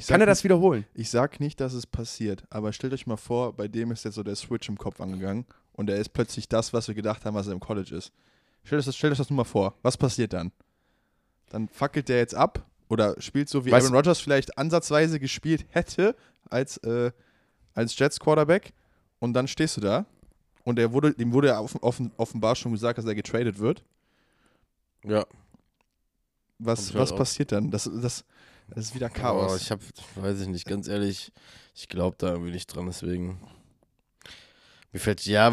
Ich Kann er das wiederholen? Ich sag nicht, dass es passiert, aber stellt euch mal vor, bei dem ist jetzt so der Switch im Kopf angegangen und er ist plötzlich das, was wir gedacht haben, was er im College ist. Stellt euch das, stellt euch das nur mal vor. Was passiert dann? Dann fackelt der jetzt ab oder spielt so, wie Weißt- Aaron Rodgers vielleicht ansatzweise gespielt hätte als, äh, als Jets Quarterback und dann stehst du da und er wurde, ihm wurde ja offen, offen, offenbar schon gesagt, dass er getradet wird. Ja. Was, halt was passiert dann? Das, das, das ist wieder Chaos. ich habe, weiß ich nicht, ganz ehrlich, ich glaube da irgendwie nicht dran, deswegen. Mir fällt, ja,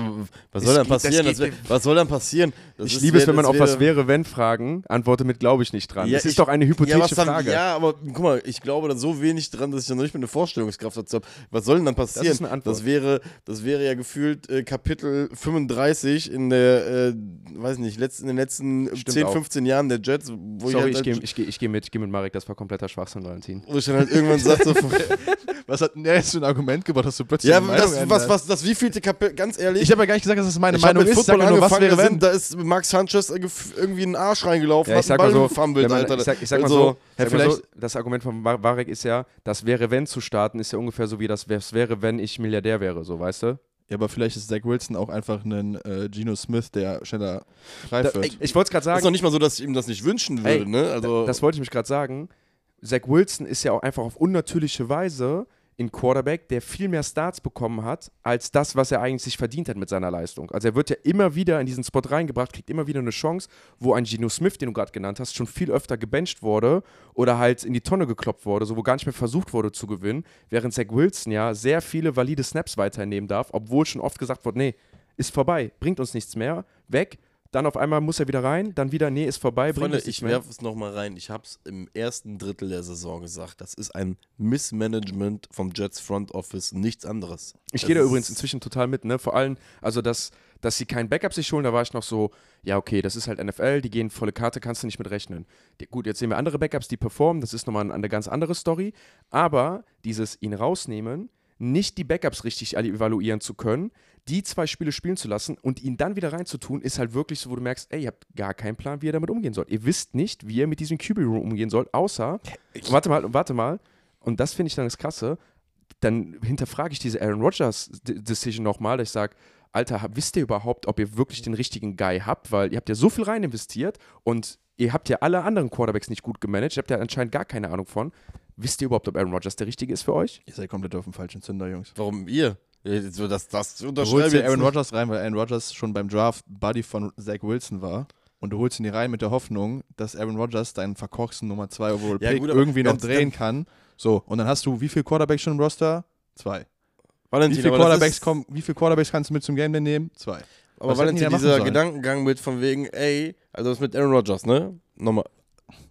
was soll Es dann geht- das passieren? geht Das wär, mir- was soll dann passieren? Das Ich ist- liebe es, wenn man das auf was wäre, wenn Fragen antworte mit glaube ich nicht dran. Ja, das ich- ist doch eine Ja, hypothetische dann, Frage. ja, aber guck mal, ich glaube da so wenig dran, dass ich da noch nicht mehr eine Vorstellungskraft dazu habe. Was soll denn dann passieren? ist eine Antwort. Das wäre, das wäre ja gefühlt äh, Kapitel 35 in der, äh, weiß nicht, letzt, in den letzten Stimmt 10, auch. 15 Jahren der Jets, wo Sorry, ich ich halt, gehe halt, ich geh, ich geh mit, ich geh mit Marek, das war kompletter Schwachsinn, Valentin. wo ich dann halt irgendwann sagte, so, Was hat denn der jetzt für ein Argument gebracht, dass du plötzlich ja, das, was, was, das wievielte Kapitel, ganz ehrlich, Ich habe ja gar nicht gesagt, dass das meine ich Meinung mit ist. Football mir nur, was angefangen, wäre, da, wenn. da ist Max Sanchez irgendwie in den Arsch reingelaufen, Ja, hat ich sag einen mal Ball so, man, Alter. ich sag, ich sag mal Also, so, ja, mal so, vielleicht- das Argument von Marek ist ja, das wäre wenn zu starten, ist ja ungefähr so wie das wäre, wenn ich Milliardär wäre, so, weißt du? Ja, aber vielleicht ist Zach Wilson auch einfach ein äh, Geno Smith, der schneller reif Da, wird. ich wollte es gerade ist sagen, noch nicht mal so, dass ich ihm das nicht wünschen würde, Ey, ne? Also, das wollte ich mich gerade sagen. Zach Wilson ist ja auch einfach auf unnatürliche Weise ein Quarterback, der viel mehr Starts bekommen hat, als das, was er eigentlich sich verdient hat mit seiner Leistung. Also er wird ja immer wieder in diesen Spot reingebracht, kriegt immer wieder eine Chance, wo ein Geno Smith, den du gerade genannt hast, schon viel öfter gebencht wurde oder halt in die Tonne geklopft wurde, so wo gar nicht mehr versucht wurde zu gewinnen, während Zach Wilson ja sehr viele valide Snaps weiternehmen darf, obwohl schon oft gesagt wurde, nee, ist vorbei, bringt uns nichts mehr, weg. Dann auf einmal muss er wieder rein, dann wieder, nee, ist vorbei, bringt Freunde, ich werfe es nochmal rein. Ich habe es im ersten Drittel der Saison gesagt. Das ist ein Missmanagement vom Jets Front Office, nichts anderes. Ich gehe da übrigens inzwischen total mit, ne? Vor allem, also dass, dass sie kein Backup sich holen, da war ich noch so, ja, okay, das ist halt NFL, die gehen volle Karte, kannst du nicht mit rechnen. Gut, jetzt sehen wir andere Backups, die performen, das ist nochmal eine ganz andere Story. Aber dieses ihn rausnehmen, nicht die Backups richtig evaluieren zu können, die zwei Spiele spielen zu lassen und ihn dann wieder reinzutun, ist halt wirklich so, wo du merkst, ey, ihr habt gar keinen Plan, wie ihr damit umgehen sollt. Ihr wisst nicht, wie ihr mit diesem QB-Room umgehen sollt, außer, und warte mal, warte mal, und das finde ich dann das Krasse, dann hinterfrage ich diese Aaron Rodgers Decision nochmal, dass ich sage, Alter, wisst ihr überhaupt, ob ihr wirklich den richtigen Guy habt? Weil ihr habt ja so viel rein investiert und ihr habt ja alle anderen Quarterbacks nicht gut gemanagt, ihr habt ja anscheinend gar keine Ahnung von. Wisst ihr überhaupt, ob Aaron Rodgers der richtige ist für euch? Ihr seid komplett auf dem falschen Zünder, Jungs. Warum ihr? Ja, So, das, das Du unterschreibe holst ich dir Aaron Rodgers rein, weil Aaron Rodgers schon beim Draft Buddy von Zach Wilson war. Und du holst ihn hier rein mit der Hoffnung, dass Aaron Rodgers deinen verkorksten Nummer 2 Overall Ja, Pick gut, aber irgendwie noch drehen kann. So, und dann hast du wie viele Quarterbacks schon im Roster? Zwei. Valentin, Wie viele Quarterbacks ist- kommen, wie viele Quarterbacks kannst du mit zum Game Day nehmen? Zwei. Aber Was da machen dieser? Gedankengang mit von wegen, ey, also das mit Aaron Rodgers, ne? Nochmal,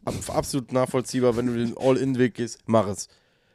ab, absolut nachvollziehbar, wenn du den All-In-Weg gehst, mach es.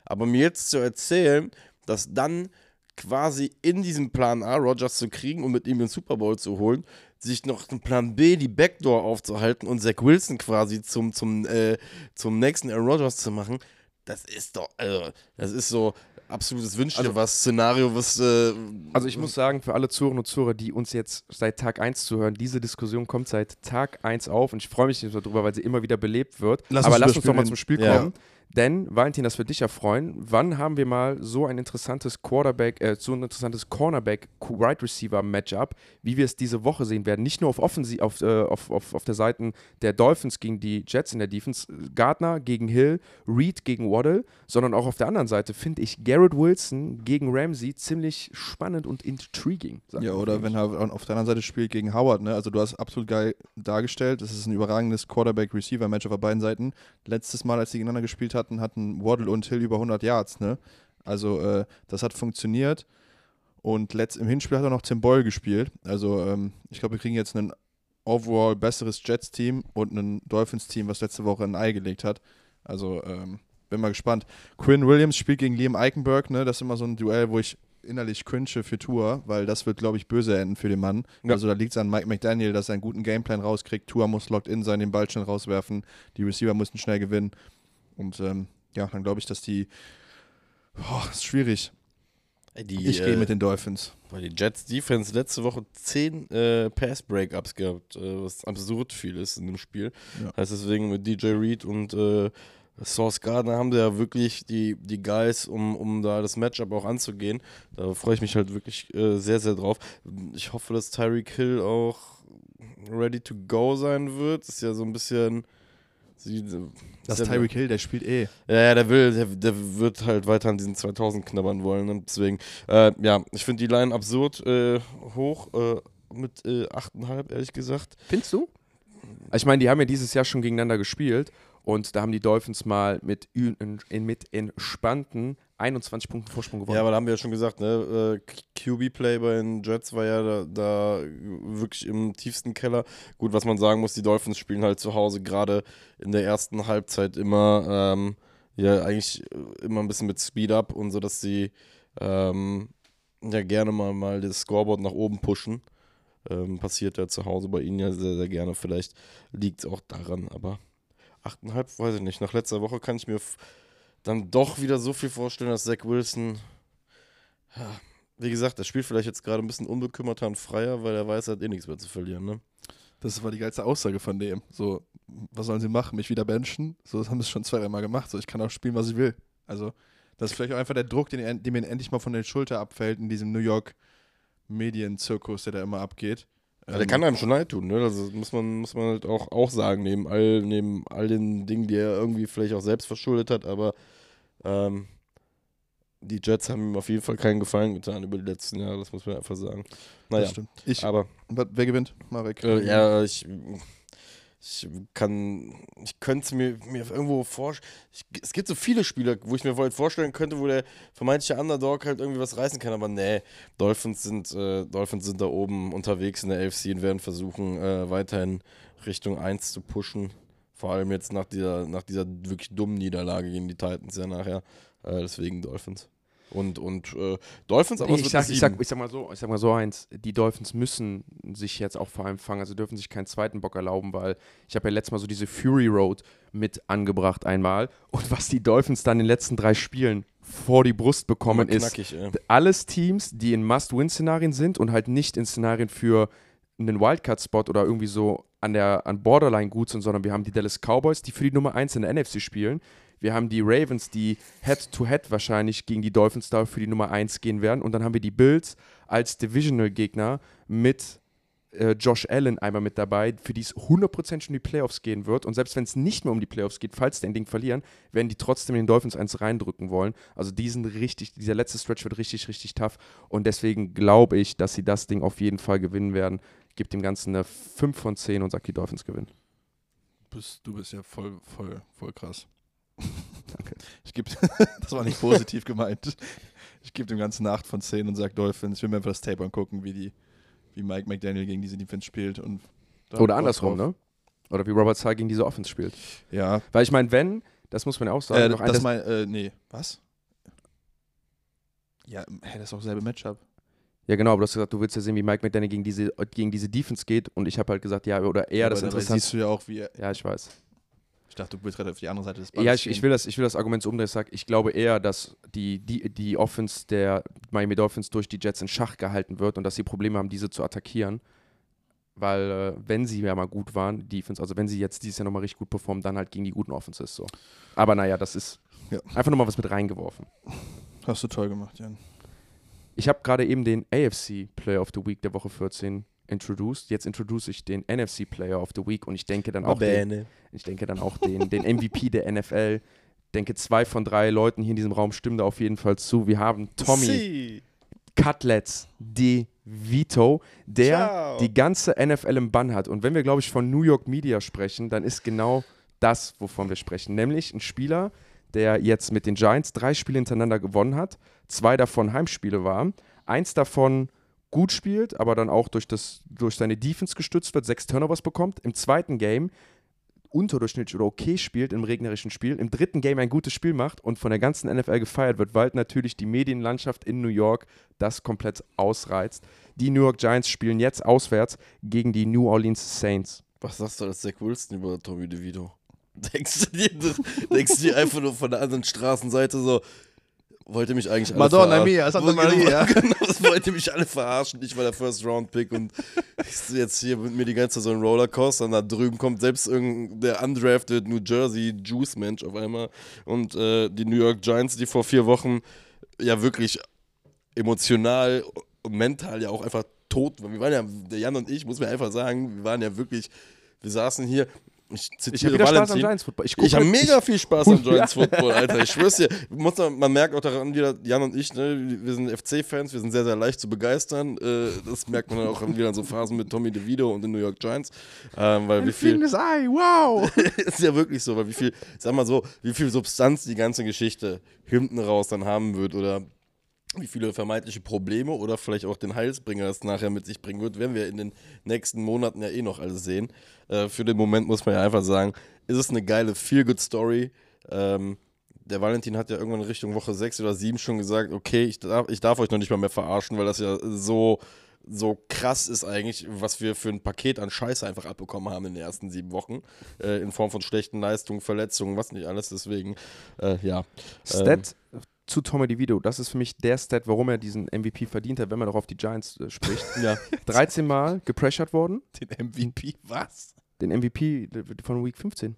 Aber mir jetzt zu erzählen, dass dann quasi in diesem Plan A Rodgers zu kriegen und mit ihm den Super Bowl zu holen, sich noch den Plan B, die Backdoor aufzuhalten und Zach Wilson quasi zum, zum, äh, zum nächsten Aaron Rodgers zu machen, das ist doch, also, das ist so absolutes Wünsch dir Also- was Szenario, was. Äh, Also ich muss sagen, für alle Zuhörerinnen und Zuhörer, die uns jetzt seit Tag 1 zuhören, diese Diskussion kommt seit Tag 1 auf und ich freue mich drüber, weil sie immer wieder belebt wird. Lass Aber lass uns doch mal zum Spiel Ja. Denn, Valentin, das wird dich ja freuen. Wann haben wir mal so ein interessantes Quarterback, äh, so ein interessantes Cornerback-Wide Receiver-Matchup, wie wir es diese Woche sehen werden? Nicht nur auf, Offensi auf, äh, auf, auf, auf der Seite der Dolphins gegen die Jets in der Defense, Gardner gegen Hill, Reed gegen Waddle, sondern auch auf der anderen Seite finde ich Garrett Wilson gegen Ramsey ziemlich spannend und intriguing. Ja, oder wenn er auf der anderen Seite spielt gegen Howard, ne? Also du hast absolut geil dargestellt. Das ist ein überragendes Quarterback-Receiver-Match auf beiden Seiten. Letztes Mal, als sie gegeneinander gespielt hatten, hatten Waddle und Hill über 100 Yards, ne? Also äh, das hat funktioniert. Und letzt, im Hinspiel hat er noch Tim Boyle gespielt. Also ähm, ich glaube, wir kriegen jetzt ein overall besseres Jets-Team und ein Dolphins-Team, was letzte Woche ein Ei gelegt hat. Also ähm, bin mal gespannt. Quinn Williams spielt gegen Liam Eichenberg, ne? Das ist immer so ein Duell, wo ich innerlich cringe für Tour, weil das wird, glaube ich, böse enden für den Mann. Ja. Also da liegt es an Mike McDaniel, dass er einen guten Gameplan rauskriegt. Tour muss locked in sein, den Ball schnell rauswerfen. Die Receiver mussten schnell gewinnen. Und ähm, ja, dann glaube ich, dass die. Boah, ist schwierig. Die, Ich gehe äh, mit den Dolphins. Weil die Jets Defense letzte Woche 10 äh, Pass-Breakups gehabt, äh, was absurd viel ist in dem Spiel. Ja. Heißt deswegen mit DJ Reed und äh, Source Gardner haben sie ja wirklich die, die Guys, um, um da das Matchup auch anzugehen. Da freue ich mich halt wirklich äh, sehr, sehr drauf. Ich hoffe, dass Tyreek Hill auch ready to go sein wird. Ist ja so ein bisschen. Sie, Das ist Tyreek Hill, der spielt eh. ja, ja, der will, der, der wird halt weiter an diesen 2000 knabbern wollen. Und deswegen, äh, ja, ich finde die Line absurd äh, hoch äh, mit äh, 8,5, ehrlich gesagt. Findest du? Ich meine, die haben ja dieses Jahr schon gegeneinander gespielt und da haben die Dolphins mal mit, in, mit entspannten 21 Punkten Vorsprung gewonnen. Ja, aber da haben wir ja schon gesagt, ne, äh, QB-Play bei den Jets war ja da, da wirklich im tiefsten Keller. Gut, was man sagen muss, die Dolphins spielen halt zu Hause gerade in der ersten Halbzeit immer, ähm, ja, eigentlich äh, immer ein bisschen mit Speed up und so, dass sie ähm, ja gerne mal, mal das Scoreboard nach oben pushen. Ähm, passiert ja zu Hause bei ihnen ja sehr, sehr gerne. Vielleicht liegt es auch daran, aber 8,5 weiß ich nicht. Nach letzter Woche kann ich mir dann doch wieder so viel vorstellen, dass Zach Wilson, ja, wie gesagt, er spielt vielleicht jetzt gerade ein bisschen unbekümmerter und freier, weil er weiß, er hat eh nichts mehr zu verlieren. Ne? Das war die geilste Aussage von dem. So, was sollen sie machen? Mich wieder benchen? So, das haben sie schon zwei, dreimal gemacht. So, ich kann auch spielen, was ich will. Also, das ist vielleicht auch einfach der Druck, den, dem mir endlich mal von der Schulter abfällt in diesem New York Medienzirkus, der da immer abgeht. Ja, der Ähm, kann einem schon leid tun, ne? Also muss man, muss man halt auch, auch sagen, neben all, neben all den Dingen, die er irgendwie vielleicht auch selbst verschuldet hat, aber ähm, die Jets haben ihm auf jeden Fall keinen Gefallen getan über die letzten Jahre, das muss man einfach sagen. Naja, Das stimmt. Ich, aber wer gewinnt? Marek. Äh, ja, ich, ich kann, ich könnte es mir, mir irgendwo vorstellen. Es gibt so viele Spieler, wo ich mir halt vorstellen könnte, wo der vermeintliche Underdog halt irgendwie was reißen kann, aber nee, Dolphins sind, äh, Dolphins sind da oben unterwegs in der AFC und werden versuchen, äh, weiterhin Richtung 1 zu pushen. Vor allem jetzt nach dieser, nach dieser wirklich dummen Niederlage gegen die Titans ja nachher. Äh, deswegen Dolphins. Und, und äh, Dolphins, aber es ich, sag, ich, sag, ich sag mal so, ich sag mal so eins, die Dolphins müssen sich jetzt auch vor allem fangen, also dürfen sich keinen zweiten Bock erlauben, weil ich habe ja letztes Mal so diese Fury Road mit angebracht einmal und was die Dolphins dann in den letzten drei Spielen vor die Brust bekommen Immer ist, knackig, ey. alles Teams, die in Must-Win-Szenarien sind und halt nicht in Szenarien für einen Wildcard-Spot oder irgendwie so an der an Borderline gut sind, sondern wir haben die Dallas Cowboys, die für die Nummer 1 in der NFC spielen. Wir haben die Ravens, die Head-to-Head wahrscheinlich gegen die Dolphins da für die Nummer 1 gehen werden. Und dann haben wir die Bills als Divisional-Gegner mit äh, Josh Allen einmal mit dabei, für die es 100% schon die Playoffs gehen wird. Und selbst wenn es nicht mehr um die Playoffs geht, falls die ein Ding verlieren, werden die trotzdem den Dolphins eins reindrücken wollen. Also diesen richtig, dieser letzte Stretch wird richtig, richtig tough. Und deswegen glaube ich, dass sie das Ding auf jeden Fall gewinnen werden. Gibt dem Ganzen eine 5 von 10 und sagt, die Dolphins gewinnen. bist, du bist ja voll, voll, voll krass. Ich geb, das war nicht positiv gemeint. Ich gebe dem Ganzen eine 8 von 10 und sage Dolphins. Ich will mir einfach das Tape angucken, wie, die, wie Mike McDaniel gegen diese Defense spielt. Und Oder andersrum, drauf. ne? Oder wie Robert Sala gegen diese Offense spielt. Ja, Weil ich meine, wenn, das muss man ja auch sagen, äh, noch ein- das das- mein, äh, nee, was? Ja, hä, das ist auch selbe Matchup. ja genau, aber du hast gesagt, du willst ja sehen, wie Mike McDaniel gegen diese, gegen diese Defense geht und ich habe halt gesagt, ja, oder eher Aber das Interessante. siehst du ja auch, wie er, Ja, ich weiß. Ich dachte, du willst gerade auf die andere Seite des Balls Ja, ich, ich, will das, ich will das Argument so umdrehen. Ich sage, ich glaube eher, dass die, die, die Offense der Miami Dolphins durch die Jets in Schach gehalten wird und dass sie Probleme haben, diese zu attackieren. Weil, äh, wenn sie ja mal gut waren, die Defense, also wenn sie jetzt dieses Jahr nochmal richtig gut performen, dann halt gegen die guten Offenses so. Aber naja, das ist Ja. einfach nochmal was mit reingeworfen. Hast du toll gemacht, Jan. Ich habe gerade eben den AFC Player of the Week der Woche 14 introduced. Jetzt introduce ich den NFC Player of the Week und ich denke dann auch den, ich denke dann auch den, den MVP der NFL. Denke, zwei von drei Leuten hier in diesem Raum stimmen da auf jeden Fall zu. Wir haben Tommy Sie. Cutlets De Vito, der Ciao. die ganze NFL im Bann hat. Und wenn wir, glaube ich, von New York Media sprechen, dann ist genau das, wovon wir sprechen. Nämlich ein Spieler, der jetzt mit den Giants drei Spiele hintereinander gewonnen hat, zwei davon Heimspiele waren, eins davon gut spielt, aber dann auch durch, das, durch seine Defense gestützt wird, sechs Turnovers bekommt. Im zweiten Game unterdurchschnittlich oder okay spielt im regnerischen Spiel, im dritten Game ein gutes Spiel macht und von der ganzen NFL gefeiert wird, weil natürlich die Medienlandschaft in New York das komplett ausreizt. Die New York Giants spielen jetzt auswärts gegen die New Orleans Saints. Was sagst du als Zach Wilson über Tommy DeVito? Denkst du dir, denkst du dir einfach nur von der anderen Straßenseite so, wollte mich eigentlich alle Madonna verarschen. mia, Santa Maria. Genau, das wollte mich alle verarschen. Ich war der First Round Pick und ich jetzt hier mit mir die ganze Zeit so ein Rollercoaster und da drüben kommt selbst irgendein der undrafted New Jersey Juice Mensch auf einmal und äh, die New York Giants, die vor vier Wochen ja wirklich emotional und mental ja auch einfach tot waren. Wir waren ja, der Jan und ich, muss mir einfach sagen, wir waren ja wirklich, wir saßen hier, ich Ich zitiere habe wieder Spaß am Valentin, Giants Football. guck ich habe mega viel Spaß am. Giants Football, Alter. Ich schwör's dir. Muss man, man merkt auch daran wieder, Jan und ich, ne, wir sind FC-Fans, wir sind sehr, sehr leicht zu begeistern. Äh, das merkt man dann auch wieder in so Phasen mit Tommy DeVito und den New York Giants. Ähm, weil wie viel, Ei, wow! ist ja wirklich so, weil wie viel, sag mal so, wie viel Substanz die ganze Geschichte hinten raus dann haben wird oder wie viele vermeintliche Probleme oder vielleicht auch den Heilsbringer das nachher mit sich bringen wird, werden wir in den nächsten Monaten ja eh noch alles sehen. Äh, für den Moment muss man ja einfach sagen, ist es eine geile Feel-Good-Story. Ähm, der Valentin hat ja irgendwann Richtung Woche 6 oder 7 schon gesagt, okay, ich darf, ich darf euch noch nicht mal mehr verarschen, weil das ja so, so krass ist eigentlich, was wir für ein Paket an Scheiße einfach abbekommen haben in den ersten sieben Wochen. Äh, in Form von schlechten Leistungen, Verletzungen, was nicht alles. Deswegen, äh, ja. Stat zu Tommy DeVito, das ist für mich der Stat, warum er diesen MVP verdient hat, wenn man doch auf die Giants äh, spricht. Ja. 13 Mal gepressured worden, Den MVP, was? den MVP von Week 15.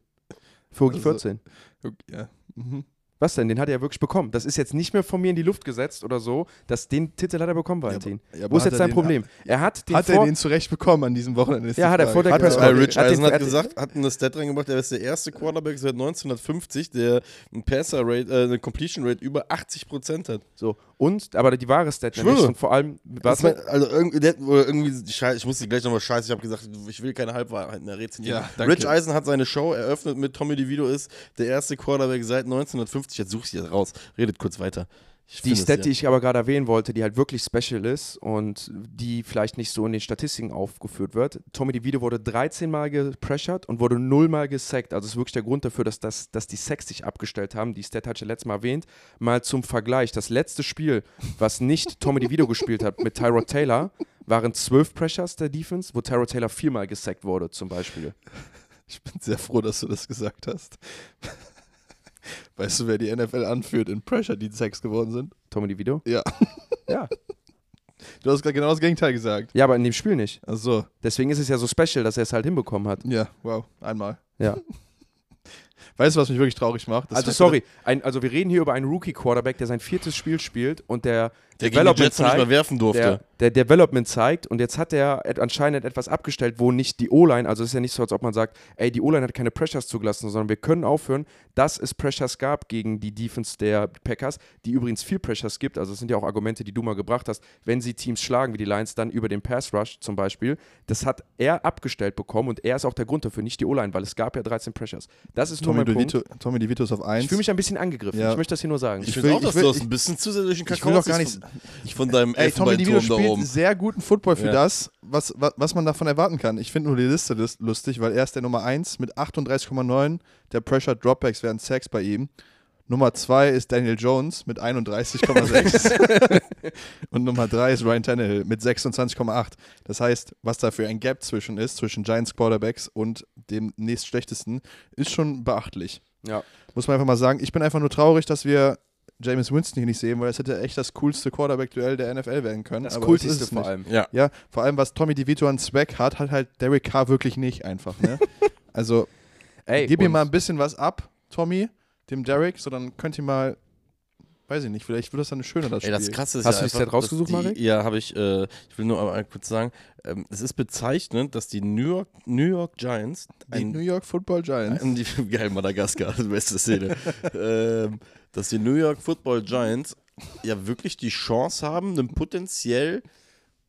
Für Week Also- 14. Okay, ja. Mhm. Was denn? Den hat er ja wirklich bekommen. Das ist jetzt nicht mehr von mir in die Luft gesetzt oder so. Das, den Titel hat er bekommen, Valentin. Ja, Wo ist jetzt sein Problem? Er hat den Hat er den zurecht bekommen an diesem Wochenende? Ja, hat er vor der Hat, äh. Rich Hat Eisen hat gesagt, hat eine Stat reingebracht, er ist der erste Quarterback seit 1950, der ein Passer Rate, äh, eine Completion Rate über 80% hat. so. Und, aber die wahre Stat Schwöre. und vor allem, Was mein, also irgendwie, Scheiße, ich muss dir gleich nochmal scheiße, ich habe gesagt, ich will keine Halbwahrheiten mehr rezitieren. Ja. Rich Eisen hat seine Show eröffnet mit Tommy DeVito ist der erste Quarterback seit 1950. Jetzt such ich jetzt raus. Redet kurz weiter. Ich die Stat, die ja. ich aber gerade erwähnen wollte, die halt wirklich special ist und die vielleicht nicht so in den Statistiken aufgeführt wird. Tommy DeVito wurde 13 Mal gepressured und wurde 0 Mal gesackt. Also ist wirklich der Grund dafür, dass, das, dass die Sacks sich abgestellt haben. Die Stat hatte ich ja letztes Mal erwähnt. Mal zum Vergleich. Das letzte Spiel, was nicht Tommy DeVito gespielt hat mit Tyrod Taylor, waren 12 Pressures der Defense, wo Tyrod Taylor viermal gesackt wurde zum Beispiel. Ich bin sehr froh, dass du das gesagt hast. Weißt du, wer die NFL anführt in Pressure, die Sacks geworden sind? Tommy DeVito? Ja. Ja. Du hast gerade genau das Gegenteil gesagt. Ja, aber in dem Spiel nicht. Ach so. Deswegen ist es ja so special, dass er es halt hinbekommen hat. Ja, wow. Einmal. Ja. Weißt du, was mich wirklich traurig macht? Das Also sorry, ein, also wir reden hier über einen Rookie-Quarterback, der sein viertes Spiel spielt und der Der gegen die Development Jets noch nicht zeigt, werfen durfte. der, der Development zeigt und jetzt hat er anscheinend etwas abgestellt, wo nicht die O-Line, also es ist ja nicht so, als ob man sagt, ey, die O-Line hat keine Pressures zugelassen, sondern wir können aufhören, dass es Pressures gab gegen die Defense der Packers, die übrigens viel Pressures gibt, also es sind ja auch Argumente, die du mal gebracht hast, wenn sie Teams schlagen wie die Lions, dann über den Pass Rush zum Beispiel, das hat er abgestellt bekommen und er ist auch der Grund dafür, nicht die O-Line, weil es gab ja 13 Pressures. Das ist nur Tommy. DeVito, Tommy DeVito ist auf 1. Ich fühle mich ein bisschen angegriffen. Ja. Ich möchte das hier nur sagen. ich ich finde will- auch, dass ich will- du das ich- ein bisschen zu sehr durch den ich will Kakao gar nicht. Von, von deinem Ey, Tommy Elfenbeinturm da spielt oben. sehr guten Football für Ja. das, was, was, was man davon erwarten kann. Ich finde nur die Liste lust- lustig, weil er ist der Nummer 1 mit 38,9 der Pressure Dropbacks während Sacks bei ihm. Nummer 2 ist Daniel Jones mit 31,6. Und Nummer 3 ist Ryan Tannehill mit 26,8. Das heißt, was da für ein Gap zwischen ist, zwischen Giants Quarterbacks und dem nächstschlechtesten, ist schon beachtlich. Ja. Muss man einfach mal sagen. Ich bin einfach nur traurig, dass wir James Winston hier nicht sehen, weil das hätte echt das coolste Quarterback-Duell der NFL werden können. Das aber es vor allem. Ja. Ja, vor allem, was Tommy DeVito an Swag hat, hat halt Derek Carr wirklich nicht einfach. Ne? also, Ey, gib ihm mal ein bisschen was ab, Tommy, dem Derek, so dann könnt ihr mal, weiß ich nicht, vielleicht wird das dann schöner, das Ey, Spiel. das Krasse ist Hast ja du die Stat rausgesucht, die, Marek? Ja, habe ich. Äh, ich will nur einmal kurz sagen, ähm, es ist bezeichnend, dass die New York, New York Giants die ein, New York Football Giants. ein die, geil Madagaskar, die beste Szene, ähm, dass die New York Football Giants ja wirklich die Chance haben, einen potenziell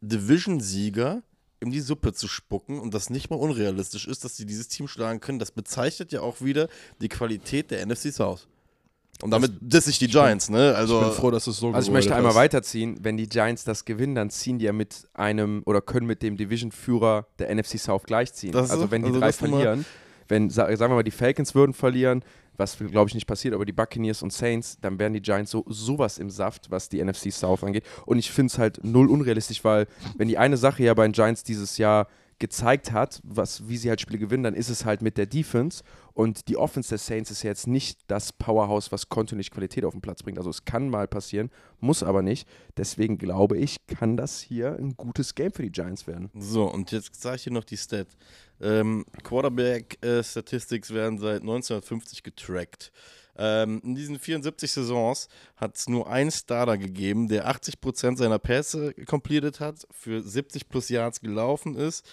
Division-Sieger in die Suppe zu spucken und das nicht mal unrealistisch ist, dass sie dieses Team schlagen können. Das bezeichnet ja auch wieder die Qualität der NFC South. Und damit diss ich die Giants, ne? Also, ich bin froh, dass du es so Also ich möchte einmal hast. weiterziehen. Wenn die Giants das gewinnen, dann ziehen die ja mit einem oder können mit dem Division-Führer der NFC South gleichziehen. Das ist also so? wenn die Also drei verlieren, wenn, sa- sagen wir mal, die Falcons würden verlieren, was glaube ich nicht passiert, aber die Buccaneers und Saints, dann wären die Giants so sowas im Saft, was die NFC South angeht. Und ich finde es halt null unrealistisch, weil wenn die eine Sache ja bei den Giants dieses Jahr gezeigt hat, was, wie sie halt Spiele gewinnen, dann ist es halt mit der Defense. Und die Offense der Saints ist ja jetzt nicht das Powerhouse, was kontinuierlich Qualität auf den Platz bringt. Also es kann mal passieren, muss aber nicht. Deswegen glaube ich, kann das hier ein gutes Game für die Giants werden. So, und jetzt sage ich dir noch die Stat. Ähm, Quarterback-Statistics werden seit 1950 getrackt. Ähm, in diesen 74 Saisons hat es nur einen Starter gegeben, der 80% seiner Pässe completed hat, für 70 plus Yards gelaufen ist,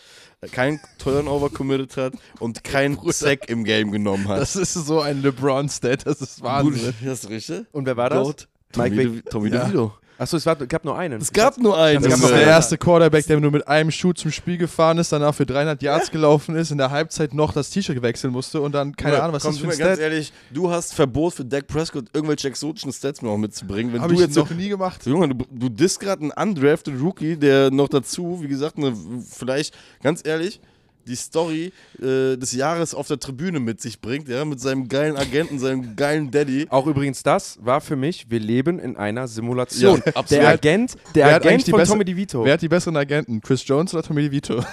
äh, kein Turnover committed hat und keinen Sack im Game genommen hat. Das ist so ein LeBron-Stat, das ist Wahnsinn. Das ist richtig. Und wer war das? Goat. Mike Tommy, Tommy Ja. DeVito. Achso, es war, gab nur einen. Es gab nur einen. Das gab ist der erste Quarterback, der nur mit einem Schuh zum Spiel gefahren ist, danach für 300 Yards gelaufen ist, in der Halbzeit noch das T-Shirt wechseln musste und dann, keine Bruder, Ahnung, was komm, das für ein mir ganz Stat ehrlich, du hast Verbot für Dak Prescott, irgendwelche exotischen Stats noch mitzubringen. Wenn habe du ich jetzt so noch nie gemacht. Junge, du, du disst gerade einen undrafted Rookie, der noch dazu, wie gesagt, eine, vielleicht, ganz ehrlich, die Story äh, des Jahres auf der Tribüne mit sich bringt, ja, mit seinem geilen Agenten, seinem geilen Daddy. Auch übrigens das war für mich, wir leben in einer Simulation. Ja, absolut. der Agent, der Wer Agent die von beste- Tommy DeVito. Wer hat die besseren Agenten? Chris Jones oder Tommy DeVito?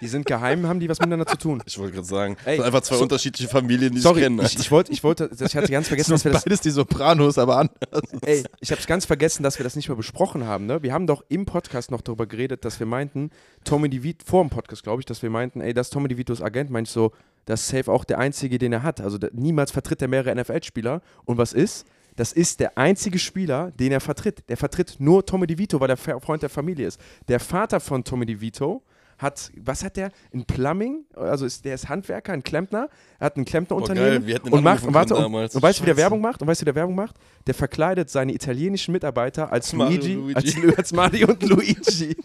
Die sind geheim, haben die was miteinander zu tun. Ich wollte gerade sagen, Ey, es sind einfach zwei so- unterschiedliche Familien, die Sorry, sich kennen. ich, ich wollte, ich wollte, ich hatte ganz vergessen, dass wir das, Beides die Sopranos, aber anders. ey, ich habe es ganz vergessen, dass wir das nicht mehr besprochen haben. Ne? Wir haben doch im Podcast noch darüber geredet, dass wir meinten, Tommy DeVito, vor dem Podcast glaube ich, dass wir meinten, ey, das ist Tommy DeVitos Agent, ich so, das ist safe auch der einzige, den er hat. Also der, niemals vertritt er mehrere NFL-Spieler. Und was ist? Das ist der einzige Spieler, den er vertritt. Der vertritt nur Tommy DeVito, weil er Freund der Familie ist. Der Vater von Tommy DeVito hat, was hat der? Ein Plumbing, also ist, der ist Handwerker, ein Klempner. Er hat ein Klempnerunternehmen ihn und macht, und warte, und, damals. und weißt du, wie der. Werbung macht? Und weißt du, wie der Werbung macht? Der verkleidet seine italienischen Mitarbeiter als Mario Luigi, und als, Luigi. als Mario und Luigi.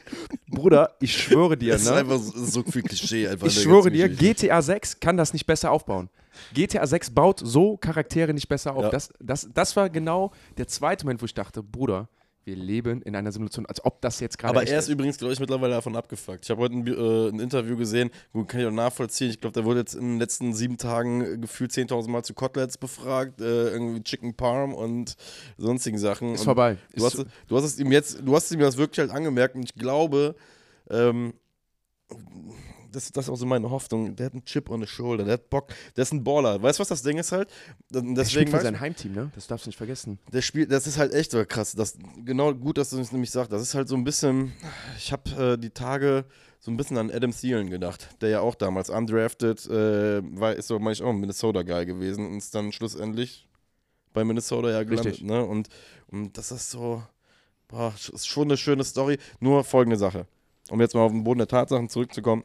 Bruder, ich schwöre dir, Das ist ne? einfach so, viel Klischee. Einfach Ich der schwöre dir, Geschichte. GTA 6 kann das nicht besser aufbauen. GTA 6 baut so Charaktere nicht besser auf. Ja. Das, das, das war genau der zweite Moment, wo ich dachte, Bruder, wir leben in einer Simulation, als ob das jetzt gerade Aber er ist übrigens, glaube ich, mittlerweile davon abgefuckt. Ich habe heute ein, äh, ein Interview gesehen, gut, kann ich auch nachvollziehen. Ich glaube, der wurde jetzt in den letzten sieben Tagen äh, gefühlt 10.000 Mal zu Koteletts befragt, äh, irgendwie Chicken Parm und sonstigen Sachen. Ist und vorbei. Du hast, Ist, du hast es ihm jetzt, du hast ihm das wirklich halt angemerkt und ich glaube, ähm, das, das ist auch so meine Hoffnung. Der hat einen Chip on the shoulder, der hat Bock, der ist ein Baller. Weißt du, was das Ding ist halt? der spielt Deswegen für weiß- sein Heimteam, ne? Das darfst du nicht vergessen. der Spiel, das ist halt echt so krass. Das, genau gut, dass du es nämlich sagst. Das ist halt so ein bisschen, ich habe äh, die Tage so ein bisschen an Adam Thielen gedacht, der ja auch damals undrafted äh, war, ist so manchmal auch ein Minnesota-Guy gewesen und ist dann schlussendlich bei Minnesota ja gelandet. Richtig. Ne? Und, und das ist so, boah, ist schon eine schöne Story. Nur folgende Sache, um jetzt mal auf den Boden der Tatsachen zurückzukommen.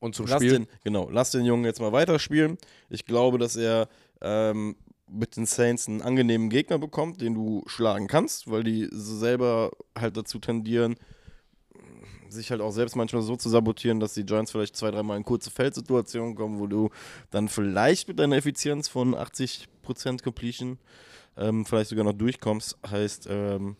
Und zum Lass Spiel. den, genau, lass den Jungen jetzt mal weiterspielen. Ich glaube, dass er ähm, mit den Saints einen angenehmen Gegner bekommt, den du schlagen kannst, weil die selber halt dazu tendieren, sich halt auch selbst manchmal so zu sabotieren, dass die Giants vielleicht zwei, dreimal in kurze Feldsituationen kommen, wo du dann vielleicht mit deiner Effizienz von 80% Completion ähm, vielleicht sogar noch durchkommst. Heißt, ähm,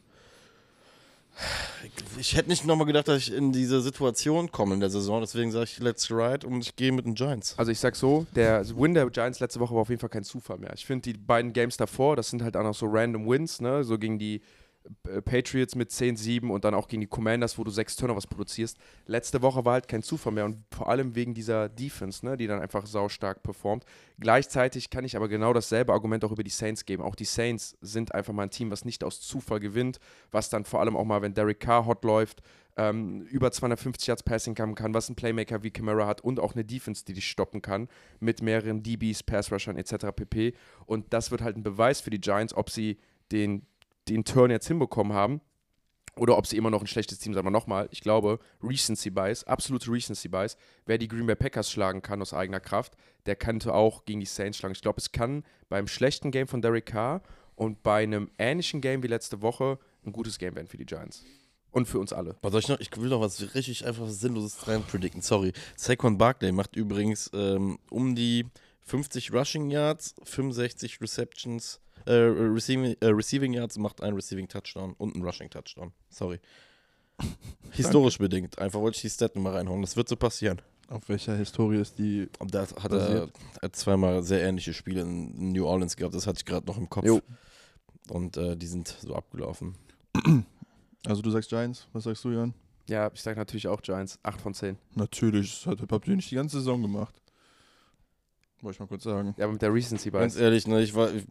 ich, hätte nicht nochmal gedacht, dass ich in diese Situation komme in der Saison. Deswegen sage ich Let's Ride und ich gehe mit den Giants. Also ich sag so, der Win der Giants letzte Woche war auf jeden Fall kein Zufall mehr. Ich finde die beiden Games davor, das sind halt auch noch so random Wins, ne? So gegen die Patriots mit 10-7 und dann auch gegen die Commanders, wo du sechs Turnovers produzierst. Letzte Woche war halt kein Zufall mehr und vor allem wegen dieser Defense, ne, die dann einfach saustark performt. Gleichzeitig kann ich aber genau dasselbe Argument auch über die Saints geben. Auch die Saints sind einfach mal ein Team, was nicht aus Zufall gewinnt, was dann vor allem auch mal, wenn Derek Carr hot läuft, ähm, über 250 Yards Passing haben kann, was ein Playmaker wie Camara hat und auch eine Defense, die dich stoppen kann mit mehreren DBs, Pass-Rushern etc. pp. Und das wird halt ein Beweis für die Giants, ob sie den, den Turn jetzt hinbekommen haben oder ob sie immer noch ein schlechtes Team sind. Aber nochmal, ich glaube, Recency Bias, absolute Recency Bias, wer die Green Bay Packers schlagen kann aus eigener Kraft, der könnte auch gegen die Saints schlagen. Ich glaube, es kann beim schlechten Game von Derek Carr und bei einem ähnlichen Game wie letzte Woche ein gutes Game werden für die Giants. Und für uns alle. Was soll ich noch? Ich will noch was richtig einfach Sinnloses rein predikten. Sorry. Saquon Barkley macht übrigens ähm, um die 50 Rushing Yards, 65 Receptions, äh, Receiving, äh, Receiving Yards, macht einen Receiving Touchdown und einen Rushing Touchdown. Sorry. Historisch bedingt. Einfach wollte ich die Stat mal reinhauen. Das wird so passieren. Auf welcher Historie ist die? Da hat er, Basiert. hat zweimal sehr ähnliche Spiele in New Orleans gehabt. Das hatte ich gerade noch im Kopf. Jo. Und äh, die sind so abgelaufen. Also du sagst Giants, was sagst du, Jan? Ja, ich sage natürlich auch Giants. 8 von 10. Natürlich, das hat, habt ihr nicht die ganze Saison gemacht. Wollte ich mal kurz sagen. Ja, aber mit der Recency Ganz Bias. ehrlich, ne, ich, war, ich,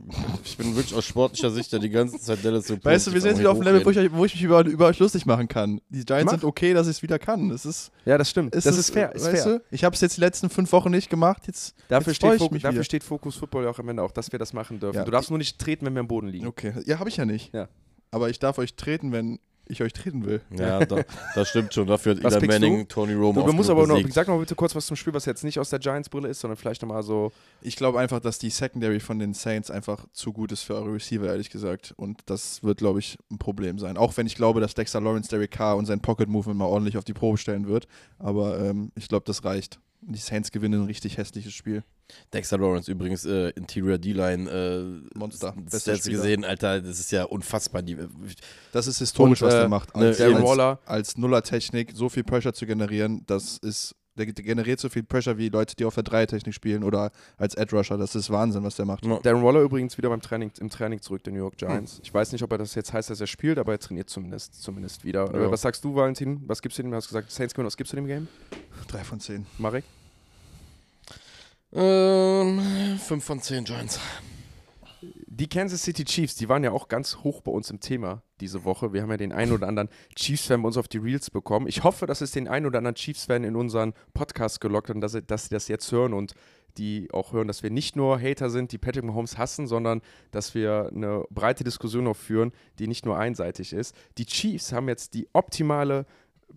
ich bin wirklich aus sportlicher Sicht ja die ganze Zeit Dallas so Weißt du, wir sind jetzt wieder auf dem Level, wo ich, wo ich mich über, über euch lustig machen kann. Die Giants Mach. sind okay, dass ich es wieder kann. Das ist, Ja, das stimmt. ist das es, ist fair. Ist weißt fair. Du? Ich habe es jetzt die letzten fünf Wochen nicht gemacht. Jetzt, Dafür, jetzt steht, ich Fo mich dafür steht Fokus Football ja auch am Ende auch, dass wir das machen dürfen. Ja. Du darfst nur nicht treten, wenn wir am Boden liegen. Okay, ja, habe ich ja nicht. Ja. Aber ich darf euch treten, wenn ich euch treten will. Ja, da, das stimmt schon. Dafür hat Eli Manning du? Tony Romo musst genug aber noch, besiegt. sag noch mal bitte kurz was zum Spiel, was jetzt nicht aus der Giants-Brille ist, sondern vielleicht nochmal so. Ich glaube einfach, dass die Secondary von den Saints einfach zu gut ist für eure Receiver, ehrlich gesagt. Und das wird, glaube ich, ein Problem sein. Auch wenn ich glaube, dass Dexter Lawrence, Derek Carr und sein Pocket Movement mal ordentlich auf die Probe stellen wird. Aber ähm, ich glaube, das reicht. Die Saints gewinnen ein richtig hässliches Spiel. Dexter Lawrence übrigens, äh, Interior D-Line. Äh, Monster. Das Bester hast du Spieler. gesehen, Alter, das ist ja unfassbar. Die, Das ist historisch, Und, was äh, der macht. Als, als, als Nuller-Technik so viel Pressure zu generieren, das ist. Der generiert so viel Pressure wie Leute, die auf der Dreier-Technik spielen oder als Edge-Rusher. Das ist Wahnsinn, was der macht. Ja. Darren Waller übrigens wieder beim Training, im Training zurück, der New York Giants. Ich weiß nicht, ob er das jetzt heißt, dass er spielt, aber er trainiert zumindest, zumindest wieder. Ja. Was sagst du, Valentin? Was gibst du dem? Du hast gesagt, Saints gewinnen. Was gibst du dem Game? Drei von zehn. Marek? ähm, 5 von 10 Giants. Die Kansas City Chiefs, die waren ja auch ganz hoch bei uns im Thema diese Woche. Wir haben ja den einen oder anderen Chiefs-Fan bei uns auf die Reels bekommen. Ich hoffe, dass es den einen oder anderen Chiefs-Fan in unseren Podcast gelockt hat und dass sie, dass sie das jetzt hören und die auch hören, dass wir nicht nur Hater sind, die Patrick Mahomes hassen, sondern dass wir eine breite Diskussion auch führen, die nicht nur einseitig ist. Die Chiefs haben jetzt die optimale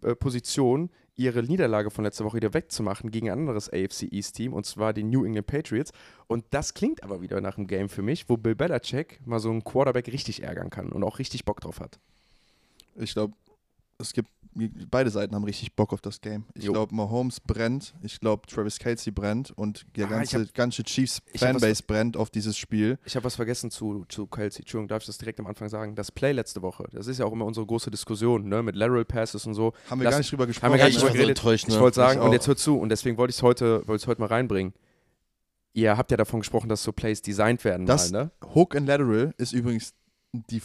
äh, Position, ihre Niederlage von letzter Woche wieder wegzumachen gegen ein anderes AFC East Team, und zwar die New England Patriots. Und das klingt aber wieder nach einem Game für mich, wo Bill Belichick mal so einen Quarterback richtig ärgern kann und auch richtig Bock drauf hat. Ich glaube, es gibt beide Seiten haben richtig Bock auf das Game. Ich glaube, Mahomes brennt. Ich glaube, Travis Kelsey brennt und die Ah, ganze, hab- ganze Chiefs ich hab was Fanbase brennt auf dieses Spiel. Ich habe was vergessen zu, zu Kelsey. Entschuldigung, darf ich das direkt am Anfang sagen? Das Play letzte Woche, das ist ja auch immer unsere große Diskussion, ne? Mit Lateral Passes und so. Haben wir Lass- gar nicht drüber haben gesprochen. wir gar ich nicht drüber so geredet. enttäuscht, ne? Ich wollte sagen, und jetzt hört zu, und deswegen wollte ich es heute, heute mal reinbringen. Ihr habt ja davon gesprochen, dass so Plays designt werden Das- mal, ne? Hook and Lateral ist übrigens die,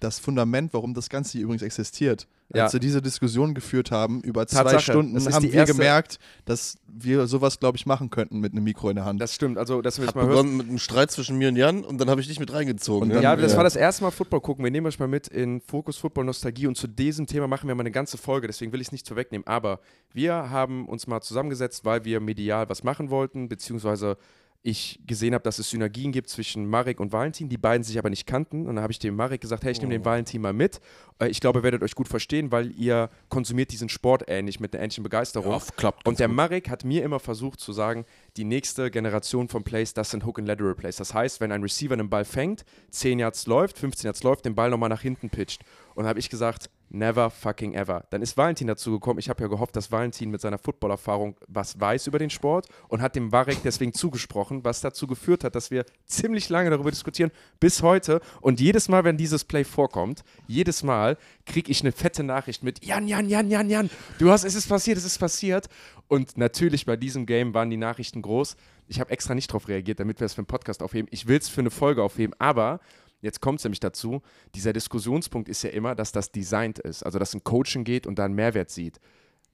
das Fundament, warum das Ganze hier übrigens existiert. Ja. Als wir diese Diskussion geführt haben, über zwei Tatsache. Stunden, Das ist haben wir gemerkt, dass wir sowas, glaube ich, machen könnten mit einem Mikro in der Hand. Das stimmt, also dass Hat jetzt mal hörst. begonnen mit einem Streit zwischen mir und Jan und dann habe ich dich mit reingezogen. Und dann- Ja, das Ja. war das erste Mal Football gucken. Wir nehmen euch mal mit in Fokus Football Nostalgie und zu diesem Thema machen wir mal eine ganze Folge, deswegen will ich es nicht vorwegnehmen. Aber wir haben uns mal zusammengesetzt, weil wir medial was machen wollten, beziehungsweise ich gesehen habe, dass es Synergien gibt zwischen Marek und Valentin, die beiden sich aber nicht kannten. Und dann habe ich dem Marek gesagt, hey, ich nehme den Valentin mal mit. Äh, Ich glaube, ihr werdet euch gut verstehen, weil ihr konsumiert diesen Sport ähnlich, mit einer ähnlichen Begeisterung. Ja, klappt. Und der Marek hat mir immer versucht zu sagen, die nächste Generation von Plays, das sind Hook and Lateral Plays. Das heißt, wenn ein Receiver einen Ball fängt, 10 Yards läuft, 15 Yards läuft, den Ball nochmal nach hinten pitcht. Und habe ich gesagt, never fucking ever. Dann ist Valentin dazu gekommen. Ich habe ja gehofft, dass Valentin mit seiner Footballerfahrung was weiß über den Sport und hat dem Marek deswegen zugesprochen, was dazu geführt hat, dass wir ziemlich lange darüber diskutieren, bis heute. Und jedes Mal, wenn dieses Play vorkommt, jedes Mal kriege ich eine fette Nachricht mit Jan, Jan, Jan, Jan, Jan, du hast, es ist passiert, es ist passiert. Und natürlich bei diesem Game waren die Nachrichten groß. Ich habe extra nicht darauf reagiert, damit wir es für einen Podcast aufheben. Ich will es für eine Folge aufheben, aber jetzt kommt es nämlich dazu, dieser Diskussionspunkt ist ja immer, dass das designt ist, also dass ein Coaching geht und da einen Mehrwert sieht.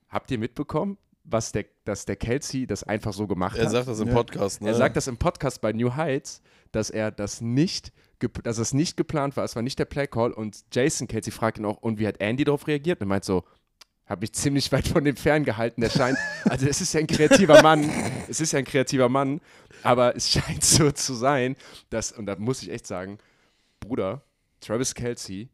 Habt ihr mitbekommen, was der, dass der Kelsey das einfach so gemacht er hat? sagt das im Ja. Podcast. Ne? Er sagt das im Podcast bei New Heights, dass er das nicht, dass es nicht geplant war, es war nicht der Playcall und Jason Kelsey fragt ihn auch, und wie hat Andy darauf reagiert? Und er meint so, habe mich ziemlich weit von dem ferngehalten, der scheint, also es ist ja ein kreativer Mann, es ist ja ein kreativer Mann, aber es scheint so zu sein, dass, und da muss ich echt sagen, Bruder, Travis Kelsey,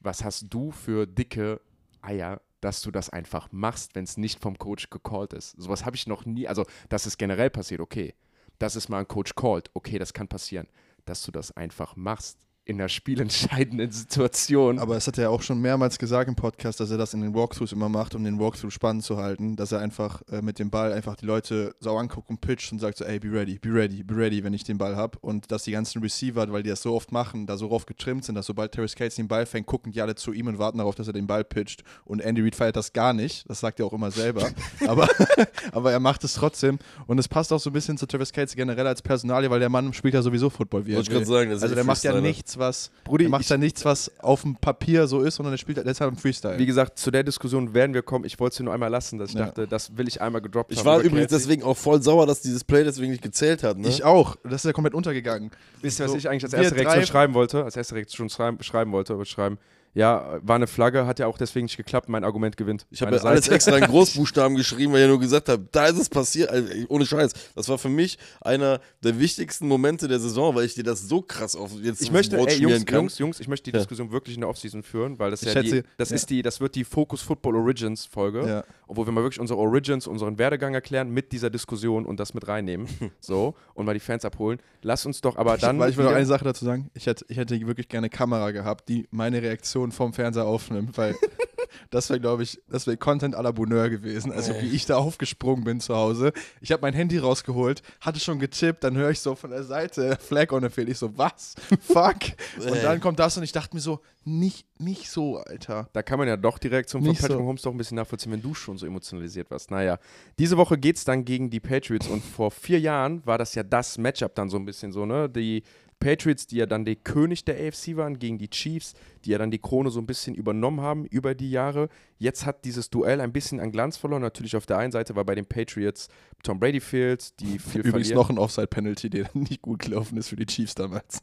was hast du für dicke Eier, dass du das einfach machst, wenn es nicht vom Coach gecallt ist? Sowas habe ich noch nie, also dass es generell passiert, okay. Dass es mal ein Coach callt, okay, das kann passieren. Dass du das einfach machst in der spielentscheidenden Situation. Aber es hat er ja auch schon mehrmals gesagt im Podcast, dass er das in den Walkthroughs immer macht, um den Walkthrough spannend zu halten, dass er einfach äh, mit dem Ball einfach die Leute sau anguckt und pitcht und sagt so, ey, be ready, be ready, be ready, wenn ich den Ball habe. Und dass die ganzen Receiver, weil die das so oft machen, da so oft getrimmt sind, dass sobald Terry Cates den Ball fängt, gucken die alle zu ihm und warten darauf, dass er den Ball pitcht. Und Andy Reid feiert das gar nicht, das sagt er auch immer selber. aber, aber er macht es trotzdem. Und es passt auch so ein bisschen zu Travis Cates generell als Personalie, weil der Mann spielt ja sowieso Football, wie er Wollte ich will. gerade sagen, das ist Also der macht ja Freestyler. Nichts, was Brudi, er macht ja nichts, was auf dem Papier so ist, sondern er spielt deshalb im Freestyle. Wie gesagt, zu der Diskussion werden wir kommen. Ich wollte es nur einmal lassen, dass ich Ja. dachte, das will ich einmal gedroppt Ich haben. war über übrigens Kelsey. deswegen auch voll sauer, dass dieses Play deswegen nicht gezählt hat. Ne? Ich auch. Das ist ja komplett untergegangen. Wisst ihr, was So, ich eigentlich als erste Reaktion schreiben wollte? Als erste Reaktion schreiben, schreiben wollte, aber schreiben, ja, war eine Flagge, hat ja auch deswegen nicht geklappt, mein Argument gewinnt. Ich habe ja alles extra in Großbuchstaben geschrieben, weil ich ja nur gesagt habe, da ist es passiert. Also, ohne Scheiß. Das war für mich einer der wichtigsten Momente der Saison, weil ich dir das so krass auf jetzt Ich aufs möchte, ey, Jungs, kann. Jungs, Jungs, ich möchte die Ja. Diskussion wirklich in der Offseason führen, weil das Ich ja die, schätze- das ja. ist die, das wird die Focus Football Origins Folge, Ja. wo wir mal wirklich unsere Origins, unseren Werdegang erklären mit dieser Diskussion und das mit reinnehmen, so und mal die Fans abholen. Lass uns doch aber dann. Weil ich will noch eine Sache dazu sagen. Ich hätte, ich hätte wirklich gerne eine Kamera gehabt, die meine Reaktion vom Fernseher aufnimmt, weil das wäre, glaube ich, das wäre Content à la Bonheur gewesen. Also wie ich da aufgesprungen bin zu Hause. Ich habe mein Handy rausgeholt, hatte schon getippt, dann höre ich so von der Seite Flag on the Field. Ich so, was? Fuck. Und Ey. dann kommt das und ich dachte mir so, nicht, nicht so, Alter. Da kann man ja doch Reaktion von Nicht Patrick so. Mahomes doch ein bisschen nachvollziehen, wenn du schon so emotionalisiert warst. Naja, diese Woche geht es dann gegen die Patriots und vor vier Jahren war das ja das Matchup dann so ein bisschen so, ne? Die Patriots, die ja dann der König der AFC waren, gegen die Chiefs, die ja dann die Krone so ein bisschen übernommen haben über die Jahre. Jetzt hat dieses Duell ein bisschen an Glanz verloren. Natürlich auf der einen Seite war bei den Patriots Tom Brady fehlt, die viel Übrigens verlieren. noch ein Offside-Penalty, der nicht gut gelaufen ist für die Chiefs damals.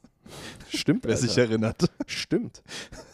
Stimmt, Wer sich erinnert. Stimmt.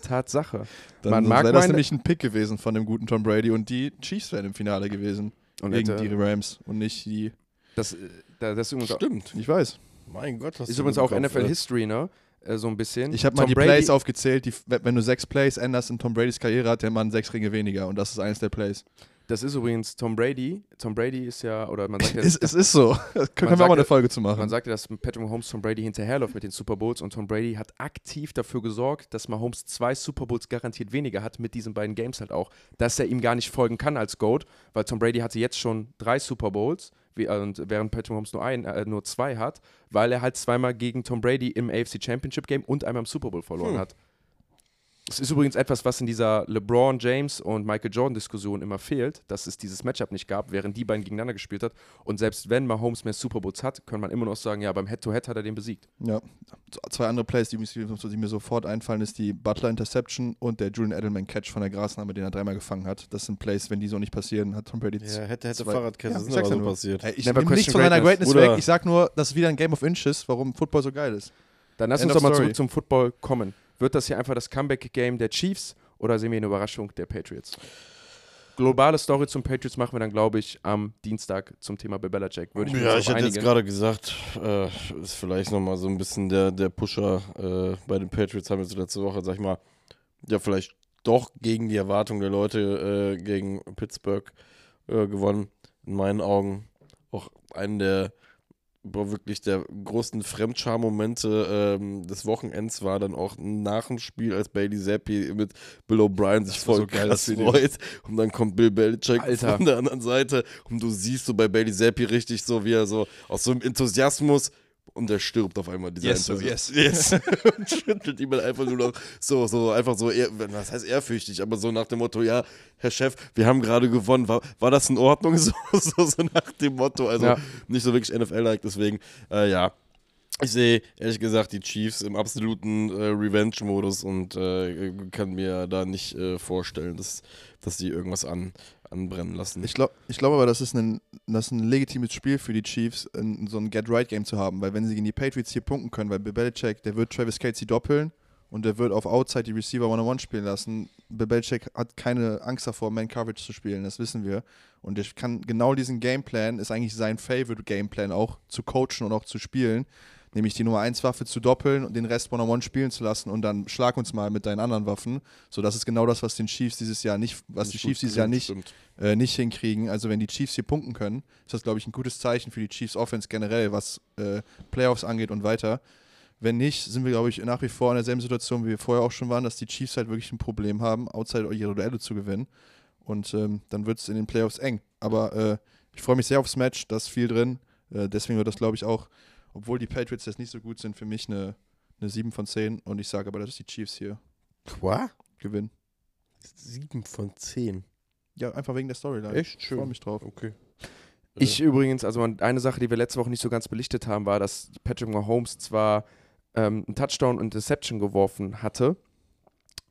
Tatsache. Dann Man mag wäre das nämlich ein Pick gewesen von dem guten Tom Brady und die Chiefs wären im Finale gewesen. Und gegen hätte- die Rams und nicht die. Das, äh, da- das ist übrigens, Stimmt. Ich weiß. Mein Gott, was ist übrigens auch NFL ey. History, ne? Äh, so ein bisschen. Ich habe mal die Brady- Plays aufgezählt. Die, wenn du sechs Plays änderst in Tom Bradys Karriere, hat der Mann sechs Ringe weniger und das ist eines der Plays. Das ist übrigens Tom Brady. Tom Brady ist ja, oder man sagt ja, Es, es ist so. Können wir sagt auch mal eine Folge zu man machen. sagt ja, dass Patrick Mahomes Tom Brady hinterherläuft mit den Super Bowls und Tom Brady hat aktiv dafür gesorgt, dass Mahomes zwei Super Bowls garantiert weniger hat mit diesen beiden Games halt auch, dass er ihm gar nicht folgen kann als GOAT, weil Tom Brady hatte jetzt schon drei Super Bowls wie, äh, und während Patrick Mahomes nur, ein, äh, nur zwei hat, weil er halt zweimal gegen Tom Brady im AFC Championship Game und einmal im Super Bowl verloren Hm. hat. Es ist übrigens etwas, was in dieser LeBron James und Michael Jordan Diskussion immer fehlt, dass es dieses Matchup nicht gab, während die beiden gegeneinander gespielt hat. Und selbst wenn Mahomes mehr Super Bowls hat, kann man immer noch sagen, ja, beim Head-to-Head hat er den besiegt. Ja. Zwei andere Plays, die, mich- die mir sofort einfallen, ist die Butler Interception und der Julian Edelman Catch von der Grasnahme, den er dreimal gefangen hat. Das sind Plays, wenn die so nicht passieren, hat Tom Brady Ja, hätte, hätte Fahrradkette, Ja, das ich ist sag's aber so nur. passiert. Ey, ich Never nehme nichts von seiner greatness. Greatness weg. Ich sag nur, das ist wieder ein Game of Inches, warum Football so geil ist. Dann lass End uns doch mal story. zurück zum Football kommen. Wird das hier einfach das Comeback-Game der Chiefs oder sehen wir eine Überraschung der Patriots? Globale Story zum Patriots machen wir dann, glaube ich, am Dienstag zum Thema Bill Belichick. Würde ich Ja, ich hätte jetzt einigen. gerade gesagt, äh, ist vielleicht nochmal so ein bisschen der, der Pusher äh, bei den Patriots, haben wir so letzte Woche, sag ich mal, ja, vielleicht doch gegen die Erwartung der Leute äh, gegen Pittsburgh äh, gewonnen. In meinen Augen auch einen der boah, wirklich der großen Fremdscham-Momente ähm, des Wochenends war dann auch nach dem Spiel, als Bailey Zappi mit Bill O'Brien sich voll so geil, krass Video. freut. Und dann kommt Bill Belichick Alter. von der anderen Seite und du siehst so bei Bailey Zappi richtig so, wie er so aus so einem Enthusiasmus und er stirbt auf einmal dieser Yes, sir, Enthusiasmus. yes. und schüttelt ihm dann einfach nur noch so, so einfach so, ehr, was heißt ehrfürchtig, aber so nach dem Motto, ja, Herr Chef, wir haben gerade gewonnen, war, war das in Ordnung? So, so, so nach dem Motto, also Ja. nicht so wirklich NFL-like, deswegen, äh, ja. Ich sehe ehrlich gesagt die Chiefs im absoluten äh, Revenge-Modus und äh, kann mir da nicht äh, vorstellen, dass, dass sie irgendwas an, anbrennen lassen. Ich glaube ich glaub aber, das ist, ein, das ist ein legitimes Spiel für die Chiefs, in, so ein Get-Right-Game zu haben, weil wenn sie gegen die Patriots hier punkten können, weil Belichick, der wird Travis Casey doppeln und der wird auf Outside die Receiver One-on-One spielen lassen. Belichick hat keine Angst davor, Man-Coverage zu spielen, das wissen wir. Und ich kann genau diesen Gameplan, ist eigentlich sein Favorite-Gameplan auch, zu coachen und auch zu spielen. Nämlich die Nummer 1 Waffe zu doppeln und den Rest One-on-One spielen zu lassen und dann schlag uns mal mit deinen anderen Waffen. So, das ist genau das, was den Chiefs dieses Jahr nicht, was die Nicht Chiefs gut dieses Jahr nicht äh, nicht hinkriegen. Also wenn die Chiefs hier punkten können, ist das, glaube ich, ein gutes Zeichen für die Chiefs Offense generell, was äh, Playoffs angeht und weiter. Wenn nicht, sind wir, glaube ich, nach wie vor in derselben Situation, wie wir vorher auch schon waren, dass die Chiefs halt wirklich ein Problem haben, outside ihre Duelle zu gewinnen. Und ähm, dann wird es in den Playoffs eng. Aber äh, ich freue mich sehr aufs Match, da ist viel drin. Äh, deswegen wird das, glaube ich, auch, obwohl die Patriots jetzt nicht so gut sind, für mich eine, eine 7 von 10. Und ich sage aber, dass die Chiefs hier What? gewinnen. 7 von 10. Ja, einfach wegen der Storyline. Echt Ich freue schön. mich drauf. Okay. Ich übrigens, also eine Sache, die wir letzte Woche nicht so ganz belichtet haben, war, dass Patrick Mahomes zwar ähm, einen Touchdown und Deception geworfen hatte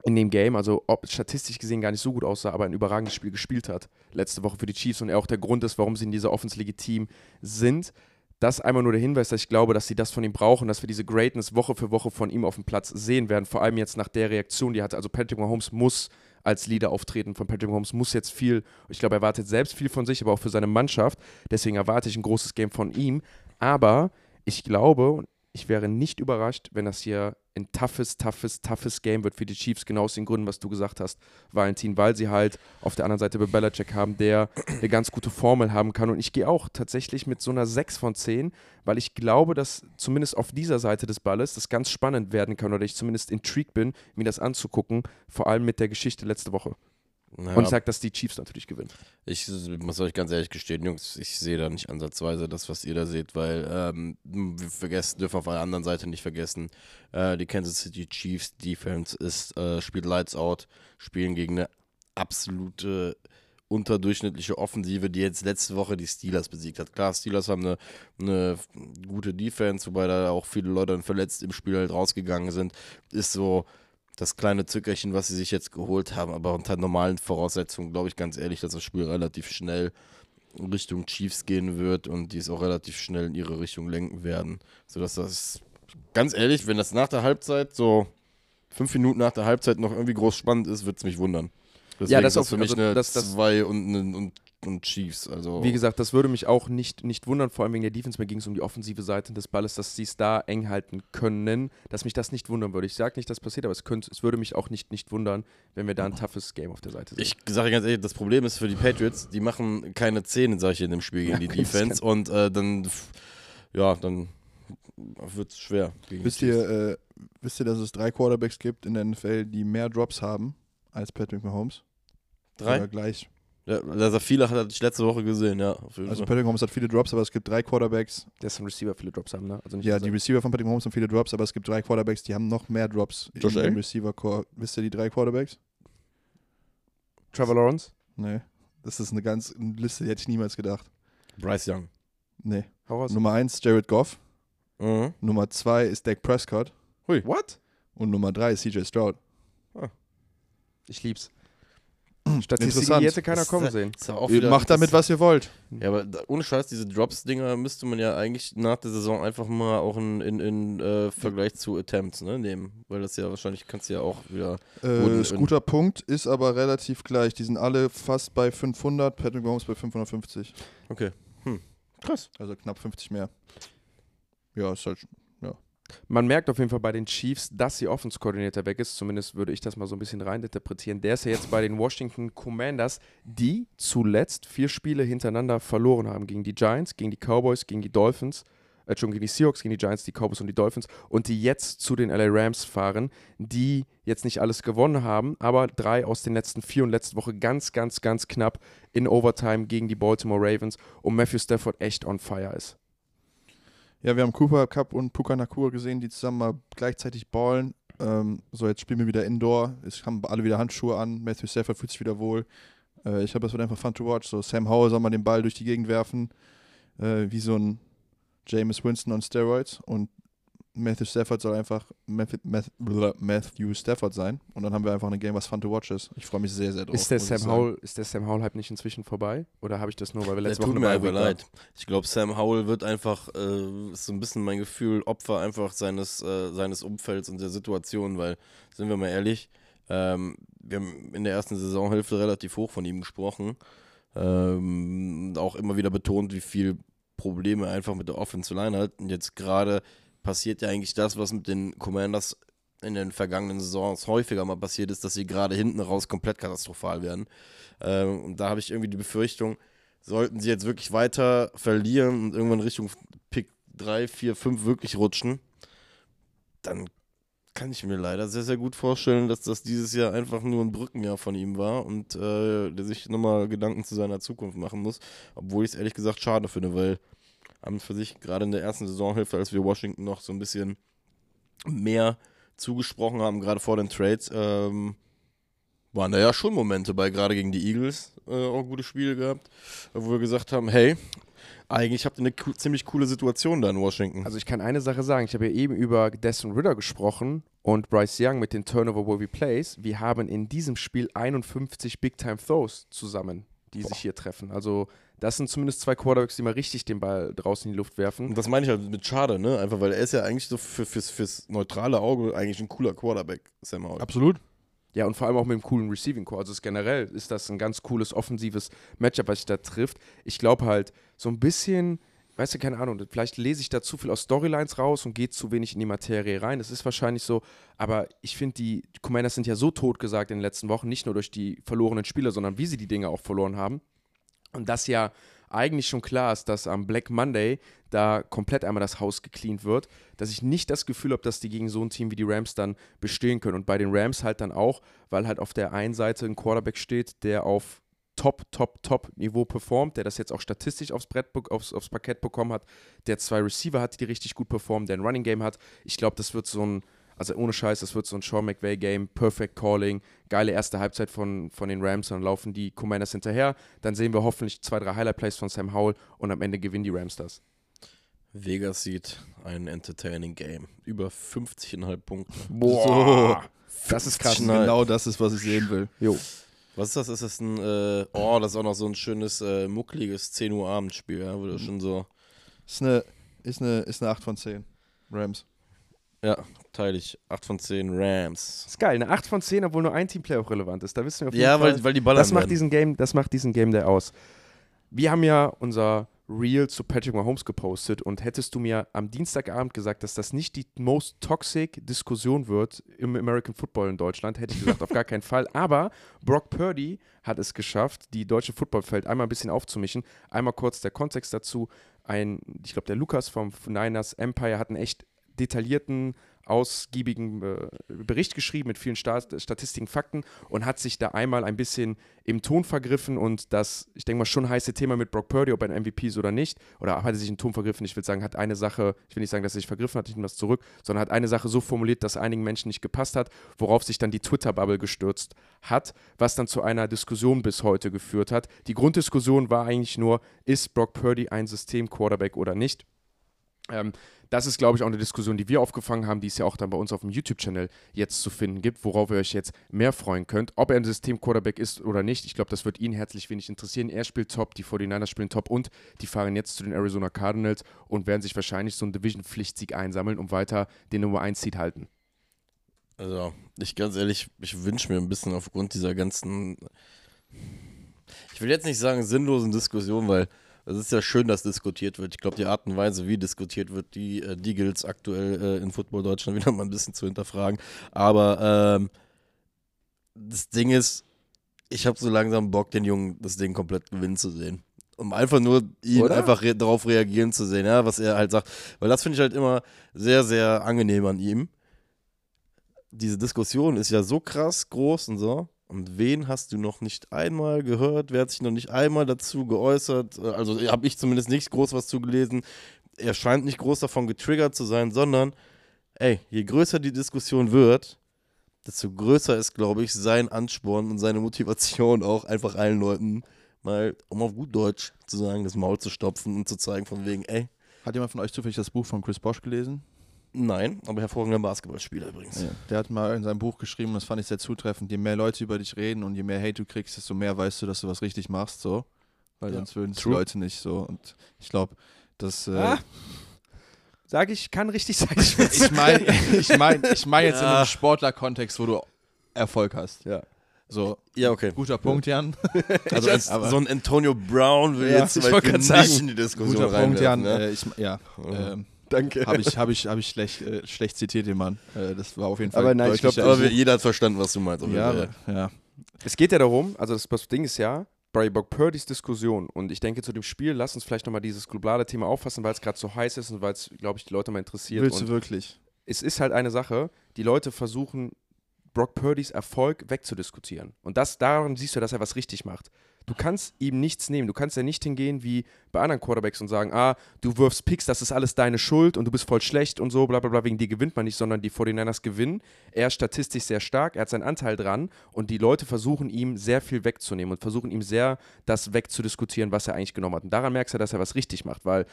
in dem Game, also ob statistisch gesehen gar nicht so gut aussah, aber ein überragendes Spiel gespielt hat letzte Woche für die Chiefs und er auch der Grund ist, warum sie in dieser Offense legitim sind. Das einmal nur der Hinweis, dass ich glaube, dass sie das von ihm brauchen, dass wir diese Greatness Woche für Woche von ihm auf dem Platz sehen werden, vor allem jetzt nach der Reaktion, die er hatte. Also Patrick Mahomes muss als Leader auftreten. Von Patrick Mahomes muss jetzt viel, ich glaube, er erwartet selbst viel von sich, aber auch für seine Mannschaft. Deswegen erwarte ich ein großes Game von ihm. Aber ich glaube, ich wäre nicht überrascht, wenn das hier ein toughes, toughes, toughes Game wird für die Chiefs, genau aus den Gründen, was du gesagt hast, Valentin, weil sie halt auf der anderen Seite Bill Belichick haben, der eine ganz gute Formel haben kann. Und ich gehe auch tatsächlich mit so einer 6 von 10, weil ich glaube, dass zumindest auf dieser Seite des Balles das ganz spannend werden kann oder ich zumindest intrigued bin, mir das anzugucken, vor allem mit der Geschichte letzte Woche. Ja, Und ich sage, dass die Chiefs natürlich gewinnen. Ich muss euch ganz ehrlich gestehen, Jungs, ich sehe da nicht ansatzweise das, was ihr da seht, weil ähm, wir vergessen, dürfen auf der anderen Seite nicht vergessen, äh, die Kansas City Chiefs Defense ist, äh, spielt Lights Out, spielen gegen eine absolute unterdurchschnittliche Offensive, die jetzt letzte Woche die Steelers besiegt hat. Klar, Steelers haben eine, eine gute Defense, wobei da auch viele Leute dann verletzt im Spiel halt rausgegangen sind. Ist so das kleine Zückerchen, was sie sich jetzt geholt haben, aber unter normalen Voraussetzungen glaube ich ganz ehrlich, dass das Spiel relativ schnell in Richtung Chiefs gehen wird und die es auch relativ schnell in ihre Richtung lenken werden. Sodass das, ganz ehrlich, wenn das nach der Halbzeit so fünf Minuten nach der Halbzeit noch irgendwie groß spannend ist, würde es mich wundern. Deswegen das ist auf- für mich also eine das- das- 2 und, und, und Chiefs. Also Wie gesagt, das würde mich auch nicht, nicht wundern, vor allem wegen der Defense. Mir ging es um die offensive Seite des Balles, dass sie es da eng halten können, dass mich das nicht wundern würde. Ich sage nicht, dass passiert, aber es, könnte, es würde mich auch nicht, nicht wundern, wenn wir da ein toughes Game auf der Seite sehen. Ich sage ganz ehrlich, das Problem ist für die Patriots, die machen keine Zähne solche in dem Spiel gegen die können sie Defense und äh, dann, ja, dann wird es schwer. gegen die Wisst ihr, äh, wisst ihr, dass es drei Quarterbacks gibt in der NFL, die mehr Drops haben als Patrick Mahomes? Drei? Oder gleich. Ja, also viele hatte ich letzte Woche gesehen, ja. Auf jeden Also. Patrick Mahomes hat viele Drops, aber es gibt drei Quarterbacks. Dass ein Receiver viele Drops haben, ne? Also nicht Ja, die Receiver von Patrick Mahomes haben viele Drops, aber es gibt drei Quarterbacks, die haben noch mehr Drops Josh in dem Allen? Receiver-Core. Wisst ihr die drei Quarterbacks? Trevor Lawrence? Nee. Das ist eine ganz eine Liste, die hätte ich niemals gedacht. Bryce Young. Nee. Hau raus. Nummer eins Jared Goff. Mhm. Nummer zwei ist Dak Prescott. What? Und Nummer drei ist CJ Stroud. Ich lieb's. Statistik, Interessant. die hätte keiner Das- kommen sehen. Ist ja auch Ihr wieder- Macht damit, das- was ihr wollt. Ja, aber da, ohne Scheiß, diese Drops-Dinger müsste man ja eigentlich nach der Saison einfach mal auch in, in, in äh, Vergleich zu Attempts ne, nehmen. Weil das ja wahrscheinlich kannst du ja auch wieder. Äh, ist guter Punkt, ist aber relativ gleich. Die sind alle fast bei 500, Patrick Mahomes bei 550. Okay. Hm. Krass. Also knapp 50 mehr. Ja, ist halt. Man merkt auf jeden Fall bei den Chiefs, dass ihr Offense-Koordinator weg ist. Zumindest würde ich das mal so ein bisschen reininterpretieren. Der ist ja jetzt bei den Washington Commanders, die zuletzt vier Spiele hintereinander verloren haben. Gegen die Giants, gegen die Cowboys, gegen die Dolphins. Äh, schon gegen die Seahawks, gegen die Giants, die Cowboys und die Dolphins. Und die jetzt zu den LA Rams fahren, die jetzt nicht alles gewonnen haben, aber drei aus den letzten vier und letzte Woche ganz, ganz, ganz knapp in Overtime gegen die Baltimore Ravens und Matthew Stafford echt on fire ist. Ja, wir haben Cooper Cup und Puka Nakua gesehen, die zusammen mal gleichzeitig ballen. Ähm, so, jetzt spielen wir wieder Indoor. Es haben alle wieder Handschuhe an. Matthew Stafford fühlt sich wieder wohl. Äh, ich glaube, das wird einfach fun to watch. So, Sam Howell soll mal den Ball durch die Gegend werfen. Äh, wie so ein Jameis Winston on Steroids. Und Matthew Stafford soll einfach Matthew, Stafford sein. Und dann haben wir einfach ein Game, was fun to watch ist. Ich freue mich sehr, sehr drauf. Ist der, Sam. Howell, ist der Sam Howell Hype nicht inzwischen vorbei? Oder habe ich das nur, weil wir Der letzte tut Woche mir eine einfach leid. Ich glaube, Sam Howell wird einfach, äh, ist so ein bisschen mein Gefühl, Opfer einfach seines, äh, seines Umfelds und der Situation, weil, sind wir mal ehrlich, ähm, wir haben in der ersten Saisonhälfte relativ hoch von ihm gesprochen. Ähm, und auch immer wieder betont, wie viel Probleme er einfach mit der Offensive Line hat. Und jetzt gerade passiert ja eigentlich das, was mit den Commanders in den vergangenen Saisons häufiger mal passiert ist, dass sie gerade hinten raus komplett katastrophal werden. Ähm, und da habe ich irgendwie die Befürchtung, sollten sie jetzt wirklich weiter verlieren und irgendwann Richtung Pick 3, 4, 5 wirklich rutschen, dann kann ich mir leider sehr, sehr gut vorstellen, dass das dieses Jahr einfach nur ein Brückenjahr von ihm war und äh, der sich nochmal Gedanken zu seiner Zukunft machen muss. Obwohl ich es ehrlich gesagt schade finde, weil an für sich gerade in der ersten Saisonhälfte, als wir Washington noch so ein bisschen mehr zugesprochen haben, gerade vor den Trades, ähm, waren da ja schon Momente bei, gerade gegen die Eagles, äh, auch gute Spiele gehabt, wo wir gesagt haben, hey, eigentlich habt ihr eine co ziemlich coole Situation da in Washington. Also ich kann eine Sache sagen, ich habe ja eben über Desmond Ritter gesprochen und Bryce Young mit den Turnover Worthy Plays. Wir haben in diesem Spiel 51 Big Time Throws zusammen, die sich hier treffen. Also das sind zumindest zwei Quarterbacks, die mal richtig den Ball draußen in die Luft werfen. Und das meine ich halt mit schade, ne? Einfach weil er ist ja eigentlich so für, fürs, fürs neutrale Auge eigentlich ein cooler Quarterback, Sam Howell. Absolut. Ja, und vor allem auch mit einem coolen Receiving Core. Also generell ist das ein ganz cooles offensives Matchup, was sich da trifft. Ich glaube halt, so ein bisschen, weißt du, keine Ahnung, vielleicht lese ich da zu viel aus Storylines raus und gehe zu wenig in die Materie rein. Das ist wahrscheinlich so, aber ich finde, die Commanders sind ja so totgesagt in den letzten Wochen, nicht nur durch die verlorenen Spiele, sondern wie sie die Dinge auch verloren haben. Und das ja eigentlich schon klar ist, dass am Black Monday da komplett einmal das Haus gecleant wird, dass ich nicht das Gefühl habe, dass die gegen so ein Team wie die Rams dann bestehen können. Und bei den Rams halt dann auch, weil halt auf der einen Seite ein Quarterback steht, der auf Top, Top, Top-Niveau performt, der das jetzt auch statistisch aufs Brett, aufs, aufs Parkett bekommen hat, der zwei Receiver hat, die richtig gut performen, der ein Running Game hat. Ich glaube, das wird so ein, also ohne Scheiß, das wird so ein Sean McVay-Game, Perfect Calling, geile erste Halbzeit von, von den Rams, dann laufen die Commanders hinterher, dann sehen wir hoffentlich zwei, drei Highlight-Plays von Sam Howell und am Ende gewinnen die Rams das. Vegas sieht ein entertaining Game. Über 50,5 Punkte. Boah, das ist krass. Genau das ist, was ich sehen will. Jo. Was ist das? Ist das ein, äh, oh, das ist auch noch so ein schönes, äh, muckliges 10 Uhr Abendspiel, ja, wo das schon so, Ist eine, ist eine, ist eine 8 von 10. Rams. ja, teile ich. 8 von 10 Rams. ist geil, eine 8 von 10, obwohl nur ein Teamplay auch relevant ist. Da wissen wir auf jeden Ja, Fall, weil, weil die Baller das macht diesen Game, das macht diesen Game Day aus. Wir haben ja unser Reel zu Patrick Mahomes gepostet und hättest du mir am Dienstagabend gesagt, dass das nicht die most toxic Diskussion wird im American Football in Deutschland, hätte ich gesagt, auf gar keinen Fall. Aber Brock Purdy hat es geschafft, die deutsche Footballfeld einmal ein bisschen aufzumischen. Einmal kurz der Kontext dazu. Ein, ich glaube, der Lukas vom Niners Empire hat einen echt detaillierten, ausgiebigen äh, Bericht geschrieben mit vielen Sta Statistiken, Fakten und hat sich da einmal ein bisschen im Ton vergriffen und das, ich denke mal, schon heiße Thema mit Brock Purdy, ob er ein MVP ist oder nicht, oder hat er sich im Ton vergriffen, ich will sagen, hat eine Sache, ich will nicht sagen, dass er sich vergriffen hat, ich nehme das zurück, sondern hat eine Sache so formuliert, dass einigen Menschen nicht gepasst hat, worauf sich dann die Twitter-Bubble gestürzt hat, was dann zu einer Diskussion bis heute geführt hat. Die Grunddiskussion war eigentlich nur, ist Brock Purdy ein System-Quarterback oder nicht? Ähm, das ist, glaube ich, auch eine Diskussion, die wir aufgefangen haben, die es ja auch dann bei uns auf dem YouTube-Channel jetzt zu finden gibt, worauf ihr euch jetzt mehr freuen könnt. Ob er ein System-Quarterback ist oder nicht, ich glaube, das wird ihn herzlich wenig interessieren. Er spielt top, die 49ers spielen top und die fahren jetzt zu den Arizona Cardinals und werden sich wahrscheinlich so einen Division-Pflichtsieg einsammeln, um weiter den Nummer 1-Seed halten. Also, ich ganz ehrlich, ich wünsche mir ein bisschen aufgrund dieser ganzen, ich will jetzt nicht sagen sinnlosen Diskussion, weil es ist ja schön, dass diskutiert wird. Ich glaube, die Art und Weise, wie diskutiert wird, die, äh, die gilt es aktuell äh, in Football Deutschland wieder mal ein bisschen zu hinterfragen. Aber ähm, das Ding ist, ich habe so langsam Bock, den Jungen das Ding komplett gewinnen zu sehen. Um einfach nur ihn Oder? einfach re darauf reagieren zu sehen, ja, was er halt sagt. Weil das finde ich halt immer sehr, sehr angenehm an ihm. Diese Diskussion ist ja so krass groß und so. Und wen hast du noch nicht einmal gehört? Wer hat sich noch nicht einmal dazu geäußert? Äh, Also habe ich zumindest nicht groß was zugelesen. Er scheint nicht groß davon getriggert zu sein, sondern, ey, je größer die Diskussion wird, desto größer ist, glaube ich, sein Ansporn und seine Motivation auch einfach allen Leuten mal, um auf gut Deutsch zu sagen, das Maul zu stopfen und zu zeigen von wegen, ey, Hat jemand von euch zufällig das Buch von Chris Bosch gelesen? Nein, aber hervorragender Basketballspieler übrigens. Der hat mal in seinem Buch geschrieben, das fand ich sehr zutreffend, je mehr Leute über dich reden und je mehr Hate du kriegst, desto mehr weißt du, dass du was richtig machst, so. Weil Ja, sonst würden es. Leute nicht so. Und ich glaube, das. Äh, Ah, Sag ich, kann richtig sein. Ich meine ich mein, ich mein jetzt in Ja. einem Sportler-Kontext, wo du Erfolg hast. Ja. So, Ja, okay. guter Punkt, Jan. Also als aber- so ein Antonio Brown will Ja, jetzt ich nicht sagen, in die Diskussion Guter Punkt, Jan. ne? Äh, ich, ja, ähm, Danke. habe ich, hab ich, hab ich schlecht, äh, schlecht zitiert, den Mann. Äh, das war auf jeden Fall Aber nein, ich glaub, deutlicher. Aber wir- jeder hat verstanden, was du meinst. auf jeden ja, Fall. aber- ja. Es geht ja darum, also das, das Ding ist ja, bei Brock Purdys Diskussion und ich denke zu dem Spiel, lass uns vielleicht nochmal dieses globale Thema auffassen, weil es gerade so heiß ist und weil es, glaube ich, die Leute mal interessiert. Willst und du wirklich? es ist halt eine Sache, die Leute versuchen, Brock Purdys Erfolg wegzudiskutieren. Und das, daran siehst du, dass er was richtig macht. Du kannst ihm nichts nehmen. Du kannst ja nicht hingehen wie bei anderen Quarterbacks und sagen, ah, du wirfst Picks, das ist alles deine Schuld und du bist voll schlecht und so, bla bla bla, wegen dir gewinnt man nicht, sondern die 49ers gewinnen. Er ist statistisch sehr stark, er hat seinen Anteil dran und die Leute versuchen ihm sehr viel wegzunehmen und versuchen ihm sehr das wegzudiskutieren, was er eigentlich genommen hat. Und daran merkst du, dass er was richtig macht, weil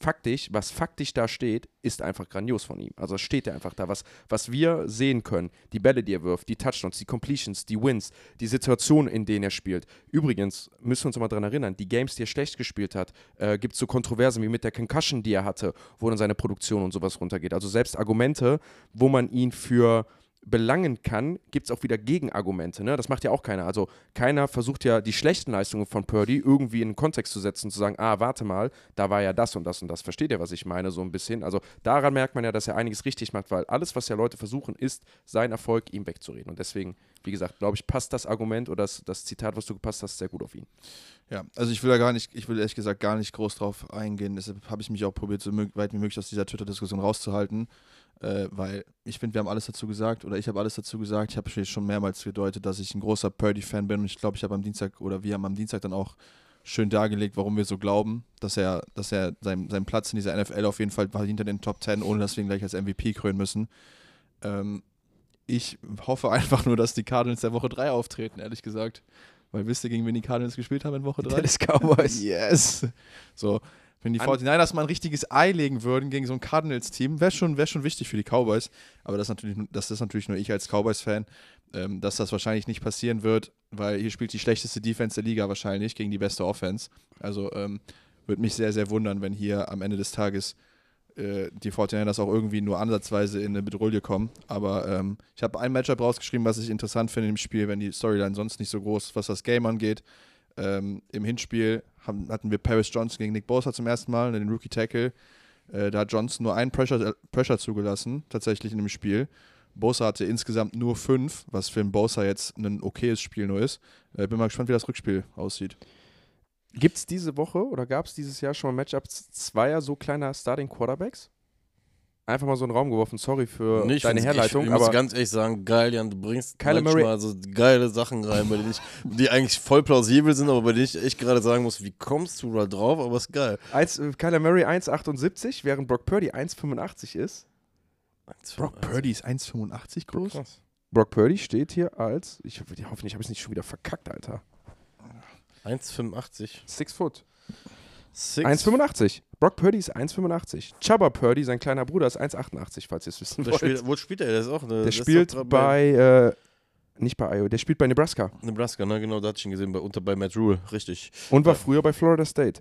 faktisch, was faktisch da steht, ist einfach grandios von ihm. Also steht er einfach da. Was, was wir sehen können, die Bälle, die er wirft, die Touchdowns, die Completions, die Wins, die Situationen, in denen er spielt. Übrigens müssen wir uns mal daran erinnern, die Games, die er schlecht gespielt hat, äh, gibt es so Kontroversen wie mit der Concussion, die er hatte, wo dann seine Produktion und sowas runtergeht. Also selbst Argumente, wo man ihn für belangen kann, gibt es auch wieder Gegenargumente. Ne? Das macht ja auch keiner. Also keiner versucht ja die schlechten Leistungen von Purdy irgendwie in den Kontext zu setzen zu sagen, ah, warte mal, da war ja das und das und das. Versteht ihr, was ich meine, so ein bisschen? Also daran merkt man ja, dass er einiges richtig macht, weil alles, was ja Leute versuchen, ist, seinen Erfolg ihm wegzureden. Und deswegen, wie gesagt, glaube ich, passt das Argument oder das, das Zitat, was du gepasst hast, sehr gut auf ihn. Ja, also ich will da gar nicht, ich will ehrlich gesagt gar nicht groß drauf eingehen. Deshalb habe ich mich auch probiert, so weit wie möglich aus dieser Twitter-Diskussion rauszuhalten äh, weil ich finde, wir haben alles dazu gesagt oder ich habe alles dazu gesagt. Ich habe schon mehrmals gedeutet, dass ich ein großer Purdy-Fan bin und ich glaube, ich habe am Dienstag oder wir haben am Dienstag dann auch schön dargelegt, warum wir so glauben, dass er, dass er seinen, seinen Platz in dieser NFL auf jeden Fall hinter den Top 10, ohne dass wir ihn gleich als MVP krönen müssen. Ähm, ich hoffe einfach nur, dass die Cardinals der Woche 3 auftreten, ehrlich gesagt. Weil wisst ihr, gegen wen die Cardinals gespielt haben in Woche 3? Dallas Cowboys. Yes. So, wenn die 49ers mal ein richtiges Ei legen würden gegen so ein Cardinals-Team, wäre schon, wär schon wichtig für die Cowboys. Aber das, natürlich, das ist natürlich nur ich als Cowboys-Fan, ähm, dass das wahrscheinlich nicht passieren wird, weil hier spielt die schlechteste Defense der Liga wahrscheinlich gegen die beste Offense. Also ähm, würde mich sehr, sehr wundern, wenn hier am Ende des Tages äh, die 49ers auch irgendwie nur ansatzweise in eine Bedrohung kommen. Aber ähm, ich habe ein Matchup rausgeschrieben, was ich interessant finde im Spiel, wenn die Storyline sonst nicht so groß ist, was das Game angeht. Ähm, Im Hinspiel haben, hatten wir Paris Johnson gegen Nick Bosa zum ersten Mal, den Rookie Tackle. Äh, da hat Johnson nur einen Pressure, äh, Pressure zugelassen, tatsächlich in dem Spiel. Bosa hatte insgesamt nur fünf, was für einen Bosa jetzt ein okayes Spiel nur ist. Äh, bin mal gespannt, wie das Rückspiel aussieht. Gibt es diese Woche oder gab es dieses Jahr schon mal Matchups zweier so kleiner Starting Quarterbacks? einfach mal so einen Raum geworfen. Sorry für nee, deine Herleitung. Ich, ich muss ganz ehrlich sagen, geil, Jan, du bringst Kyler manchmal Murray. so geile Sachen rein, bei denen ich, die eigentlich voll plausibel sind, aber bei denen ich echt gerade sagen muss, wie kommst du da drauf? Aber ist geil. Als, äh, Kyler Murray 1,78, während Brock Purdy 1,85 ist. 1, Brock Purdy ist 1,85 groß? Krass. Brock Purdy steht hier als, ich hoffe, ich habe es nicht schon wieder verkackt, Alter. 1,85. Six Foot. 1,85. Brock Purdy ist 1,85. Chubba Purdy, sein kleiner Bruder, ist 1,88, falls ihr es wissen wollt. Spielt, wo spielt er? Der ist auch eine, Der spielt bei, äh, nicht bei Iowa, der spielt bei Nebraska. Nebraska, ne, genau, da hatte ich ihn gesehen, bei, unter bei Matt Rule, richtig. Und war früher bei Florida State.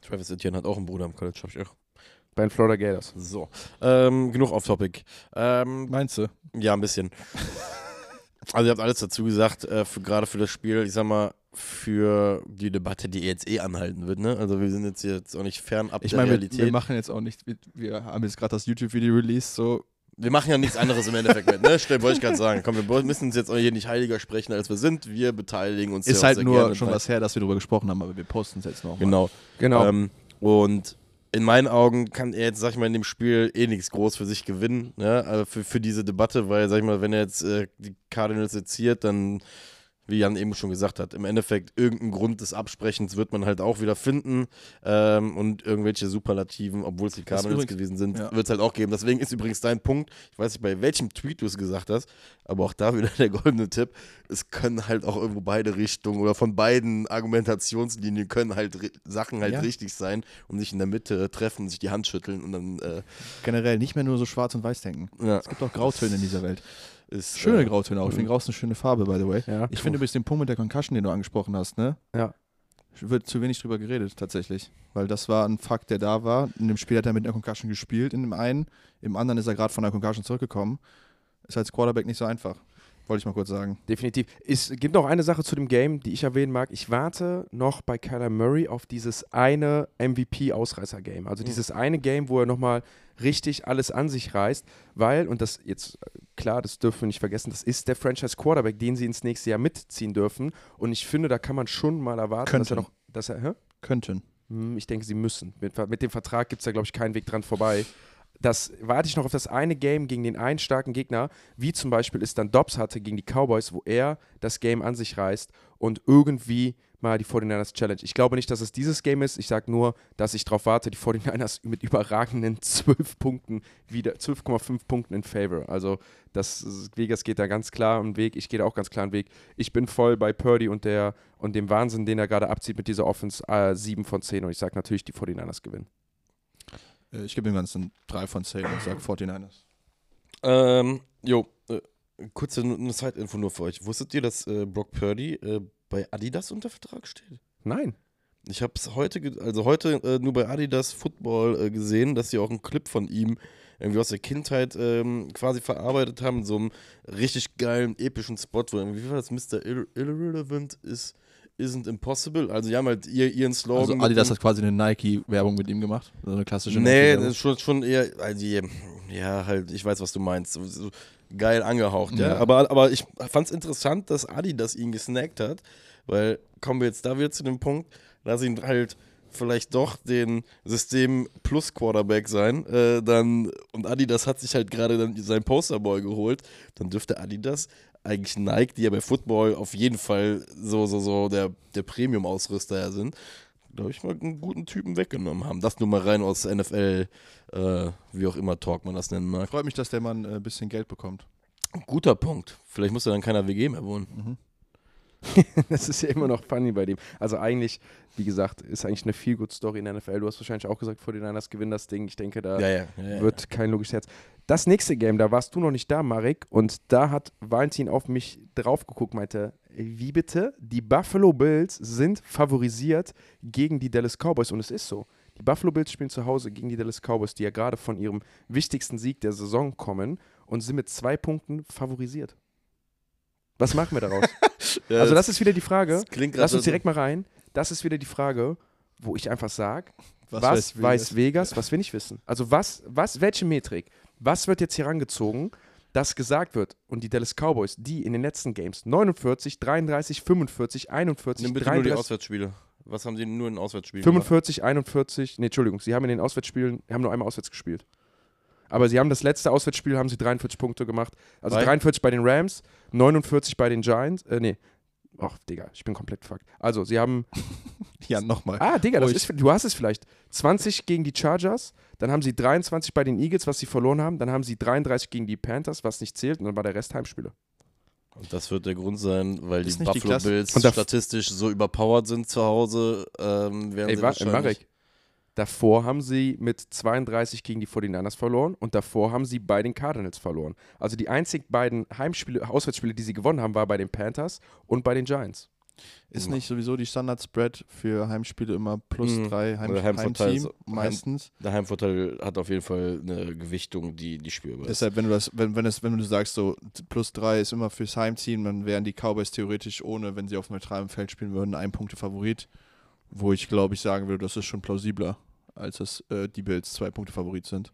Travis Etienne hat auch einen Bruder im College, hab ich auch. Bei den Florida Gators. So, ähm, genug off-topic. Ähm, Meinst du? Ja, ein bisschen. also ihr habt alles dazu gesagt, äh, gerade für das Spiel, ich sag mal, für die Debatte, die jetzt eh anhalten wird. Ne? Also wir sind jetzt, jetzt auch nicht fernab ich der mein, Realität. Wir, wir machen jetzt auch nicht, wir haben jetzt gerade das YouTube-Video released, so wir machen ja nichts anderes im Endeffekt mit, ne? Stell, wollte ich gerade sagen. Komm, wir müssen uns jetzt auch hier nicht heiliger sprechen, als wir sind. Wir beteiligen uns. Ist halt nur schon was her, dass wir darüber gesprochen haben, aber wir posten es jetzt noch. Genau. Genau. Ähm, und in meinen Augen kann er jetzt, sag ich mal, in dem Spiel eh nichts groß für sich gewinnen, ne? Also für, für diese Debatte, weil, sag ich mal, wenn er jetzt äh, die Cardinals seziert, dann wie Jan eben schon gesagt hat, im Endeffekt irgendeinen Grund des Absprechens wird man halt auch wieder finden ähm, und irgendwelche Superlativen, obwohl es die Cardinals gewesen sind, ja. wird es halt auch geben. Deswegen ist übrigens dein Punkt, ich weiß nicht, bei welchem Tweet du es gesagt hast, aber auch da wieder der goldene Tipp, es können halt auch irgendwo beide Richtungen oder von beiden Argumentationslinien können halt Sachen halt ja. richtig sein und sich in der Mitte treffen, sich die Hand schütteln und dann äh Generell nicht mehr nur so schwarz und weiß denken. Ja. Es gibt auch Grautöne in dieser Welt. Ist, Schöne äh, Grautöne auch. Ich finde Grau ist eine schöne Farbe, by the way. Ja, ich finde übrigens den Punkt mit der Concussion, den du angesprochen hast, ne? Ja. Wird zu wenig drüber geredet, tatsächlich. Weil das war ein Fakt, der da war. In dem Spiel hat er mit einer Concussion gespielt, in dem einen. Im anderen ist er gerade von der Concussion zurückgekommen. Ist als Quarterback nicht so einfach. Wollte ich mal kurz sagen. Definitiv. Es gibt noch eine Sache zu dem Game, die ich erwähnen mag. Ich warte noch bei Kyler Murray auf dieses eine MVP-Ausreißer-Game. Also mhm. dieses eine Game, wo er nochmal richtig alles an sich reißt, weil, und das jetzt, klar, das dürfen wir nicht vergessen, das ist der Franchise Quarterback, den sie ins nächste Jahr mitziehen dürfen. Und ich finde, da kann man schon mal erwarten, Könnten. dass er noch. Dass er, hä? Könnten. Hm, ich denke, sie müssen. Mit, mit dem Vertrag gibt es da, glaube ich, keinen Weg dran vorbei das warte ich noch auf das eine Game gegen den einen starken Gegner, wie zum Beispiel es dann Dobbs hatte gegen die Cowboys, wo er das Game an sich reißt und irgendwie mal die 49ers Challenge. Ich glaube nicht, dass es dieses Game ist. Ich sage nur, dass ich darauf warte, die 49ers mit überragenden 12 Punkten wieder, 12,5 Punkten in Favor. Also das Vegas geht da ganz klar einen Weg. Ich gehe da auch ganz klar einen Weg. Ich bin voll bei Purdy und der und dem Wahnsinn, den er gerade abzieht mit dieser Offense. Äh, 7 von 10 und ich sage natürlich, die 49ers gewinnen. Äh, Ich gebe dem Ganzen 3 von 10 und sage 49ers. Ähm, jo, äh, kurze eine Side-Info nur für euch. Wusstet ihr, dass äh, Brock Purdy äh, bei Adidas unter Vertrag steht? Nein. Ich habe es heute, also heute äh, nur bei Adidas Football äh, gesehen, dass sie auch einen Clip von ihm irgendwie aus der Kindheit ähm, quasi verarbeitet haben, in so einem richtig geilen, epischen Spot, wo irgendwie, wie war das, Mr. Irre- Irrelevant is, isn't impossible. Also die haben halt ihr, ihren Slogan. Also Adidas hat quasi eine Nike-Werbung mit ihm gemacht. So eine klassische Nee, das ist schon, schon eher, also, ja, halt, ich weiß, was du meinst. So geil angehaucht, ja. Ja. Aber, aber ich fand es interessant, dass Adidas ihn gesnackt hat, weil kommen wir jetzt da wieder zu dem Punkt, lass ihn halt vielleicht doch den System Plus Quarterback sein, äh, dann und Adidas hat sich halt gerade dann sein Posterboy geholt, dann dürfte Adidas eigentlich Nike, die ja bei Football auf jeden Fall so so so der der Premium Ausrüster sind, glaube ich mal einen guten Typen weggenommen haben. Das nur mal rein aus NFL äh, wie auch immer Talk man das nennen mag. Freut mich, dass der Mann äh, ein bisschen Geld bekommt. Guter Punkt. Vielleicht muss er dann keiner WG mehr wohnen. Mhm. Das ist ja immer noch funny bei dem. Also eigentlich, wie gesagt, ist eigentlich eine viel good Story in der NFL. Du hast wahrscheinlich auch gesagt, 49ers gewinnen das Ding. Ich denke, da Ja, ja. ja, ja. wird kein logisches Herz. Das nächste Game, da warst du noch nicht da, Marek, und da hat Valentin auf mich drauf geguckt, meinte, wie bitte? Die Buffalo Bills sind favorisiert gegen die Dallas Cowboys und es ist so. Die Buffalo Bills spielen zu Hause gegen die Dallas Cowboys, die ja gerade von ihrem wichtigsten Sieg der Saison kommen und sind mit zwei Punkten favorisiert. Was machen wir daraus? Ja, also das ist wieder die Frage. das klingt Lass uns direkt mal rein. Das ist wieder die Frage, wo ich einfach sage, Was, was, weiß, Vegas? was wir nicht wissen? Also was, was, welche Metrik? Was wird jetzt hier rangezogen, dass gesagt wird, und die Dallas Cowboys, die in den letzten Games 49, 33, 45, 41, Nimm bitte nur die 33, Auswärtsspiele. Was haben sie nur in Auswärtsspielen gemacht? 45, 41, nee, Entschuldigung, sie haben in den Auswärtsspielen, haben nur einmal auswärts gespielt. Aber sie haben das letzte Auswärtsspiel, haben sie 43 Punkte gemacht. Also Bei? 43 bei den Rams, 49 bei den Giants, äh, nee. Ach, Digga, ich bin komplett fucked. Also, sie haben Ja, nochmal. Ah, Digga, das Ruhig. ist, du hast es vielleicht. 20 gegen die Chargers, dann haben sie 23 bei den Eagles, was sie verloren haben, dann haben sie 33 gegen die Panthers, was nicht zählt, und dann war der Rest Heimspiele. Und das wird der Grund sein, weil die die Buffalo Klasse- Bills statistisch so überpowered sind zu Hause. Ähm, Ey, sie wa- wahrscheinlich- Marek, davor haben sie mit 32 gegen die 49ers verloren und davor haben sie bei den Cardinals verloren. Also die einzig beiden Heimspiele, Auswärtsspiele, die sie gewonnen haben, war bei den Panthers und bei den Giants. Ist nicht sowieso die Standard-Spread für Heimspiele immer plus Mhm. drei Heim Oder Heimvorteil Heimteam so- meistens? Der Heimvorteil hat auf jeden Fall eine Gewichtung, die, die spürbar ist. Deshalb, wenn du das, wenn, wenn es, wenn du sagst, so plus drei ist immer fürs Heimteam, dann wären die Cowboys theoretisch ohne, wenn sie auf neutralem Feld spielen würden, ein Punkte Favorit. Wo ich glaube ich sagen würde, das ist schon plausibler, als dass äh, die Bills zwei Punkte Favorit sind.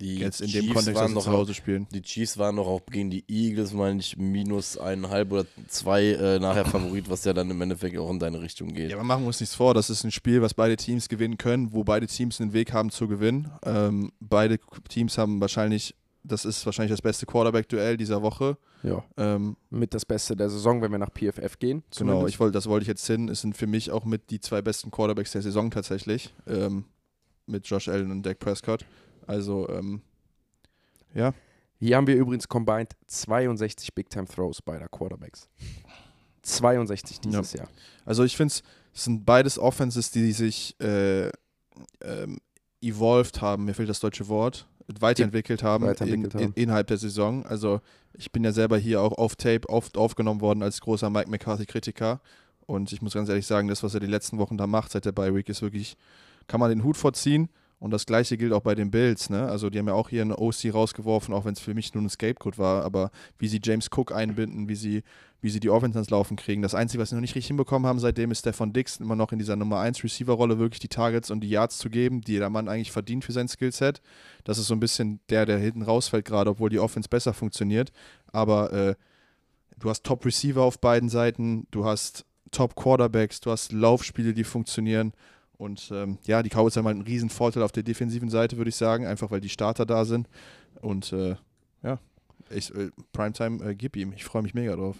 Die Jetzt in dem Chiefs Kontext, dass waren noch zu Hause spielen. Die Chiefs waren noch auch gegen die Eagles, meine ich, minus eineinhalb oder zwei äh, nachher Favorit, was ja dann im Endeffekt auch in deine Richtung geht. Ja, aber machen wir uns nichts vor. Das ist ein Spiel, was beide Teams gewinnen können, wo beide Teams einen Weg haben zu gewinnen. Ähm, beide Teams haben wahrscheinlich, das ist wahrscheinlich das beste Quarterback-Duell dieser Woche. Ja. Ähm, Mit das Beste der Saison, wenn wir nach PFF gehen. Genau, zumindest. ich wollte, das wollte ich jetzt hin. Es sind für mich auch mit die zwei besten Quarterbacks der Saison tatsächlich. Ähm, mit Josh Allen und Dak Prescott. Also, ähm, ja. Hier haben wir übrigens combined 62 Big-Time-Throws beider Quarterbacks. 62 dieses Jahr. Also ich finde es sind beides Offenses, die sich äh, ähm, evolved haben, mir fehlt das deutsche Wort, weiterentwickelt haben, Weiterentwickelt in, haben. In, innerhalb der Saison. Also ich bin ja selber hier auch auf Tape oft aufgenommen worden als großer Mike McCarthy-Kritiker. Und ich muss ganz ehrlich sagen, das, was er die letzten Wochen da macht seit der Bye Week, ist wirklich, kann man den Hut vorziehen. Und das gleiche gilt auch bei den Bills. Ne? Also die haben ja auch hier eine OC rausgeworfen, auch wenn es für mich nur ein Scapegoat war. Aber wie sie James Cook einbinden, wie sie, wie sie die Offense ans Laufen kriegen. Das Einzige, was sie noch nicht richtig hinbekommen haben seitdem, ist Stefan Dix immer noch in dieser Nummer 1 Receiver-Rolle wirklich die Targets und die Yards zu geben, die der Mann eigentlich verdient für sein Skillset. Das ist so ein bisschen der, der hinten rausfällt gerade, obwohl die Offense besser funktioniert. Aber äh, du hast Top-Receiver auf beiden Seiten, du hast Top-Quarterbacks, du hast Laufspiele, die funktionieren. Und ähm, ja, die Cowboys haben halt einen riesen Vorteil auf der defensiven Seite, würde ich sagen, einfach weil die Starter da sind. Und äh, ja, ich, äh, Primetime, äh, gib ihm. Ich freue mich mega drauf.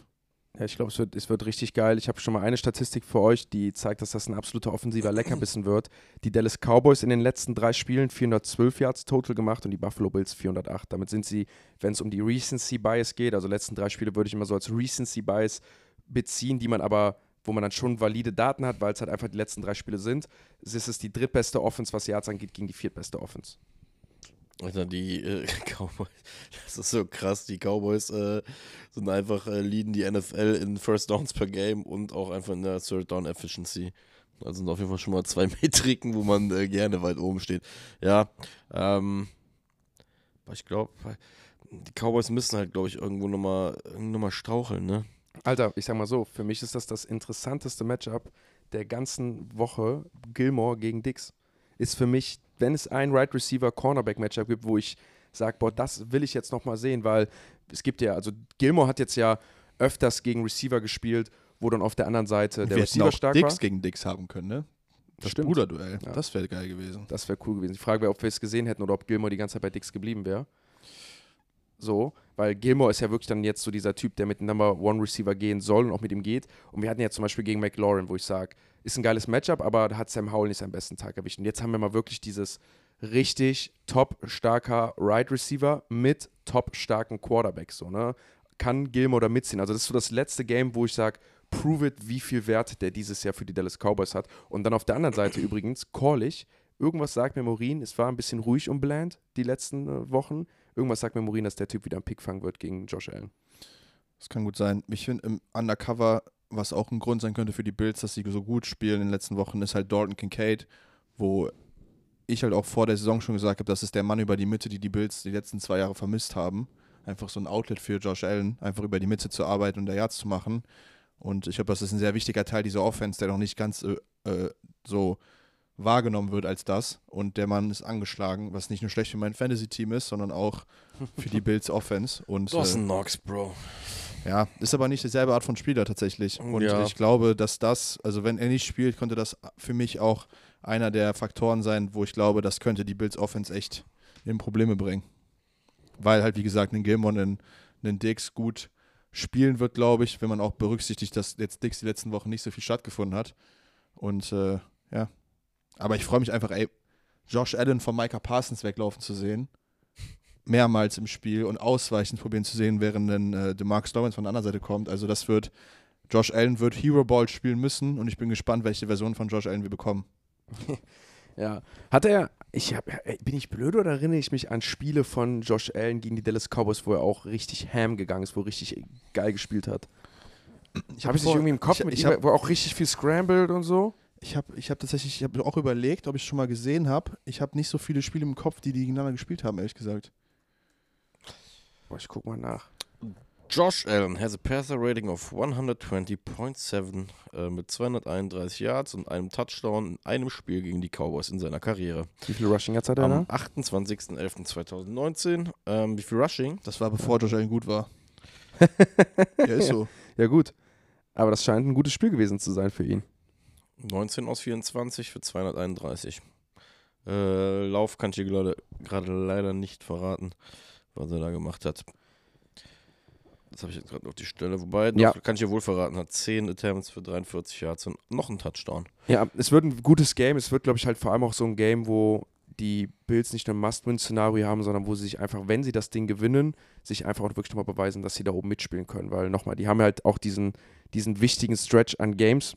Ja, ich glaube, es wird, es wird richtig geil. Ich habe schon mal eine Statistik für euch, die zeigt, dass das ein absoluter offensiver Leckerbissen wird. Die Dallas Cowboys in den letzten drei Spielen 412 Yards total gemacht und die Buffalo Bills 408. Damit sind sie, wenn es um die Recency Bias geht, also letzten drei Spiele würde ich immer so als Recency Bias beziehen, die man aber, wo man dann schon valide Daten hat, weil es halt einfach die letzten drei Spiele sind. Ist es die drittbeste Offense, was Yards angeht, gegen die viertbeste Offense. Alter, die äh, Cowboys, das ist so krass. Die Cowboys äh, sind einfach, äh, leaden die NFL in First Downs per Game und auch einfach in der Third Down Efficiency. Das sind auf jeden Fall schon mal zwei Metriken, wo man äh, gerne weit oben steht. Ja, ähm, ich glaube, die Cowboys müssen halt, glaube ich, irgendwo nochmal noch mal straucheln, ne? Alter, ich sag mal so, für mich ist das das interessanteste Matchup der ganzen Woche. Gilmore gegen Dix ist für mich wenn es ein Right Receiver Cornerback Matchup gibt, wo ich sage, boah, das will ich jetzt nochmal sehen, weil es gibt ja, also Gilmore hat jetzt ja öfters gegen Receiver gespielt, wo dann auf der anderen Seite der Wir Receiver auch stark Dix war. gegen Dix haben können, ne? Das Stimmt. Bruderduell. Ja. Das wäre geil gewesen. Das wäre cool gewesen. Die Frage wäre, ob wir es gesehen hätten oder ob Gilmore die ganze Zeit bei Dix geblieben wäre. So, weil Gilmore ist ja wirklich dann jetzt so dieser Typ, der mit dem Number One Receiver gehen soll und auch mit ihm geht. Und wir hatten ja zum Beispiel gegen McLaurin, wo ich sage, ist ein geiles Matchup, aber da hat Sam Howell nicht seinen besten Tag erwischt. Und jetzt haben wir mal wirklich dieses richtig top starker Right Receiver mit top starken Quarterback. So, ne? Kann Gilmore da mitziehen? Also, das ist so das letzte Game, wo ich sage, prove it, wie viel Wert der dieses Jahr für die Dallas Cowboys hat. Und dann auf der anderen Seite übrigens, Corlich, irgendwas sagt mir Morin, es war ein bisschen ruhig um Bland die letzten äh, Wochen. Irgendwas sagt mir Morin, dass der Typ wieder einen Pick fangen wird gegen Josh Allen. Das kann gut sein. Ich finde im Undercover, was auch ein Grund sein könnte für die Bills, dass sie so gut spielen in den letzten Wochen, ist halt Dalton Kincaid, wo ich halt auch vor der Saison schon gesagt habe, das ist der Mann über die Mitte, die die Bills die letzten zwei Jahre vermisst haben. Einfach so ein Outlet für Josh Allen, einfach über die Mitte zu arbeiten und der Yards zu machen. Und ich glaube, das ist ein sehr wichtiger Teil dieser Offense, der noch nicht ganz äh, äh, so wahrgenommen wird als das. Und der Mann ist angeschlagen, was nicht nur schlecht für mein Fantasy-Team ist, sondern auch für die Bills Offense. Und äh, Dawson Knox, Bro. ja, ist aber nicht dieselbe Art von Spieler tatsächlich. Und Ja. ich glaube, dass das, also wenn er nicht spielt, könnte das für mich auch einer der Faktoren sein, wo ich glaube, das könnte die Bills Offense echt in Probleme bringen. Weil halt, wie gesagt, ein Gilmore, ein, ein Dix gut spielen wird, glaube ich, wenn man auch berücksichtigt, dass jetzt Dix die letzten Wochen nicht so viel stattgefunden hat. Und äh, ja. Aber ich freue mich einfach, ey, Josh Allen von Micah Parsons weglaufen zu sehen. Mehrmals im Spiel und ausweichend probieren zu sehen, während dann äh, DeMarcus Lawrence von der anderen Seite kommt. Also das wird, Josh Allen wird Hero Ball spielen müssen und ich bin gespannt, welche Version von Josh Allen wir bekommen. Ja. Hat er, ich hab, bin ich blöd oder erinnere ich mich an Spiele von Josh Allen gegen die Dallas Cowboys, wo er auch richtig ham gegangen ist, wo er richtig geil gespielt hat? Ich Habe ich nicht irgendwie im Kopf ich, ich ihm, hab, wo er auch richtig viel scrambled und so? Ich habe ich hab tatsächlich, ich habe auch überlegt, ob ich schon mal gesehen habe. Ich habe nicht so viele Spiele im Kopf, die die gegeneinander gespielt haben, ehrlich gesagt. Boah, ich guck mal nach. Josh Allen has a passer rating of 120.7 äh, mit 231 Yards und einem Touchdown in einem Spiel gegen die Cowboys in seiner Karriere. Wie viel Rushing Yards hat er Am da? 28.11.2019. Ähm, wie viel Rushing? Das war bevor Josh Allen gut war. ja, ist so. Ja, gut. Aber das scheint ein gutes Spiel gewesen zu sein für ihn. 19 aus 24 für 231. Äh, Lauf kann ich dir gerade leider nicht verraten, was er da gemacht hat. Das habe ich jetzt gerade auf die Stelle. Wobei, Ja. kann ich dir wohl verraten, hat 10 Attempts für 43 Yards und noch einen Touchdown. Ja, es wird ein gutes Game. Es wird, glaube ich, halt vor allem auch so ein Game, wo die Bills nicht ein Must-Win-Szenario haben, sondern wo sie sich einfach, wenn sie das Ding gewinnen, sich einfach auch wirklich nochmal beweisen, dass sie da oben mitspielen können. Weil nochmal, die haben halt auch diesen, diesen wichtigen Stretch an Games,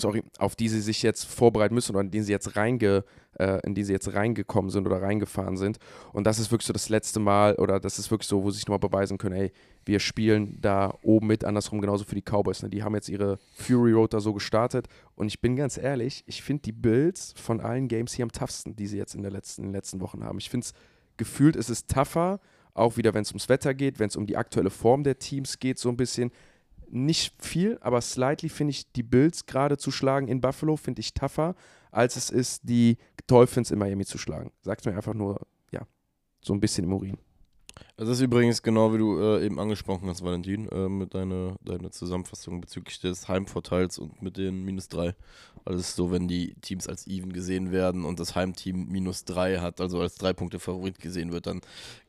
sorry, auf die sie sich jetzt vorbereiten müssen oder in die sie jetzt reinge, äh, in die sie jetzt reingekommen sind oder reingefahren sind. Und das ist wirklich so das letzte Mal oder das ist wirklich so, wo sie sich nochmal beweisen können, ey, wir spielen da oben mit, andersrum genauso für die Cowboys. Ne? Die haben jetzt ihre Fury Road da so gestartet und ich bin ganz ehrlich, ich finde die Bills von allen Games hier am toughsten, die sie jetzt in, der letzten, in den letzten Wochen haben. Ich finde es gefühlt, es ist tougher, auch wieder, wenn es ums Wetter geht, wenn es um die aktuelle Form der Teams geht, so ein bisschen. Nicht viel, aber slightly finde ich die Bills gerade zu schlagen in Buffalo, finde ich tougher, als es ist, die Dolphins in Miami zu schlagen. Sag's mir einfach nur, ja, so ein bisschen im Urin. Das ist übrigens genau wie du äh, eben angesprochen hast, Valentin, äh, mit deiner deine Zusammenfassung bezüglich des Heimvorteils und mit den minus 3. Alles so, wenn die Teams als even gesehen werden und das Heimteam minus 3 hat, also als 3 Punkte Favorit gesehen wird, dann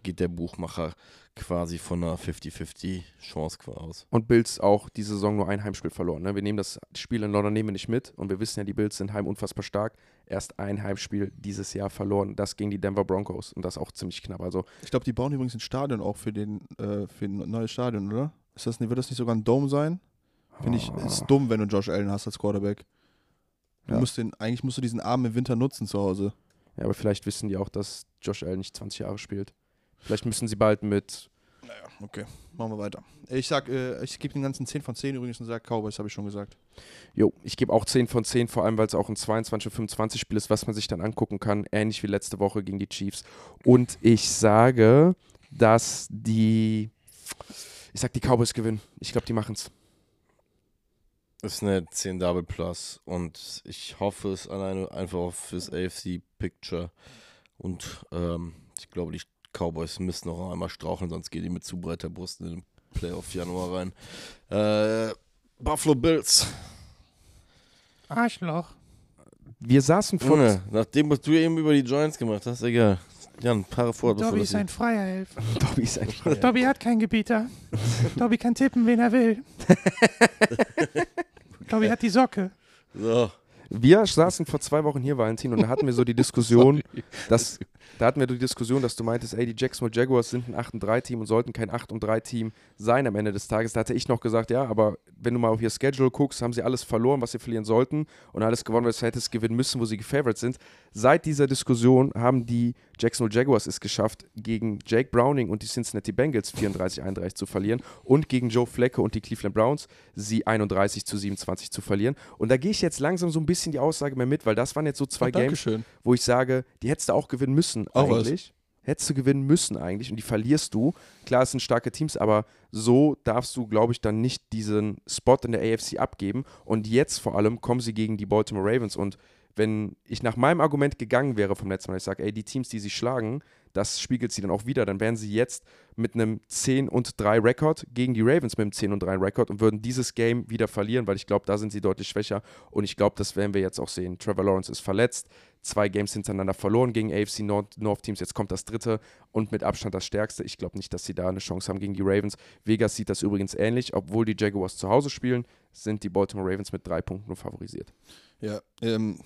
geht der Buchmacher quasi von einer 50-50 Chance aus. Und Bills auch die Saison nur ein Heimspiel verloren. Ne? Wir nehmen das Spiel in London nehmen wir nicht mit und wir wissen ja, die Bills sind heim unfassbar stark. Erst ein Heimspiel dieses Jahr verloren, das gegen die Denver Broncos und das auch ziemlich knapp. Also Ich glaube, die bauen übrigens ein Stadion auch für den äh, für ein neues Stadion, oder? Ist das wird das nicht sogar ein Dome sein? Finde ich, ist dumm, wenn du Josh Allen hast als Quarterback. Du Ja. musst den, eigentlich musst du diesen Arm im Winter nutzen zu Hause. ja, aber vielleicht wissen die auch, dass Josh Allen nicht 20 Jahre spielt. Vielleicht müssen sie bald mit Naja, okay. Machen wir weiter. Ich sag, äh, ich gebe den ganzen 10 von 10 übrigens und sage Cowboys, habe ich schon gesagt. Jo, ich gebe auch 10 von 10, vor allem weil es auch ein 22-25-Spiel ist, was man sich dann angucken kann, ähnlich wie letzte Woche gegen die Chiefs. Und ich sage, dass die, ich sag, die Cowboys gewinnen. Ich glaube, die machen es. Ist eine 10 Double Plus und ich hoffe es alleine einfach fürs AFC Picture. Und ähm, ich glaube, die Cowboys müssen noch einmal straucheln, sonst gehen die mit zu breiter Brust in den Playoff Januar rein. Äh, Buffalo Bills. Arschloch. Wir saßen vor. Junge, nachdem, was du eben über die Giants gemacht hast, egal. Jan, paar vor. Dobby ist ein freier Elf. Dobby ist ein Freier. Dobby hat keinen Gebieter. Dobby kann tippen, wen er will. Dobby hat die Socke. So. Wir saßen vor zwei Wochen hier, Valentin, und da hatten wir so die Diskussion, dass, da hatten wir die Diskussion, dass du meintest, ey, die Jacksonville Jaguars sind ein 8-3-Team und sollten kein 8-3-Team sein am Ende des Tages. Da hatte ich noch gesagt, ja, aber wenn du mal auf ihr Schedule guckst, haben sie alles verloren, was sie verlieren sollten und alles gewonnen, was sie hättest gewinnen müssen, wo sie gefavored sind. Seit dieser Diskussion haben die Jacksonville Jaguars es geschafft, gegen Jake Browning und die Cincinnati Bengals 34-31 zu verlieren und gegen Joe Flacco und die Cleveland Browns sie 31 zu 27 zu verlieren. Und da gehe ich jetzt langsam so ein bisschen die Aussage mehr mit, weil das waren jetzt so zwei Oh, Games, wo ich sage, die hättest du auch gewinnen müssen Auch was. eigentlich. Hättest du gewinnen müssen eigentlich und die verlierst du. Klar, es sind starke Teams, aber so darfst du, glaube ich, dann nicht diesen Spot in der AFC abgeben. Und jetzt vor allem kommen sie gegen die Baltimore Ravens. Und wenn ich nach meinem Argument gegangen wäre vom letzten Mal, ich sage, ey, die Teams, die sie schlagen, das spiegelt sie dann auch wieder, dann wären sie jetzt mit einem 10 und 3 Rekord gegen die Ravens mit einem 10 und 3 Rekord und würden dieses Game wieder verlieren, weil ich glaube, da sind sie deutlich schwächer und ich glaube, das werden wir jetzt auch sehen. Trevor Lawrence ist verletzt, zwei Games hintereinander verloren gegen AFC North, North Teams, jetzt kommt das dritte und mit Abstand das stärkste. Ich glaube nicht, dass sie da eine Chance haben gegen die Ravens. Vegas sieht das übrigens ähnlich, obwohl die Jaguars zu Hause spielen, sind die Baltimore Ravens mit drei Punkten favorisiert. Ja, ähm,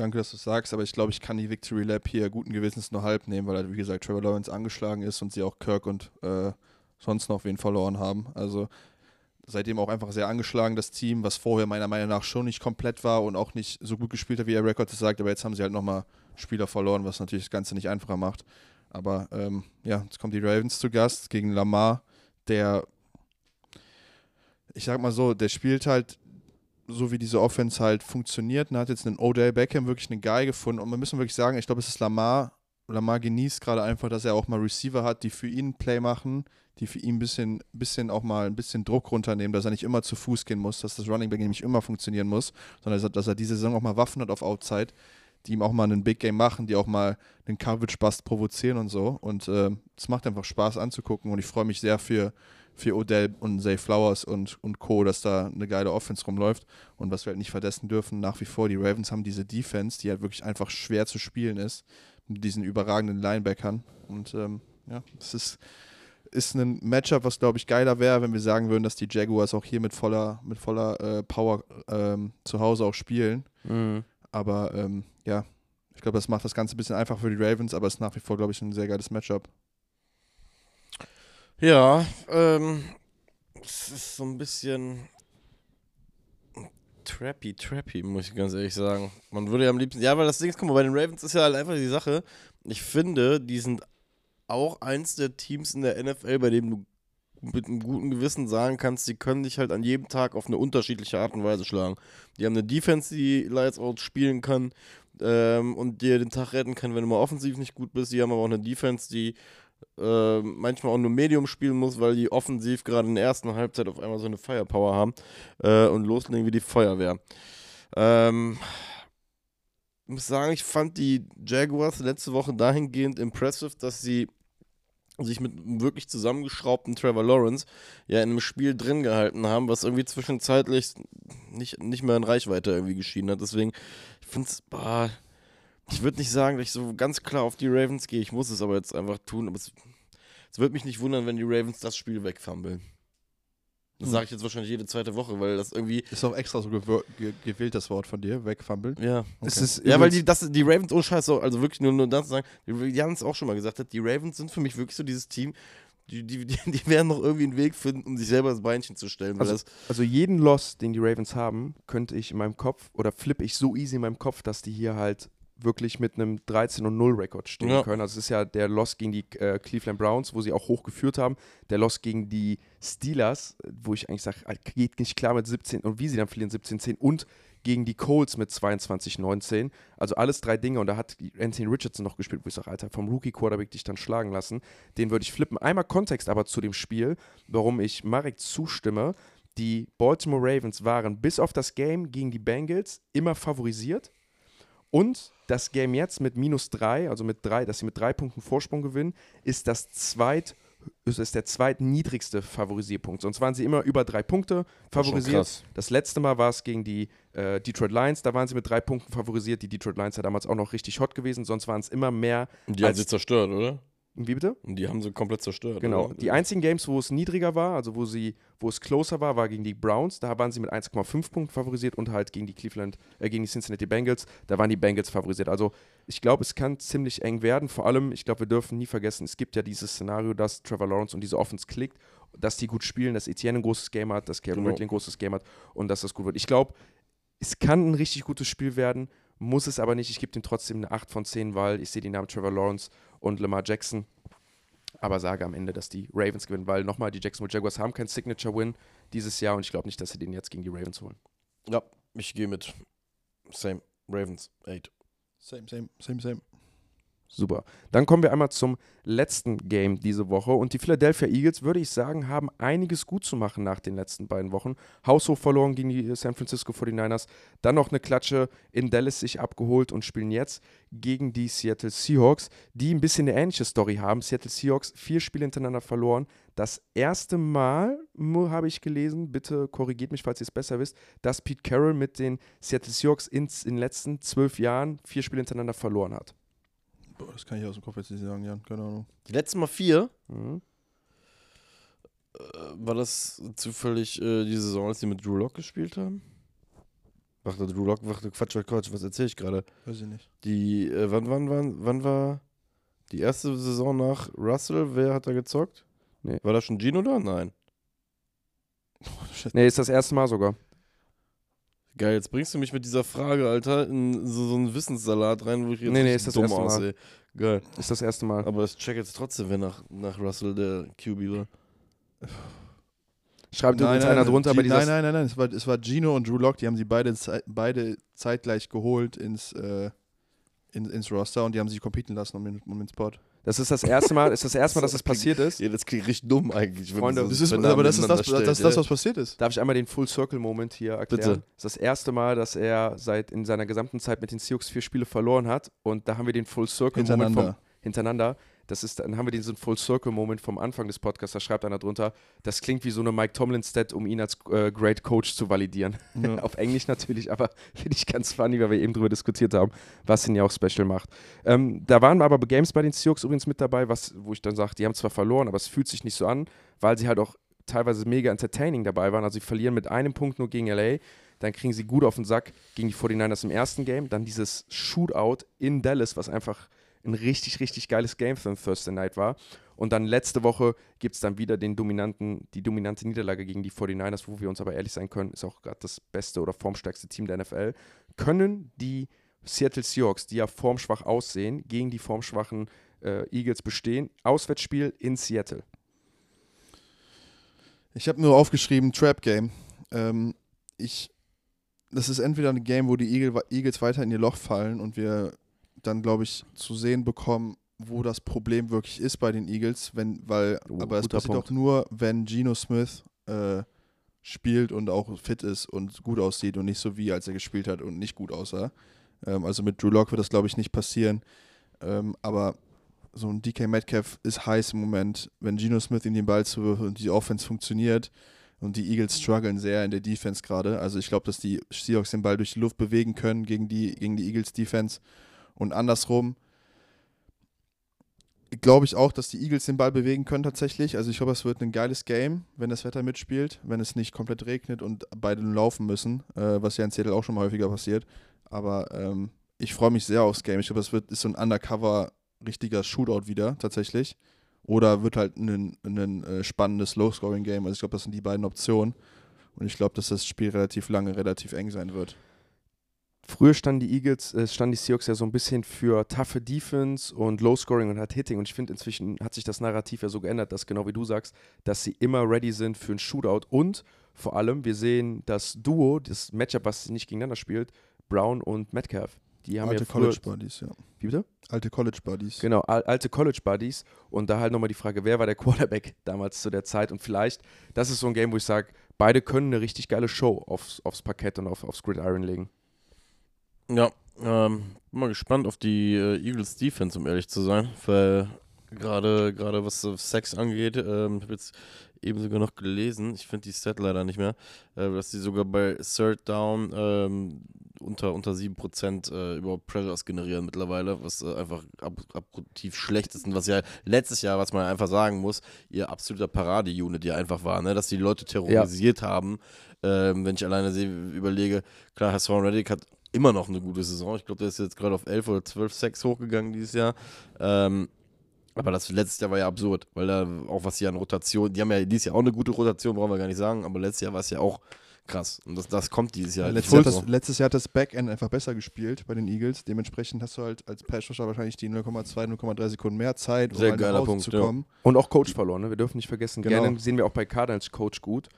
danke, dass du es sagst, aber ich glaube, ich kann die Victory Lap hier guten Gewissens nur halb nehmen, weil halt, wie gesagt, Trevor Lawrence angeschlagen ist und sie auch Kirk und äh, sonst noch wen verloren haben. Also seitdem auch einfach sehr angeschlagen, das Team, was vorher meiner Meinung nach schon nicht komplett war und auch nicht so gut gespielt hat, wie der Rekord es sagt, aber jetzt haben sie halt nochmal Spieler verloren, was natürlich das Ganze nicht einfacher macht. Aber ähm, ja, jetzt kommen die Ravens zu Gast gegen Lamar, der, ich sag mal so, der spielt halt so wie diese Offense halt funktioniert und hat jetzt einen Odell Beckham wirklich einen Guy gefunden. Und wir müssen wirklich sagen, ich glaube, es ist Lamar. Lamar genießt gerade einfach, dass er auch mal Receiver hat, die für ihn Play machen, die für ihn ein bisschen, bisschen auch mal ein bisschen Druck runternehmen, dass er nicht immer zu Fuß gehen muss, dass das Running Back nicht immer funktionieren muss, sondern dass er, diese Saison auch mal Waffen hat auf Outside, die ihm auch mal einen Big Game machen, die auch mal einen Coverage-Bust provozieren und so. Und äh, es macht einfach Spaß anzugucken und ich freue mich sehr für, für Odell und Zay Flowers und, und Co., dass da eine geile Offense rumläuft. Und was wir halt nicht vergessen dürfen, nach wie vor, die Ravens haben diese Defense, die halt wirklich einfach schwer zu spielen ist, mit diesen überragenden Linebackern. Und ähm, ja, es ist, ist ein Matchup, was glaube ich geiler wäre, wenn wir sagen würden, dass die Jaguars auch hier mit voller, mit voller äh, Power ähm, zu Hause auch spielen. Aber ähm, ja, ich glaube, das macht das Ganze ein bisschen einfach für die Ravens, aber es ist nach wie vor, glaube ich, ein sehr geiles Matchup. Ja, ähm, es ist so ein bisschen trappy, trappy, muss ich ganz ehrlich sagen. Man würde ja am liebsten, ja, weil das Ding ist, guck mal, bei den Ravens ist ja halt einfach die Sache, ich finde, die sind auch eins der Teams in der NFL, bei dem du mit einem guten Gewissen sagen kannst, die können dich halt an jedem Tag auf eine unterschiedliche Art und Weise schlagen. Die haben eine Defense, die Lights Out spielen kann ähm, und dir den Tag retten kann, wenn du mal offensiv nicht gut bist. Die haben aber auch eine Defense, die äh, manchmal auch nur Medium spielen muss, weil die offensiv gerade in der ersten Halbzeit auf einmal so eine Firepower haben äh, und loslegen wie die Feuerwehr. Ähm, ich muss sagen, ich fand die Jaguars letzte Woche dahingehend impressive, dass sie sich mit einem wirklich zusammengeschraubten Trevor Lawrence ja in einem Spiel drin gehalten haben, was irgendwie zwischenzeitlich nicht, nicht mehr in Reichweite irgendwie geschieden hat. Deswegen, ich finde es, ich würde nicht sagen, dass ich so ganz klar auf die Ravens gehe. Ich muss es aber jetzt einfach tun. Aber es, es würde mich nicht wundern, wenn die Ravens das Spiel wegfummeln. Das Hm. sage ich jetzt wahrscheinlich jede zweite Woche, weil das irgendwie. Ist auch extra so gewö- ge gewählt, das Wort von dir, wegfummeln. Ja. Okay. Ja, weil die, das, die Ravens, oh Scheiße, also wirklich nur, nur das zu sagen, haben es auch schon mal gesagt, hat, die Ravens sind für mich wirklich so dieses Team, die, die, die, werden noch irgendwie einen Weg finden, um sich selber das Beinchen zu stellen. Also- Also jeden Loss, den die Ravens haben, könnte ich in meinem Kopf oder flippe ich so easy in meinem Kopf, dass die hier halt wirklich mit einem 13 und 0 Rekord stehen Ja. können. Also es ist ja der Loss gegen die äh, Cleveland Browns, wo sie auch hoch geführt haben, der Loss gegen die Steelers, wo ich eigentlich sage, geht nicht klar mit 17 und wie sie dann verlieren 17-10 und gegen die Colts mit 22-19. Also alles drei Dinge und da hat Anthony Richardson noch gespielt, wo ich sage, Alter, vom Rookie-Quarterback dich dann schlagen lassen. Den würde ich flippen. Einmal Kontext aber zu dem Spiel, warum ich Marek zustimme. Die Baltimore Ravens waren bis auf das Game gegen die Bengals immer favorisiert. Und das Game jetzt mit minus drei, also mit drei, dass sie mit drei Punkten Vorsprung gewinnen, ist das zweit, ist ist der zweitniedrigste Favorisierpunkt. Sonst waren sie immer über drei Punkte favorisiert. Das letzte Mal war es gegen die äh, Detroit Lions, da waren sie mit drei Punkten favorisiert. Die Detroit Lions ja damals auch noch richtig hot gewesen, sonst waren es immer mehr. Und die haben sie zerstört, oder? Wie bitte? Und die haben sie komplett zerstört. Genau. Oder? Die einzigen Games, wo es niedriger war, also wo sie, wo es closer war, war gegen die Browns. Da waren sie mit 1,5 Punkten favorisiert und halt gegen die Cleveland, äh, gegen die Cincinnati Bengals. Da waren die Bengals favorisiert. Also ich glaube, es kann ziemlich eng werden. Vor allem, ich glaube, wir dürfen nie vergessen, es gibt ja dieses Szenario, dass Trevor Lawrence und diese Offense klickt, dass die gut spielen, dass Etienne ein großes Game hat, dass Calvin Genau. Ridley ein großes Game hat und dass das gut wird. Ich glaube, es kann ein richtig gutes Spiel werden, muss es aber nicht. Ich gebe dem trotzdem eine 8 von 10, weil ich sehe die Namen Trevor Lawrence und Lamar Jackson aber sage am Ende, dass die Ravens gewinnen, weil nochmal, die Jacksonville Jaguars haben keinen Signature-Win dieses Jahr und ich glaube nicht, dass sie den jetzt gegen die Ravens holen. Ja, ich gehe mit. Same. Ravens 8. Same, same, same, same. Super. Dann kommen wir einmal zum letzten Game diese Woche. Und die Philadelphia Eagles, würde ich sagen, haben einiges gut zu machen nach den letzten beiden Wochen. Haushoch verloren gegen die San Francisco 49ers. Dann noch eine Klatsche in Dallas sich abgeholt und spielen jetzt gegen die Seattle Seahawks, die ein bisschen eine ähnliche Story haben. Seattle Seahawks, vier Spiele hintereinander verloren. Das erste Mal, habe ich gelesen, bitte korrigiert mich, falls ihr es besser wisst, dass Pete Carroll mit den Seattle Seahawks in, in den letzten zwölf Jahren vier Spiele hintereinander verloren hat. Boah, das kann ich aus dem Kopf jetzt nicht sagen, Jan. Keine Ahnung. Die letzten Mal vier. Mhm. Äh, war das zufällig äh, die Saison, als die mit Drew Lock gespielt haben? Warte, Drew Lock, warte, Quatsch, Quatsch, was erzähle ich gerade? Weiß ich nicht. Die, äh, wann, wann, wann, wann war die erste Saison nach Russell? Wer hat da gezockt? Nee. War das schon Gino da? Nein. Nee, ist das erste Mal sogar. Geil, jetzt bringst du mich mit dieser Frage, Alter, in so, so einen Wissenssalat rein, wo ich jetzt Nee, nee, ist das dumm erste Mal. aussehe. Geil. Ist das erste Mal. Aber ich check jetzt trotzdem, wer nach, nach Russell der QB war. Schreibt übrigens einer drunter, aber G- dieses. Nein, nein, nein, nein. Es war, es war Gino und Drew Lock, die haben sie beide, zei- beide zeitgleich geholt ins, äh, in, ins Roster und die haben sich competen lassen um den, um den Spot. Das ist das erste Mal, ist das erste Mal, dass das passiert ist. Ja, das klingt richtig dumm eigentlich. wenn Freunde, Das ist, aber das ist das, nebeneinander das, ist stellt, das, was passiert ist. Darf ich einmal den Full Circle Moment hier erklären? Bitte. Das ist das erste Mal, dass er seit in seiner gesamten Zeit mit den Seahawks vier Spiele verloren hat und da haben wir den Full Circle Moment vom, Hintereinander. Das ist, dann haben wir diesen Full Circle Moment vom Anfang des Podcasts, da schreibt einer drunter, das klingt wie so eine Mike Tomlin Stat, um ihn als äh, Great Coach zu validieren. Ja. Auf Englisch natürlich, aber finde ich ganz funny, weil wir eben drüber diskutiert haben, was ihn ja auch special macht. Ähm, da waren aber Games bei den Seahawks übrigens mit dabei, was, wo ich dann sage, die haben zwar verloren, aber es fühlt sich nicht so an, weil sie halt auch teilweise mega entertaining dabei waren. Also sie verlieren mit einem Punkt nur gegen LA, dann kriegen sie gut auf den Sack gegen die 49ers im ersten Game, dann dieses Shootout in Dallas, was einfach ein richtig, richtig geiles Game für ein Thursday Night war. Und dann letzte Woche gibt es dann wieder den dominanten, die dominante Niederlage gegen die 49ers, wo wir uns aber ehrlich sein können, ist auch gerade das beste oder formstärkste Team der NFL. Können die Seattle Seahawks, die ja formschwach aussehen, gegen die formschwachen äh, Eagles bestehen? Auswärtsspiel in Seattle. Ich habe nur aufgeschrieben, Trap Game. Ähm, ich, das ist entweder ein Game, wo die Eagle, Eagles weiter in ihr Loch fallen und wir dann, glaube ich, zu sehen bekommen, wo das Problem wirklich ist bei den Eagles, wenn, weil, Oh, aber es passiert Punkt. auch nur, wenn Geno Smith äh, spielt und auch fit ist und gut aussieht und nicht so wie, als er gespielt hat und nicht gut aussah. Ähm, also mit Drew Lock wird das, glaube ich, nicht passieren. Ähm, aber so ein DK Metcalf ist heiß im Moment, wenn Geno Smith ihm den Ball zuwirft und die Offense funktioniert. Und die Eagles strugglen sehr in der Defense gerade. Also ich glaube, dass die Seahawks den Ball durch die Luft bewegen können gegen die, gegen die Eagles Defense. Und andersrum glaube ich auch, dass die Eagles den Ball bewegen können tatsächlich. Also ich glaube, es wird ein geiles Game, wenn das Wetter mitspielt, wenn es nicht komplett regnet und beide laufen müssen, äh, was ja in Seattle auch schon mal häufiger passiert. Aber ähm, ich freue mich sehr aufs Game. Ich glaube, es wird ist so ein Undercover richtiger Shootout wieder tatsächlich. Oder wird halt ein, ein äh, spannendes Low-Scoring-Game. Also ich glaube, das sind die beiden Optionen. Und ich glaube, dass das Spiel relativ lange, relativ eng sein wird. Früher standen die Eagles, äh, standen die Seahawks ja so ein bisschen für toughe Defense und Low Scoring und Hard Hitting. Und ich finde, inzwischen hat sich das Narrativ ja so geändert, dass genau wie du sagst, dass sie immer ready sind für ein Shootout. Und vor allem, wir sehen das Duo, das Matchup, was nicht gegeneinander spielt, Brown und Metcalf. Die haben Alte ja früher, College Buddies, ja. Wie bitte? Alte College Buddies. Genau, al alte College Buddies. Und da halt nochmal die Frage, wer war der Quarterback damals zu der Zeit? Und vielleicht, das ist so ein Game, wo ich sage, beide können eine richtig geile Show aufs, aufs Parkett und auf, aufs Gridiron legen. Ja, ähm, bin mal gespannt auf die äh, Eagles Defense, um ehrlich zu sein, weil gerade gerade was Sex angeht, ähm, ich habe jetzt eben sogar noch gelesen, ich finde die Stat leider nicht mehr, äh, dass die sogar bei Third Down ähm, unter, unter 7% äh, überhaupt Pressures generieren mittlerweile, was äh, einfach ab, abgrundtief schlecht ist und was ja letztes Jahr, was man einfach sagen muss, ihr absoluter Parade-Unit ja einfach war, ne? dass die Leute terrorisiert haben. Ähm, wenn ich alleine sehe, überlege, klar, Hassan Reddick hat immer noch eine gute Saison. Ich glaube, der ist jetzt gerade auf 11 oder 12 Sex hochgegangen dieses Jahr. Ähm, aber das letztes Jahr war ja absurd, weil da auch was hier an Rotation, die haben ja dieses Jahr auch eine gute Rotation, brauchen wir gar nicht sagen, aber letztes Jahr war es ja auch krass. Und das, das kommt dieses Jahr. Ja, halt letztes, Jahr das, letztes Jahr hat das Backend einfach besser gespielt bei den Eagles. Dementsprechend hast du halt als Pass-Rusher wahrscheinlich die 0,2, 0,3 Sekunden mehr Zeit, um Sehr halt geiler Punkt, zu ja. kommen. Und auch Coach verloren, ne? wir dürfen nicht vergessen. Genau. Gerne sehen wir auch bei Cardinals Coach gut.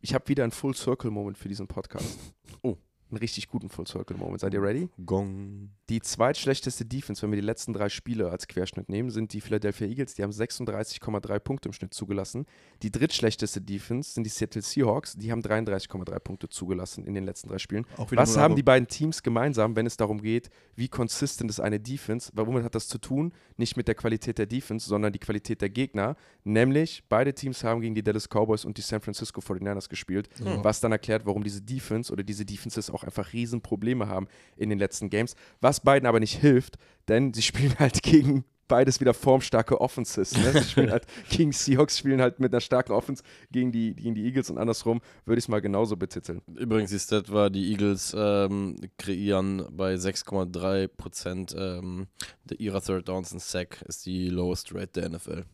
Ich habe wieder einen Full-Circle-Moment für diesen Podcast. Oh. Einen richtig guten Full-Circle-Moment. Seid ihr ready? Gong. Die zweitschlechteste Defense, wenn wir die letzten drei Spiele als Querschnitt nehmen, sind die Philadelphia Eagles. Die haben 36,3 Punkte im Schnitt zugelassen. Die drittschlechteste Defense sind die Seattle Seahawks. Die haben 33,3 Punkte zugelassen in den letzten drei Spielen. Was haben die beiden Teams gemeinsam, wenn es darum geht, wie consistent ist eine Defense? Womit hat das zu tun? Nicht mit der Qualität der Defense, sondern die Qualität der Gegner. Nämlich, beide Teams haben gegen die Dallas Cowboys und die San Francisco 49ers gespielt, Ja. was dann erklärt, warum diese Defense oder diese Defenses auch einfach riesen Probleme haben in den letzten Games. Was beiden aber nicht hilft, denn sie spielen halt gegen beides wieder formstarke Offenses. Ne? Sie spielen halt gegen Seahawks, spielen halt mit einer starken Offense gegen die, gegen die Eagles und andersrum würde ich es mal genauso betiteln. Übrigens, die Stat war, die Eagles ähm, kreieren bei 6,3 Prozent ähm, der- ihrer Third Downs in Sack, ist die lowest rate der NFL.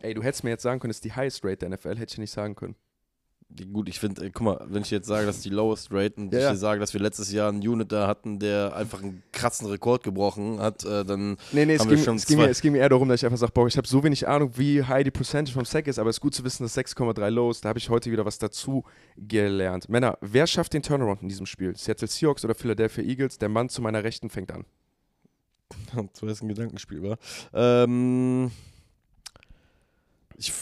Ey, du hättest mir jetzt sagen können, es ist die highest rate der NFL, hätte ich nicht sagen können. Gut, ich finde, äh, guck mal, wenn ich jetzt sage, dass die lowest rate und Ja, ich dir sage, dass wir letztes Jahr einen Unit da hatten, der einfach einen krassen Rekord gebrochen hat, äh, dann Nee, nee, es Haben wir ging, schon es, ging mir, es ging mir eher darum, dass ich einfach sage, boah, ich habe so wenig Ahnung, wie high die Percentage vom Sack ist, aber es ist gut zu wissen, dass 6,3 low ist. Da habe ich heute wieder was dazu gelernt. Männer, wer schafft den Turnaround in diesem Spiel? Seattle Seahawks oder Philadelphia Eagles? Der Mann zu meiner Rechten fängt an. zuerst ein Gedankenspiel war. Ähm, ich,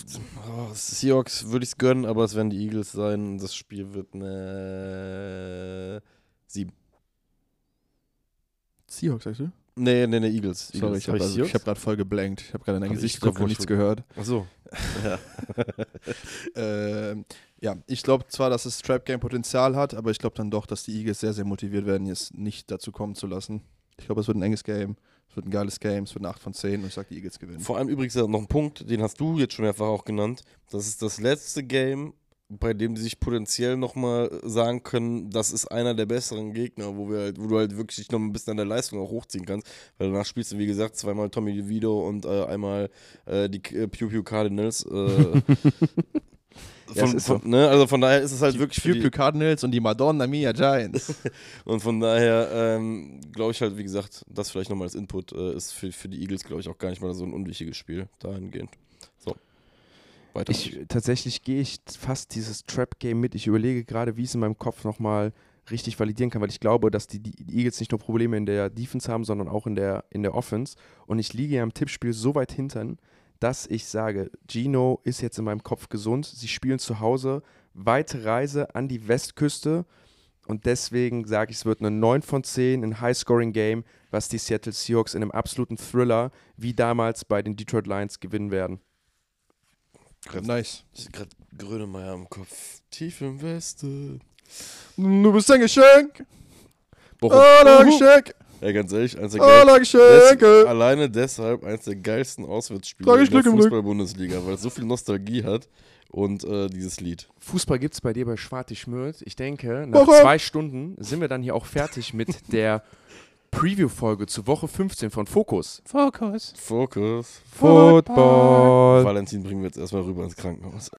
oh, Seahawks würde ich es gönnen, aber es werden die Eagles sein. Das Spiel wird eine 7. Seahawks, sagst du? Nee, nee, nee, Eagles. Sorry, Eagles. ich habe Hab also, ich hab gerade voll geblankt. Ich habe gerade in dein Hab Gesicht ich geguckt und nichts schon- gehört. Achso. ja. Ähm, ja, ich glaube zwar, dass es Trap Game Potenzial hat, aber ich glaube dann doch, dass die Eagles sehr, sehr motiviert werden, es nicht dazu kommen zu lassen. Ich glaube, es wird ein enges Game, es wird ein geiles Game, es wird eine 8 von 10 und ich sage, die Eagles gewinnen. Vor allem übrigens noch ein Punkt, den hast du jetzt schon mehrfach auch genannt. Das ist das letzte Game, bei dem die sich potenziell nochmal sagen können, das ist einer der besseren Gegner, wo, wir halt, wo du halt wirklich noch ein bisschen an der Leistung auch hochziehen kannst. Weil danach spielst du, wie gesagt, zweimal Tommy DeVito und äh, einmal äh, die äh, Pew Pew Cardinals. Äh, von, so. von, ne? Also von daher ist es halt wirklich für die, Cardinals und die Madonna Mia Giants. Und von daher ähm, glaube ich halt, wie gesagt, das vielleicht nochmal als Input äh, ist für, für die Eagles, glaube ich, auch gar nicht mal so ein unwichtiges Spiel dahingehend. So. Weiter. Ich, tatsächlich gehe ich fast dieses Trap-Game mit. Ich überlege gerade, wie ich es in meinem Kopf nochmal richtig validieren kann, weil ich glaube, dass die, die Eagles nicht nur Probleme in der Defense haben, sondern auch in der, in der Offense. Und ich liege ja im Tippspiel so weit hintern, dass ich sage, Gino ist jetzt in meinem Kopf gesund. Sie spielen zu Hause, weite Reise an die Westküste und deswegen sage ich, es wird eine 9 von 10, ein High-Scoring-Game, was die Seattle Seahawks in einem absoluten Thriller wie damals bei den Detroit Lions gewinnen werden. Nice. Ich hab grad Grönemeyer im Kopf. Tief im Westen. Du bist ein Geschenk. Bochum. Aller Geschenk. Ja, ganz ehrlich, eins der geil- des, Geschenke. alleine deshalb eins der geilsten Auswärtsspiele in der. Fußball-Bundesliga, weil es so viel Nostalgie hat und äh, dieses Lied. Fußball gibt es bei dir bei Schwarte Schmidt. Ich denke, nach Bochum. zwei Stunden sind wir dann hier auch fertig mit der Preview-Folge zu Woche 15 von Fokus. Fokus. Fokus. Football. Valentin bringen wir jetzt erstmal rüber ins Krankenhaus.